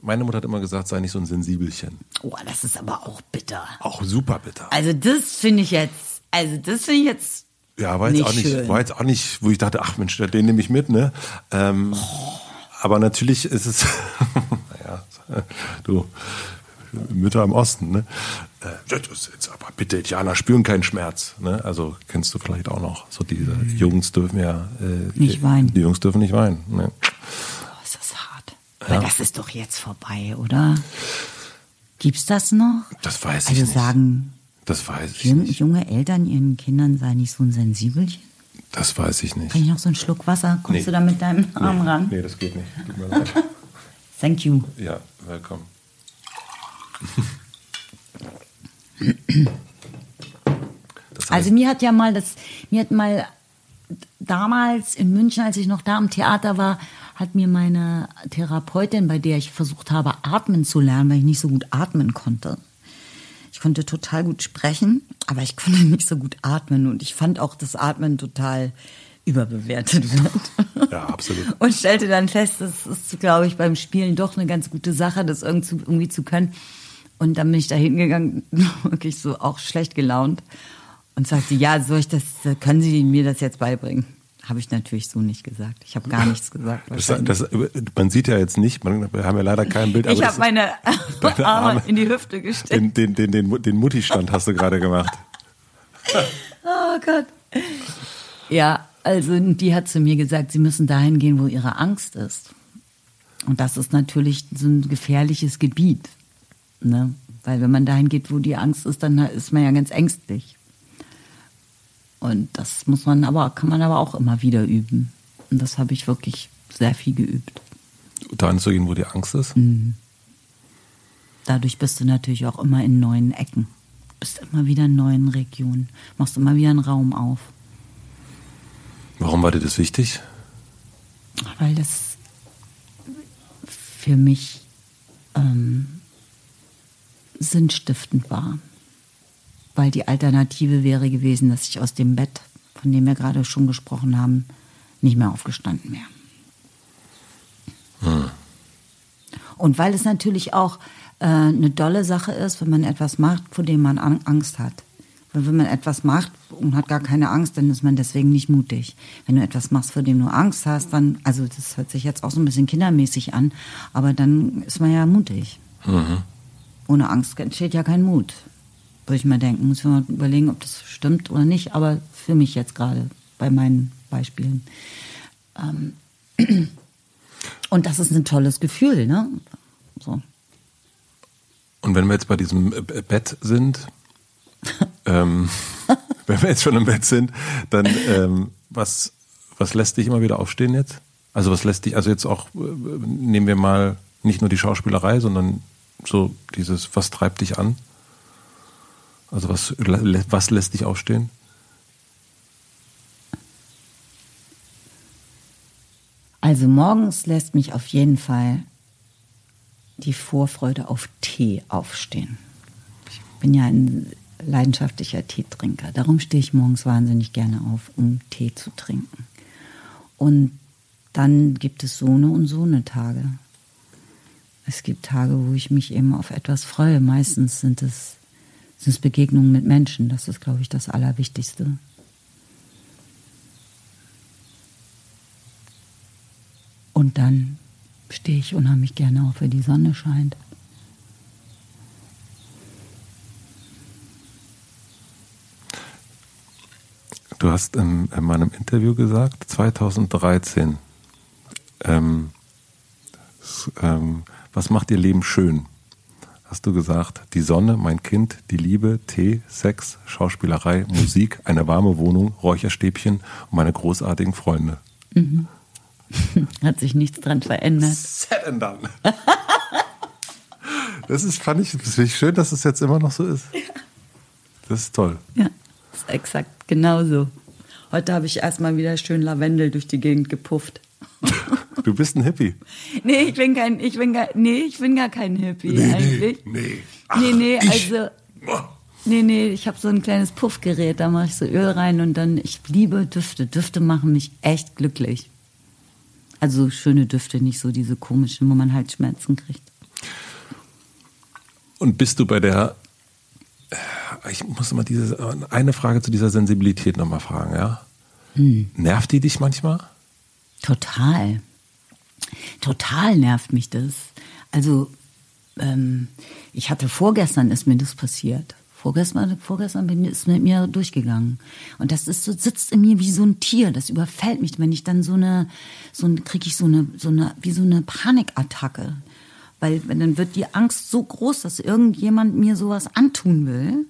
meine Mutter hat immer gesagt, sei nicht so ein Sensibelchen. Oh, das ist aber auch bitter. Auch super bitter. Also das finde ich jetzt, also das finde ich jetzt ja, war jetzt, auch nicht, war jetzt auch nicht, wo ich dachte, ach Mensch, den nehme ich mit, ne? Ähm, oh. Aber natürlich ist es, [LAUGHS] naja, du, Mütter im Osten, ne? Äh, jetzt aber bitte, Diana spüren keinen Schmerz, ne? Also kennst du vielleicht auch noch, so diese mhm. Jungs dürfen ja äh, nicht weinen. Die Jungs dürfen nicht weinen. Ne? Oh, ist das hart. Ja. Aber das ist doch jetzt vorbei, oder? Gibt's das noch? Das weiß also ich nicht. Also sagen das weiß ich Jung, nicht. Junge Eltern ihren Kindern sei nicht so ein Sensibelchen? Das weiß ich nicht. Kann ich noch so einen Schluck Wasser? Kommst nee. du da mit deinem Arm nee. ran? Nee, das geht nicht. Tut mir leid. [LAUGHS] Thank you. Ja, willkommen. heißt, also mir hat ja mal das, mir hat mal damals in München, als ich noch da am Theater war, hat mir meine Therapeutin, bei der ich versucht habe, atmen zu lernen, weil ich nicht so gut atmen konnte, ich konnte total gut sprechen, aber ich konnte nicht so gut atmen und ich fand auch das Atmen total überbewertet wird. Ja, absolut. [LAUGHS] Und stellte dann fest, das ist, glaube ich, beim Spielen doch eine ganz gute Sache, das irgendwie zu können. Und dann bin ich da hingegangen, [LAUGHS] wirklich so auch schlecht gelaunt und sagte, ja, soll ich das, können Sie mir das jetzt beibringen? Habe ich natürlich so nicht gesagt. Ich habe gar nichts gesagt. Das, das, man sieht ja jetzt nicht, man, wir haben ja leider kein Bild. Ich habe meine [LAUGHS] Arme, Arme in die Hüfte gestellt. Den, den, den, den, den Mutti-Stand hast du gerade gemacht. [LAUGHS] oh Gott. Ja, also die hat zu mir gesagt, sie müssen dahin gehen, wo ihre Angst ist. Und das ist natürlich so ein gefährliches Gebiet. Ne? Weil wenn man dahin geht, wo die Angst ist, dann ist man ja ganz ängstlich. Und das muss man aber, kann man aber auch immer wieder üben. Und das habe ich wirklich sehr viel geübt. Dahin zu gehen, wo die Angst ist? Mhm. Dadurch bist du natürlich auch immer in neuen Ecken. Bist immer wieder in neuen Regionen. Machst immer wieder einen Raum auf. Warum war dir das wichtig? Weil das für mich ähm, sinnstiftend war. Weil die Alternative wäre gewesen, dass ich aus dem Bett, von dem wir gerade schon gesprochen haben, nicht mehr aufgestanden wäre. Hm. Und weil es natürlich auch äh, eine dolle Sache ist, wenn man etwas macht, vor dem man Angst hat. Weil wenn man etwas macht und hat gar keine Angst, dann ist man deswegen nicht mutig. Wenn du etwas machst, vor dem du Angst hast, dann, also das hört sich jetzt auch so ein bisschen kindermäßig an, aber dann ist man ja mutig. Mhm. Ohne Angst entsteht ja kein Mut. Würde ich mal denken. Muss man mal überlegen, ob das stimmt oder nicht, aber für mich jetzt gerade bei meinen Beispielen. Ähm [CLEARS THROAT] und das ist ein tolles Gefühl, ne? So. Und wenn wir jetzt bei diesem Bett sind, [LAUGHS] ähm, wenn wir jetzt schon im Bett sind, dann ähm, was, was lässt dich immer wieder aufstehen jetzt? Also was lässt dich, also jetzt auch, äh, nehmen wir mal nicht nur die Schauspielerei, sondern so dieses, was treibt dich an? Also was, was lässt dich aufstehen? Also morgens lässt mich auf jeden Fall die Vorfreude auf Tee aufstehen. Ich bin ja ein leidenschaftlicher Teetrinker. Darum stehe ich morgens wahnsinnig gerne auf, um Tee zu trinken. Und dann gibt es so eine und so eine Tage. Es gibt Tage, wo ich mich eben auf etwas freue. Meistens sind es, sind es Begegnungen mit Menschen. Das ist, glaube ich, das Allerwichtigste. Und dann stehe ich unheimlich gerne auf, wenn die Sonne scheint. Du hast in, in meinem Interview gesagt, 2013, ähm, ähm, was macht ihr Leben schön? Hast du gesagt, die Sonne, mein Kind, die Liebe, Tee, Sex, Schauspielerei, Musik, eine warme Wohnung, Räucherstäbchen und meine großartigen Freunde. Mhm. [LAUGHS] Hat sich nichts dran verändert. Set and done. [LAUGHS] Das ist, fand ich, das ich schön, dass es jetzt immer noch so ist. Das ist toll. Ja, das ist exakt genauso. Heute habe ich erstmal wieder schön Lavendel durch die Gegend gepufft. [LAUGHS] Du bist ein Hippie. Nee, ich bin kein, ich bin gar, nee, ich bin gar kein Hippie nee, eigentlich. Nee, nee. Ach, nee, nee, also. Nee, nee, ich habe so ein kleines Puffgerät, da mache ich so Öl rein und dann, ich liebe Düfte. Düfte machen mich echt glücklich. Also schöne Düfte, nicht so diese komischen, wo man halt Schmerzen kriegt. Und bist du bei der, äh, ich muss mal diese, eine Frage zu dieser Sensibilität nochmal fragen, ja? Hm. Nervt die dich manchmal? Total. Total nervt mich das. Also, ähm, ich hatte vorgestern ist mir das passiert. Vorgestern, vorgestern bin, ist mit mir durchgegangen. Und das ist so, sitzt in mir wie so ein Tier. Das überfällt mich, wenn ich dann so eine, so ein, kriege ich so eine, so eine, wie so eine Panikattacke. Weil, dann wird die Angst so groß, dass irgendjemand mir sowas antun will.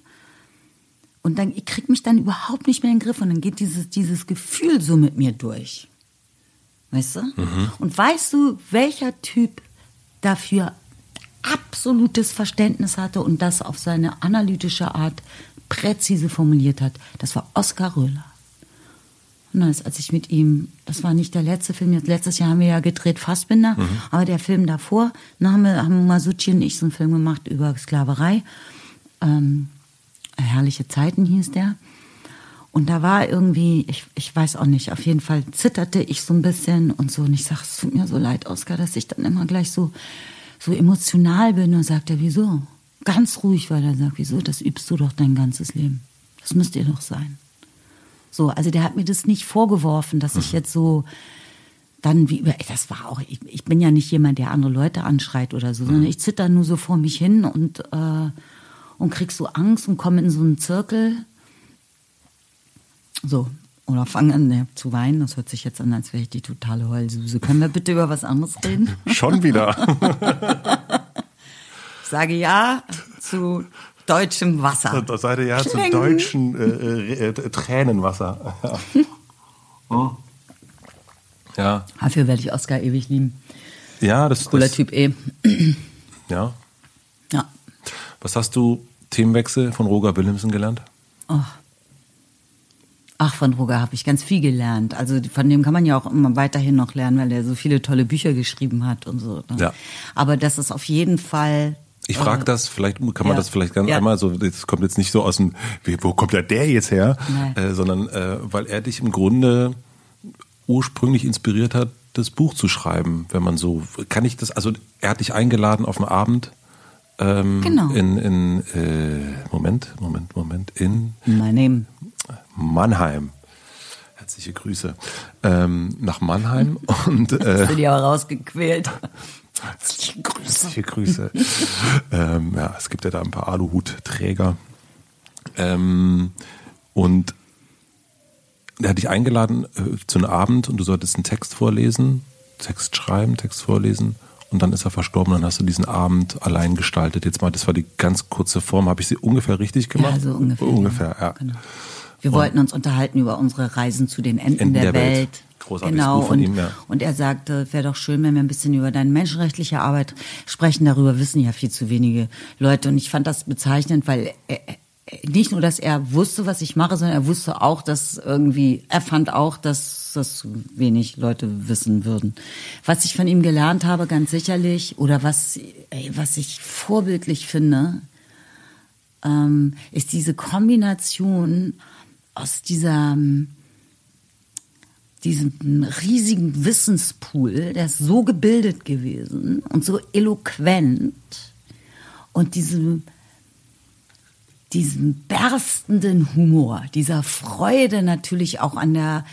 Und dann, ich krieg mich dann überhaupt nicht mehr in den Griff. Und dann geht dieses, dieses Gefühl so mit mir durch. Weißt du? Mhm. Und weißt du, welcher Typ dafür absolutes Verständnis hatte und das auf seine analytische Art präzise formuliert hat. Das war Oskar Röhler. Und das, als ich mit ihm, das war nicht der letzte Film, jetzt letztes Jahr haben wir ja gedreht Fassbinder, mhm. aber der Film davor, dann haben, wir, haben Masucci und ich so einen Film gemacht über Sklaverei. Ähm, Herrliche Zeiten hieß der. Und da war irgendwie, ich, ich weiß auch nicht, auf jeden Fall zitterte ich so ein bisschen und so. Und ich sag, es tut mir so leid, Oskar, dass ich dann immer gleich so so emotional bin, dann sagt er, wieso? Ganz ruhig, weil er sagt, wieso? Das übst du doch dein ganzes Leben. Das müsst ihr doch sein. So, also der hat mir das nicht vorgeworfen, dass ich mhm. jetzt so dann wie über, das war auch, ich, ich bin ja nicht jemand, der andere Leute anschreit oder so, sondern mhm. ich zitter nur so vor mich hin und, äh, und krieg so Angst und komme in so einen Zirkel. So, oder fange an ne, zu weinen. Das hört sich jetzt an, als wäre ich die totale Heulsuse. Können wir bitte über was anderes reden? [LAUGHS] Schon wieder. [LAUGHS] ich sage ja zu deutschem Wasser. Da seid ihr ja zu Kling. deutschen äh, äh, Tränenwasser. Hm. [LAUGHS] ja. Dafür werde ich Oscar ewig lieben. Ja, das Cooler das, Typ eh. [CLEARS THROAT] Ja. Ja. Was hast du Themenwechsel von Roger Willemsen gelernt? Ach, von Roger habe ich ganz viel gelernt. Also von dem kann man ja auch immer weiterhin noch lernen, weil er so viele tolle Bücher geschrieben hat und so. ne? Ja. Aber das ist auf jeden Fall. Ich frage das, vielleicht kann man ja. das vielleicht ganz Ja. einmal so, das kommt jetzt nicht so aus dem, wo kommt der der jetzt her, äh, sondern äh, weil er dich im Grunde ursprünglich inspiriert hat, das Buch zu schreiben, wenn man so, kann ich das, also er hat dich eingeladen auf einen Abend ähm, Genau. in, in äh, Moment, Moment, Moment, in Name. Mannheim. Herzliche Grüße. Ähm, nach Mannheim [LAUGHS] und äh, Bin ich aber rausgequält. Herzliche Grüße. Herzliche Grüße. ähm, ja, es gibt ja da ein paar Aluhutträger. Ähm, und er hat dich eingeladen äh, zu einem Abend und du solltest einen Text vorlesen, Text schreiben, Text vorlesen. Und dann ist er verstorben, dann hast du diesen Abend allein gestaltet. Jetzt mal, das war die ganz kurze Form. Habe ich sie ungefähr richtig gemacht? Ja, so ungefähr. Ungefähr, ja. Genau. Wir wollten uns unterhalten über unsere Reisen zu den Enden, Enden der, der Welt. Welt. Großartiges genau. Und, ihm, ja. und er sagte, wäre doch schön, wenn wir ein bisschen über deine menschenrechtliche Arbeit sprechen. Darüber wissen ja viel zu wenige Leute. Und ich fand das bezeichnend, weil er- nicht nur, dass er wusste, was ich mache, sondern er wusste auch, dass irgendwie, er fand auch, dass das wenig Leute wissen würden. Was ich von ihm gelernt habe, ganz sicherlich, oder was, ey, was ich vorbildlich finde, ähm, ist diese Kombination aus dieser, diesem riesigen Wissenspool, der ist so gebildet gewesen und so eloquent und diesem, diesem berstenden Humor, dieser Freude natürlich auch an der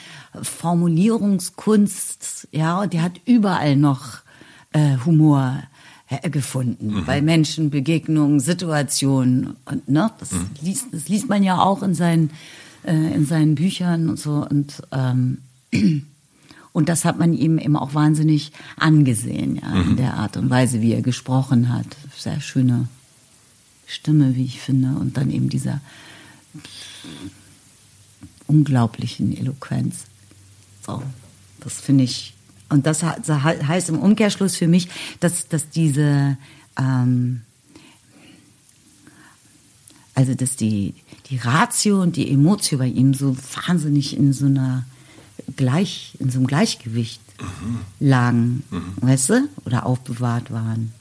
Formulierungskunst, ja, und der hat überall noch äh, Humor äh, gefunden bei Menschen, Begegnungen, Situationen und ne, das, liest, das liest man ja auch in seinen äh, in seinen Büchern und so und ähm, [CLEARS THROAT] und das hat man ihm eben auch wahnsinnig angesehen, ja, in der Art und Weise, wie er gesprochen hat. Sehr schöne Stimme, wie ich finde, und dann eben dieser unglaublichen Eloquenz. So, das finde ich. Und das he- das he- heißt im Umkehrschluss für mich, dass, dass diese, ähm, also dass die, die Ratio und die Emotio bei ihm so wahnsinnig in so einer gleich, in so einem Gleichgewicht lagen, weißt du, oder aufbewahrt waren.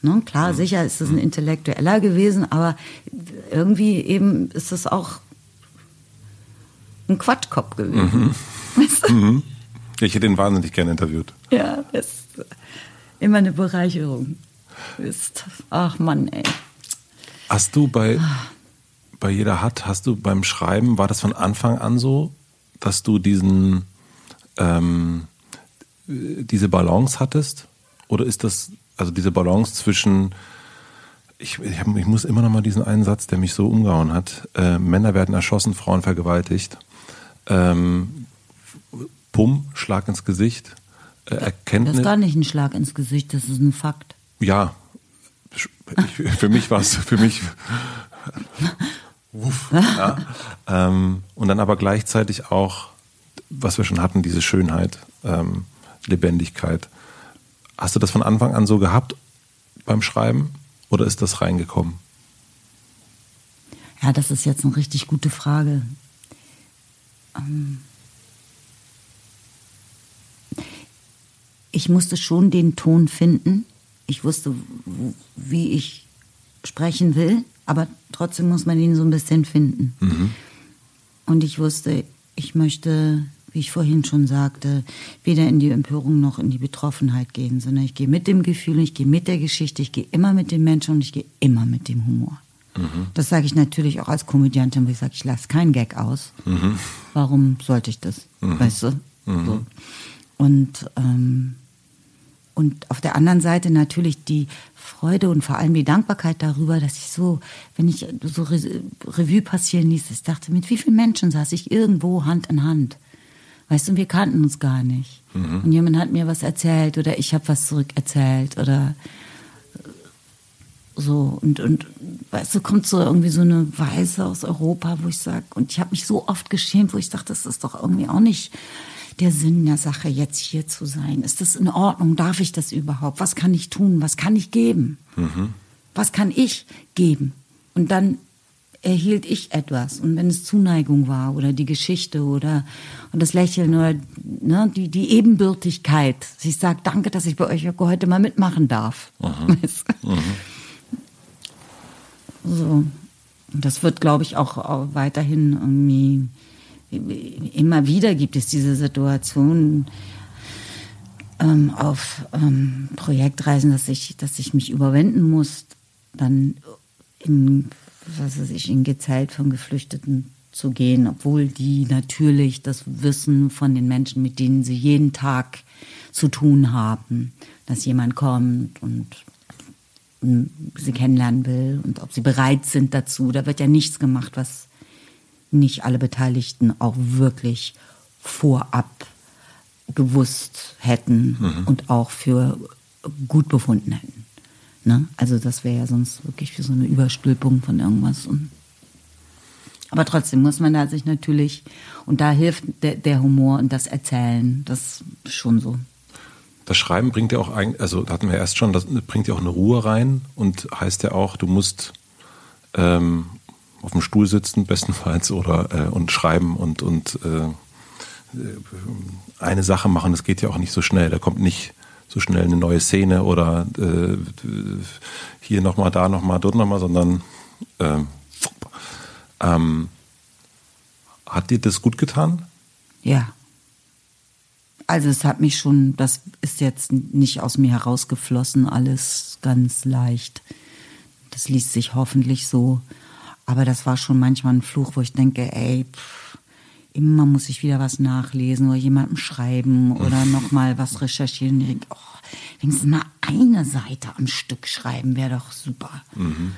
Ne? Klar, sicher ist es ein Intellektueller gewesen, aber irgendwie eben ist es auch ein Quatschkopf gewesen. [LAUGHS] Weißt du? Ich hätte ihn wahnsinnig gerne interviewt. Ja, das ist immer eine Bereicherung. Ist, ach Mann, ey. Hast du bei, bei jeder Hat, hast du beim Schreiben, war das von Anfang an so, dass du diesen, ähm, äh, diese Balance hattest? Oder ist das, also diese Balance zwischen, ich, ich, hab, ich muss immer noch mal diesen einen Satz, der mich so umgehauen hat, äh, Männer werden erschossen, Frauen vergewaltigt, ähm, Bumm, Schlag ins Gesicht, äh, Das Erkenntnis. ist gar nicht ein Schlag ins Gesicht, das ist ein Fakt. Ja, ich, für mich war es, für mich, wuff, ja. ähm, und dann aber gleichzeitig auch, was wir schon hatten, diese Schönheit, ähm, Lebendigkeit. Hast du das von Anfang an so gehabt beim Schreiben oder ist das reingekommen? Ja, das ist jetzt eine richtig gute Frage. Ähm ich musste schon den Ton finden. Ich wusste, wie ich sprechen will, aber trotzdem muss man ihn so ein bisschen finden. Und ich wusste, ich möchte, wie ich vorhin schon sagte, weder in die Empörung noch in die Betroffenheit gehen, sondern ich gehe mit dem Gefühl, ich gehe mit der Geschichte, ich gehe immer mit den Menschen und ich gehe immer mit dem Humor. Das sage ich natürlich auch als Komödiantin, wo ich sage, ich lasse keinen Gag aus. Warum sollte ich das? Weißt du? So. Und, ähm, und auf der anderen Seite natürlich die Freude und vor allem die Dankbarkeit darüber, dass ich so, wenn ich so Re Revue passieren ließ, ich dachte, mit wie vielen Menschen saß ich irgendwo Hand in Hand? Weißt du, wir kannten uns gar nicht. Und jemand hat mir was erzählt oder ich habe was zurückerzählt oder So, und, und weißt du, kommt so irgendwie so eine Weise aus Europa, wo ich sage, und ich habe mich so oft geschämt, wo ich dachte, das ist doch irgendwie auch nicht der Sinn der Sache, jetzt hier zu sein. Ist das in Ordnung? Darf ich das überhaupt? Was kann ich tun? Was kann ich geben? Mhm. Was kann ich geben? Und dann erhielt ich etwas. Und wenn es Zuneigung war oder die Geschichte oder und das Lächeln oder ne, die, die Ebenbürtigkeit. Ich sage, danke, dass ich bei euch heute mal mitmachen darf. [LAUGHS] Weißt du? So. Und das wird, glaube ich, auch, auch weiterhin irgendwie immer wieder gibt es diese Situation ähm, auf ähm, Projektreisen, dass ich, dass ich mich überwinden muss, dann in, was weiß ich, in Gezelt von Geflüchteten zu gehen, obwohl die natürlich das Wissen von den Menschen, mit denen sie jeden Tag zu tun haben, dass jemand kommt und sie kennenlernen will und ob sie bereit sind dazu. Da wird ja nichts gemacht, was nicht alle Beteiligten auch wirklich vorab gewusst hätten mhm. und auch für gut befunden hätten. Ne? Also das wäre ja sonst wirklich wie so eine Überstülpung von irgendwas. Aber trotzdem muss man da sich natürlich, und da hilft der, der Humor und das Erzählen, das ist schon so. Das Schreiben bringt ja auch, ein, also da hatten wir erst schon, das bringt ja auch eine Ruhe rein und heißt ja auch, du musst ähm, auf dem Stuhl sitzen, bestenfalls, oder äh, und schreiben und, und äh, eine Sache machen. Das geht ja auch nicht so schnell. Da kommt nicht so schnell eine neue Szene oder äh, hier nochmal, da nochmal, dort nochmal, sondern äh, ähm, hat dir das gut getan? Ja. Also es hat mich schon, das ist jetzt nicht aus mir herausgeflossen, alles ganz leicht. Das liest sich hoffentlich so. Aber das war schon manchmal ein Fluch, wo ich denke, ey, pff, immer muss ich wieder was nachlesen oder jemandem schreiben oder nochmal was recherchieren. Ich denke, oh, wenigstens mal eine Seite am Stück schreiben wäre doch super. Mhm.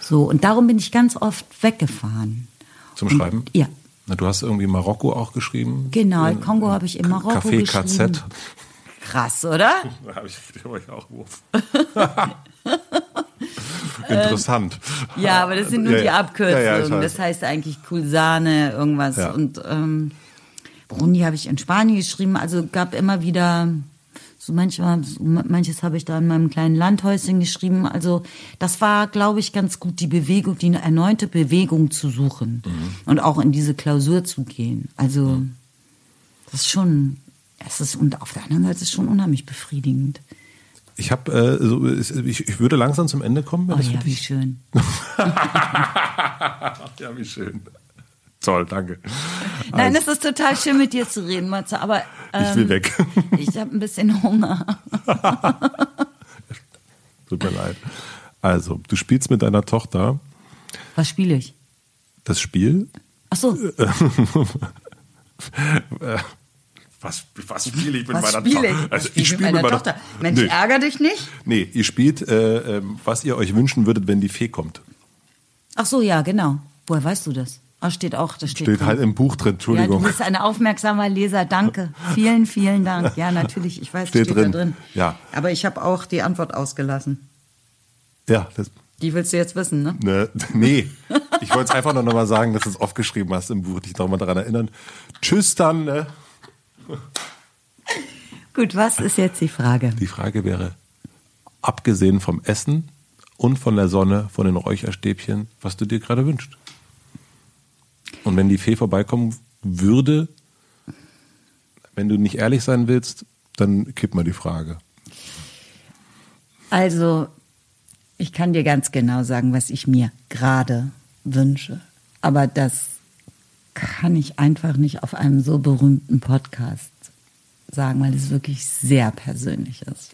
So, und darum bin ich ganz oft weggefahren. Zum Schreiben? Und, ja. Na, du hast irgendwie Marokko auch geschrieben. Genau, in Kongo habe ich in Marokko Café geschrieben. KZ. Krass, oder? [LAUGHS] Da habe ich, ich auch Wurf. [LAUGHS] [LAUGHS] Interessant. Ähm, ja, aber das sind nur ja, die Abkürzungen. Ja, ja, das heißt eigentlich Kulsane, irgendwas. Und ähm, Burundi habe ich in Spanien geschrieben. Also gab immer wieder so manchmal, manches habe ich da in meinem kleinen Landhäuschen geschrieben. Also das war, glaube ich, ganz gut, die Bewegung, die erneute Bewegung zu suchen mhm. und auch in diese Klausur zu gehen. Also mhm. das ist schon, es ist und auf der anderen Seite ist es schon unheimlich befriedigend. Ich habe, äh, so, ich, ich würde langsam zum Ende kommen. Oh, ja, wie schön. [LAUGHS] ja, wie schön. Toll, danke. Nein, also, es ist total schön, mit dir zu reden, Matze, aber ähm, ich will weg. [LAUGHS] ich habe ein bisschen Hunger. [LAUGHS] Tut mir leid. Also, du spielst mit deiner Tochter. Was spiele ich? Das Spiel. Ach so. Was, was spiele ich mit was meiner Tochter? Ich? Also ich spiele mit meiner Tochter. Mensch, nee. ärger dich nicht? Nee, ihr spielt, äh, ähm, was ihr euch wünschen würdet, wenn die Fee kommt. Ach so, ja, genau. Woher weißt du das? Ah, steht auch, das steht, steht halt im Buch drin, Entschuldigung. Ja, du bist ein aufmerksamer Leser, danke. Vielen, vielen Dank. Ja, natürlich, ich weiß, steht, steht drin. da drin. Ja. Aber ich habe auch die Antwort ausgelassen. Ja, das. Die willst du jetzt wissen, ne? ne [LAUGHS] nee. Ich wollte es einfach nur noch mal sagen, dass du es aufgeschrieben hast im Buch, dich noch mal daran erinnern. Tschüss dann, ne? Gut, was ist jetzt die Frage? Die Frage wäre, abgesehen vom Essen und von der Sonne, von den Räucherstäbchen, was du dir gerade wünschst. Und wenn die Fee vorbeikommen würde, wenn du nicht ehrlich sein willst, dann kipp mal die Frage. Also, ich kann dir ganz genau sagen, was ich mir gerade wünsche. Aber das kann ich einfach nicht auf einem so berühmten Podcast sagen, weil es wirklich sehr persönlich ist.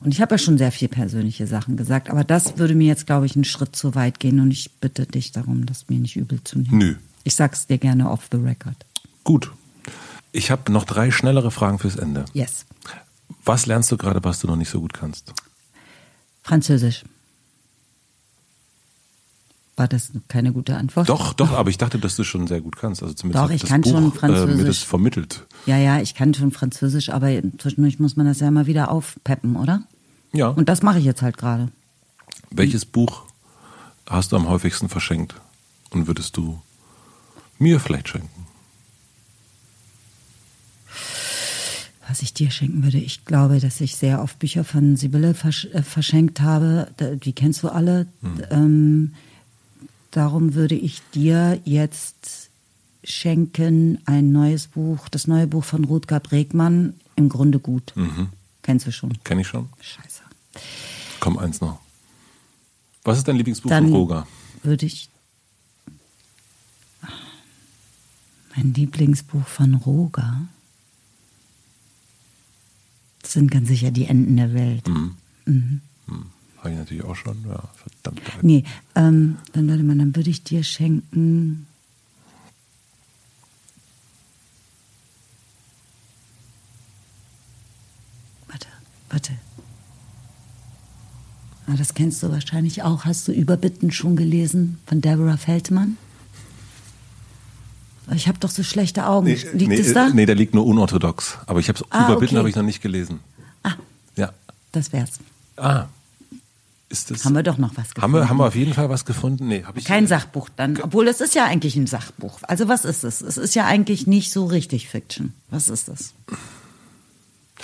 Und ich habe ja schon sehr viel persönliche Sachen gesagt, aber das würde mir jetzt, glaube ich, einen Schritt zu weit gehen und ich bitte dich darum, das mir nicht übel zu nehmen. Nö. Ich sag's dir gerne off the record. Gut. Ich habe noch drei schnellere Fragen fürs Ende. Yes. Was lernst du gerade, was du noch nicht so gut kannst? Französisch. War das keine gute Antwort? Doch, doch, aber ich dachte, dass du schon sehr gut kannst. Also zumindest doch, ich kann Buch, schon Französisch. Äh, mir das vermittelt. Ja, ja, ich kann schon Französisch, aber zwischendurch muss man das ja immer wieder aufpeppen, oder? Ja. Und das mache ich jetzt halt gerade. Welches Buch hast du am häufigsten verschenkt und würdest du mir vielleicht schenken? Was ich dir schenken würde, ich glaube, dass ich sehr oft Bücher von Sibylle versch äh, verschenkt habe. Die kennst du alle. Hm. Ähm, darum würde ich dir jetzt schenken ein neues Buch, das neue Buch von Rutger Bregmann, im Grunde gut. Mhm. Kennst du schon? Kenn ich schon. Scheiße. Komm, eins noch. Was ist dein Lieblingsbuch Dann von Roger? Würde ich. Mein Lieblingsbuch von Roger. Das sind ganz sicher die Enden der Welt. Mhm. Mhm. Habe ich natürlich auch schon. Ja, verdammt. Nee, ähm, dann warte mal, dann würde ich dir schenken. Warte, warte. Ah, das kennst du wahrscheinlich auch. Hast du Überbitten schon gelesen von Deborah Feldmann? Ich habe doch so schlechte Augen. Nee, liegt nee, es da? Nee, der liegt nur unorthodox. Aber ich habe ah, Überbitten okay. habe ich noch nicht gelesen. Ah, ja. Das wär's. Ah, ist das, haben wir doch noch was gefunden. Haben wir, haben wir auf jeden Fall was gefunden? Nee, habe ich Kein Sachbuch dann, obwohl es ist ja eigentlich ein Sachbuch. Also was ist es? Es ist ja eigentlich nicht so richtig Fiction. Was ist das?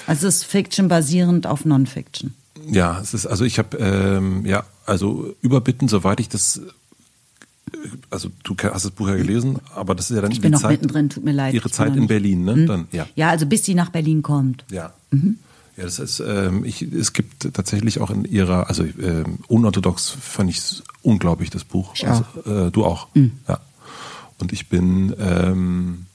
Also es ist Fiction basierend auf Non-Fiction. Ja, es ist, also ich habe, ähm, ja, also Überbitten, soweit ich das, also du hast das Buch ja gelesen, aber das ist ja dann ich bin noch Zeit, mittendrin, tut mir leid. Ihre Zeit in Berlin, ne? Mhm. Dann, ja. ja, also bis sie nach Berlin kommt. Ja. Mhm. Ja, das ist, ähm, ich, es gibt tatsächlich auch in ihrer, also ähm, unorthodox fand ich unglaublich, das Buch. Ich also. Äh, du auch. Mhm. Ja. Und ich bin, ähm,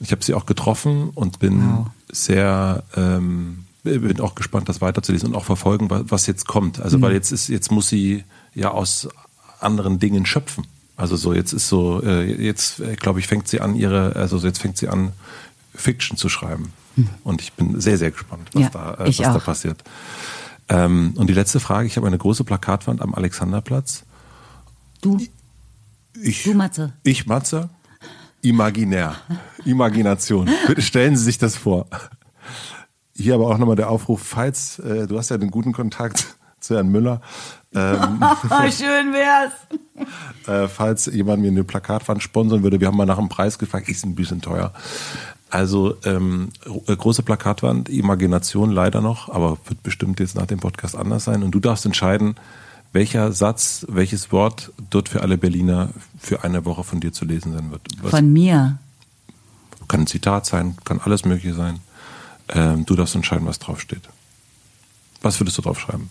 ich habe sie auch getroffen und bin wow. sehr, ähm, bin auch gespannt, das weiterzulesen und auch verfolgen, was jetzt kommt. Also, mhm. weil jetzt ist, jetzt muss sie ja aus anderen Dingen schöpfen. Also so, jetzt ist so, äh, jetzt, äh, glaube ich, fängt sie an, ihre, also jetzt fängt sie an, Fiction zu schreiben. Und ich bin sehr, sehr gespannt, was, ja, da, äh, was da passiert. Ähm, und die letzte Frage, ich habe eine große Plakatwand am Alexanderplatz. Du? Ich, du Matze. Ich Matze? Imaginär. Imagination. [LAUGHS] Bitte stellen Sie sich das vor. Hier aber auch nochmal der Aufruf, falls, äh, du hast ja den guten Kontakt [LAUGHS] zu Herrn Müller. Ähm, [LAUGHS] Schön wär's. Äh, falls jemand mir eine Plakatwand sponsern würde, wir haben mal nach dem Preis gefragt, ist ein bisschen teuer. Also ähm, äh, große Plakatwand, Imagination leider noch, aber wird bestimmt jetzt nach dem Podcast anders sein. Und du darfst entscheiden, welcher Satz, welches Wort dort für alle Berliner für eine Woche von dir zu lesen sein wird. Was von mir? Kann ein Zitat sein, kann alles Mögliche sein. Ähm, du darfst entscheiden, was draufsteht. Was würdest du draufschreiben?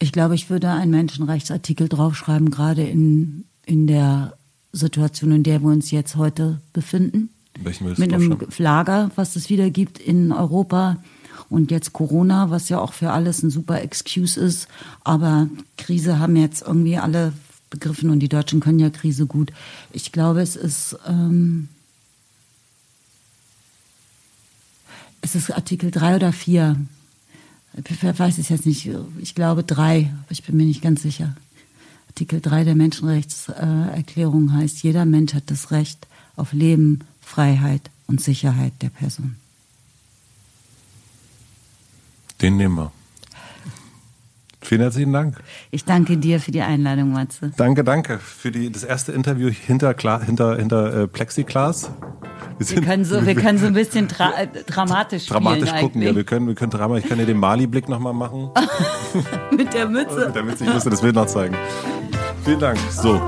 Ich glaube, ich würde einen Menschenrechtsartikel draufschreiben, gerade in, in der Situation, in der wir uns jetzt heute befinden. Welchen Mit einem Lager, was es wieder gibt in Europa. Und jetzt Corona, was ja auch für alles ein super Excuse ist. Aber Krise haben jetzt irgendwie alle begriffen und die Deutschen können ja Krise gut. Ich glaube, es ist, ähm, es ist Artikel 3 oder 4. Ich weiß es jetzt nicht. Ich glaube 3, aber ich bin mir nicht ganz sicher. Artikel 3 der Menschenrechtserklärung heißt, jeder Mensch hat das Recht auf Leben, Freiheit und Sicherheit der Person. Den nehmen wir. Vielen herzlichen Dank. Ich danke dir für die Einladung, Matze. Danke, danke für die, das erste Interview hinter, hinter, hinter äh, Plexiglas. Wir, wir, können so, wir können so ein bisschen [LAUGHS] dra äh, dramatisch spielen Dramatisch gucken, eigentlich. ja. Wir können, wir können Drama. Ich kann dir den Mali-Blick nochmal machen. [LAUGHS] Mit der Mütze. Mit der Mütze. Ich musste das Bild noch zeigen. Vielen Dank. So.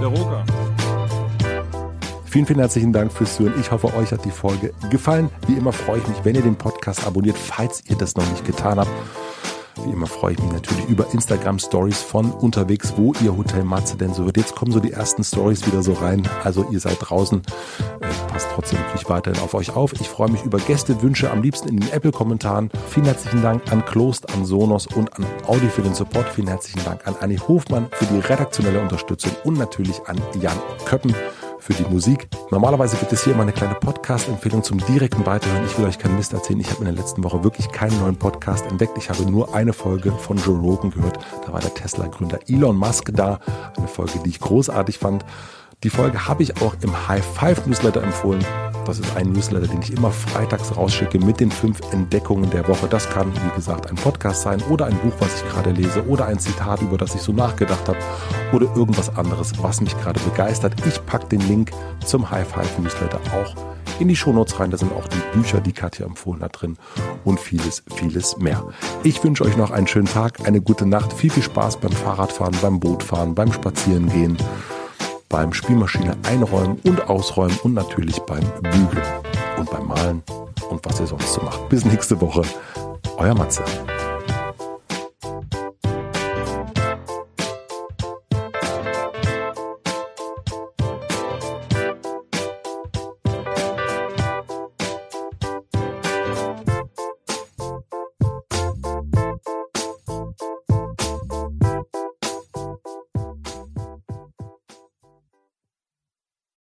Der Roger. Vielen, vielen herzlichen Dank fürs Zuhören. Ich hoffe, euch hat die Folge gefallen. Wie immer freue ich mich, wenn ihr den Podcast abonniert, falls ihr das noch nicht getan habt. Wie immer freue ich mich natürlich über Instagram Stories von unterwegs, wo ihr Hotel Matze denn so wird. Jetzt kommen so die ersten Stories wieder so rein. Also ihr seid draußen. Äh, passt trotzdem natürlich weiterhin auf euch auf. Ich freue mich über Gästewünsche am liebsten in den Apple-Kommentaren. Vielen herzlichen Dank an Klost, an Sonos und an Audi für den Support. Vielen herzlichen Dank an Anni Hofmann für die redaktionelle Unterstützung und natürlich an Jan Köppen für die Musik. Normalerweise gibt es hier immer eine kleine Podcast-Empfehlung zum direkten Weiterhören. Ich will euch keinen Mist erzählen. Ich habe in der letzten Woche wirklich keinen neuen Podcast entdeckt. Ich habe nur eine Folge von Joe Rogan gehört. Da war der Tesla-Gründer Elon Musk da. Eine Folge, die ich großartig fand. Die Folge habe ich auch im High Five Newsletter empfohlen. Das ist ein Newsletter, den ich immer freitags rausschicke mit den fünf Entdeckungen der Woche. Das kann, wie gesagt, ein Podcast sein oder ein Buch, was ich gerade lese oder ein Zitat, über das ich so nachgedacht habe oder irgendwas anderes, was mich gerade begeistert. Ich packe den Link zum High Five Newsletter auch in die Shownotes rein. Da sind auch die Bücher, die Katja empfohlen hat, drin und vieles, vieles mehr. Ich wünsche euch noch einen schönen Tag, eine gute Nacht, viel, viel Spaß beim Fahrradfahren, beim Bootfahren, beim Spazierengehen beim Spielmaschine einräumen und ausräumen und natürlich beim Bügeln und beim Malen und was ihr sonst so macht. Bis nächste Woche. Euer Matze.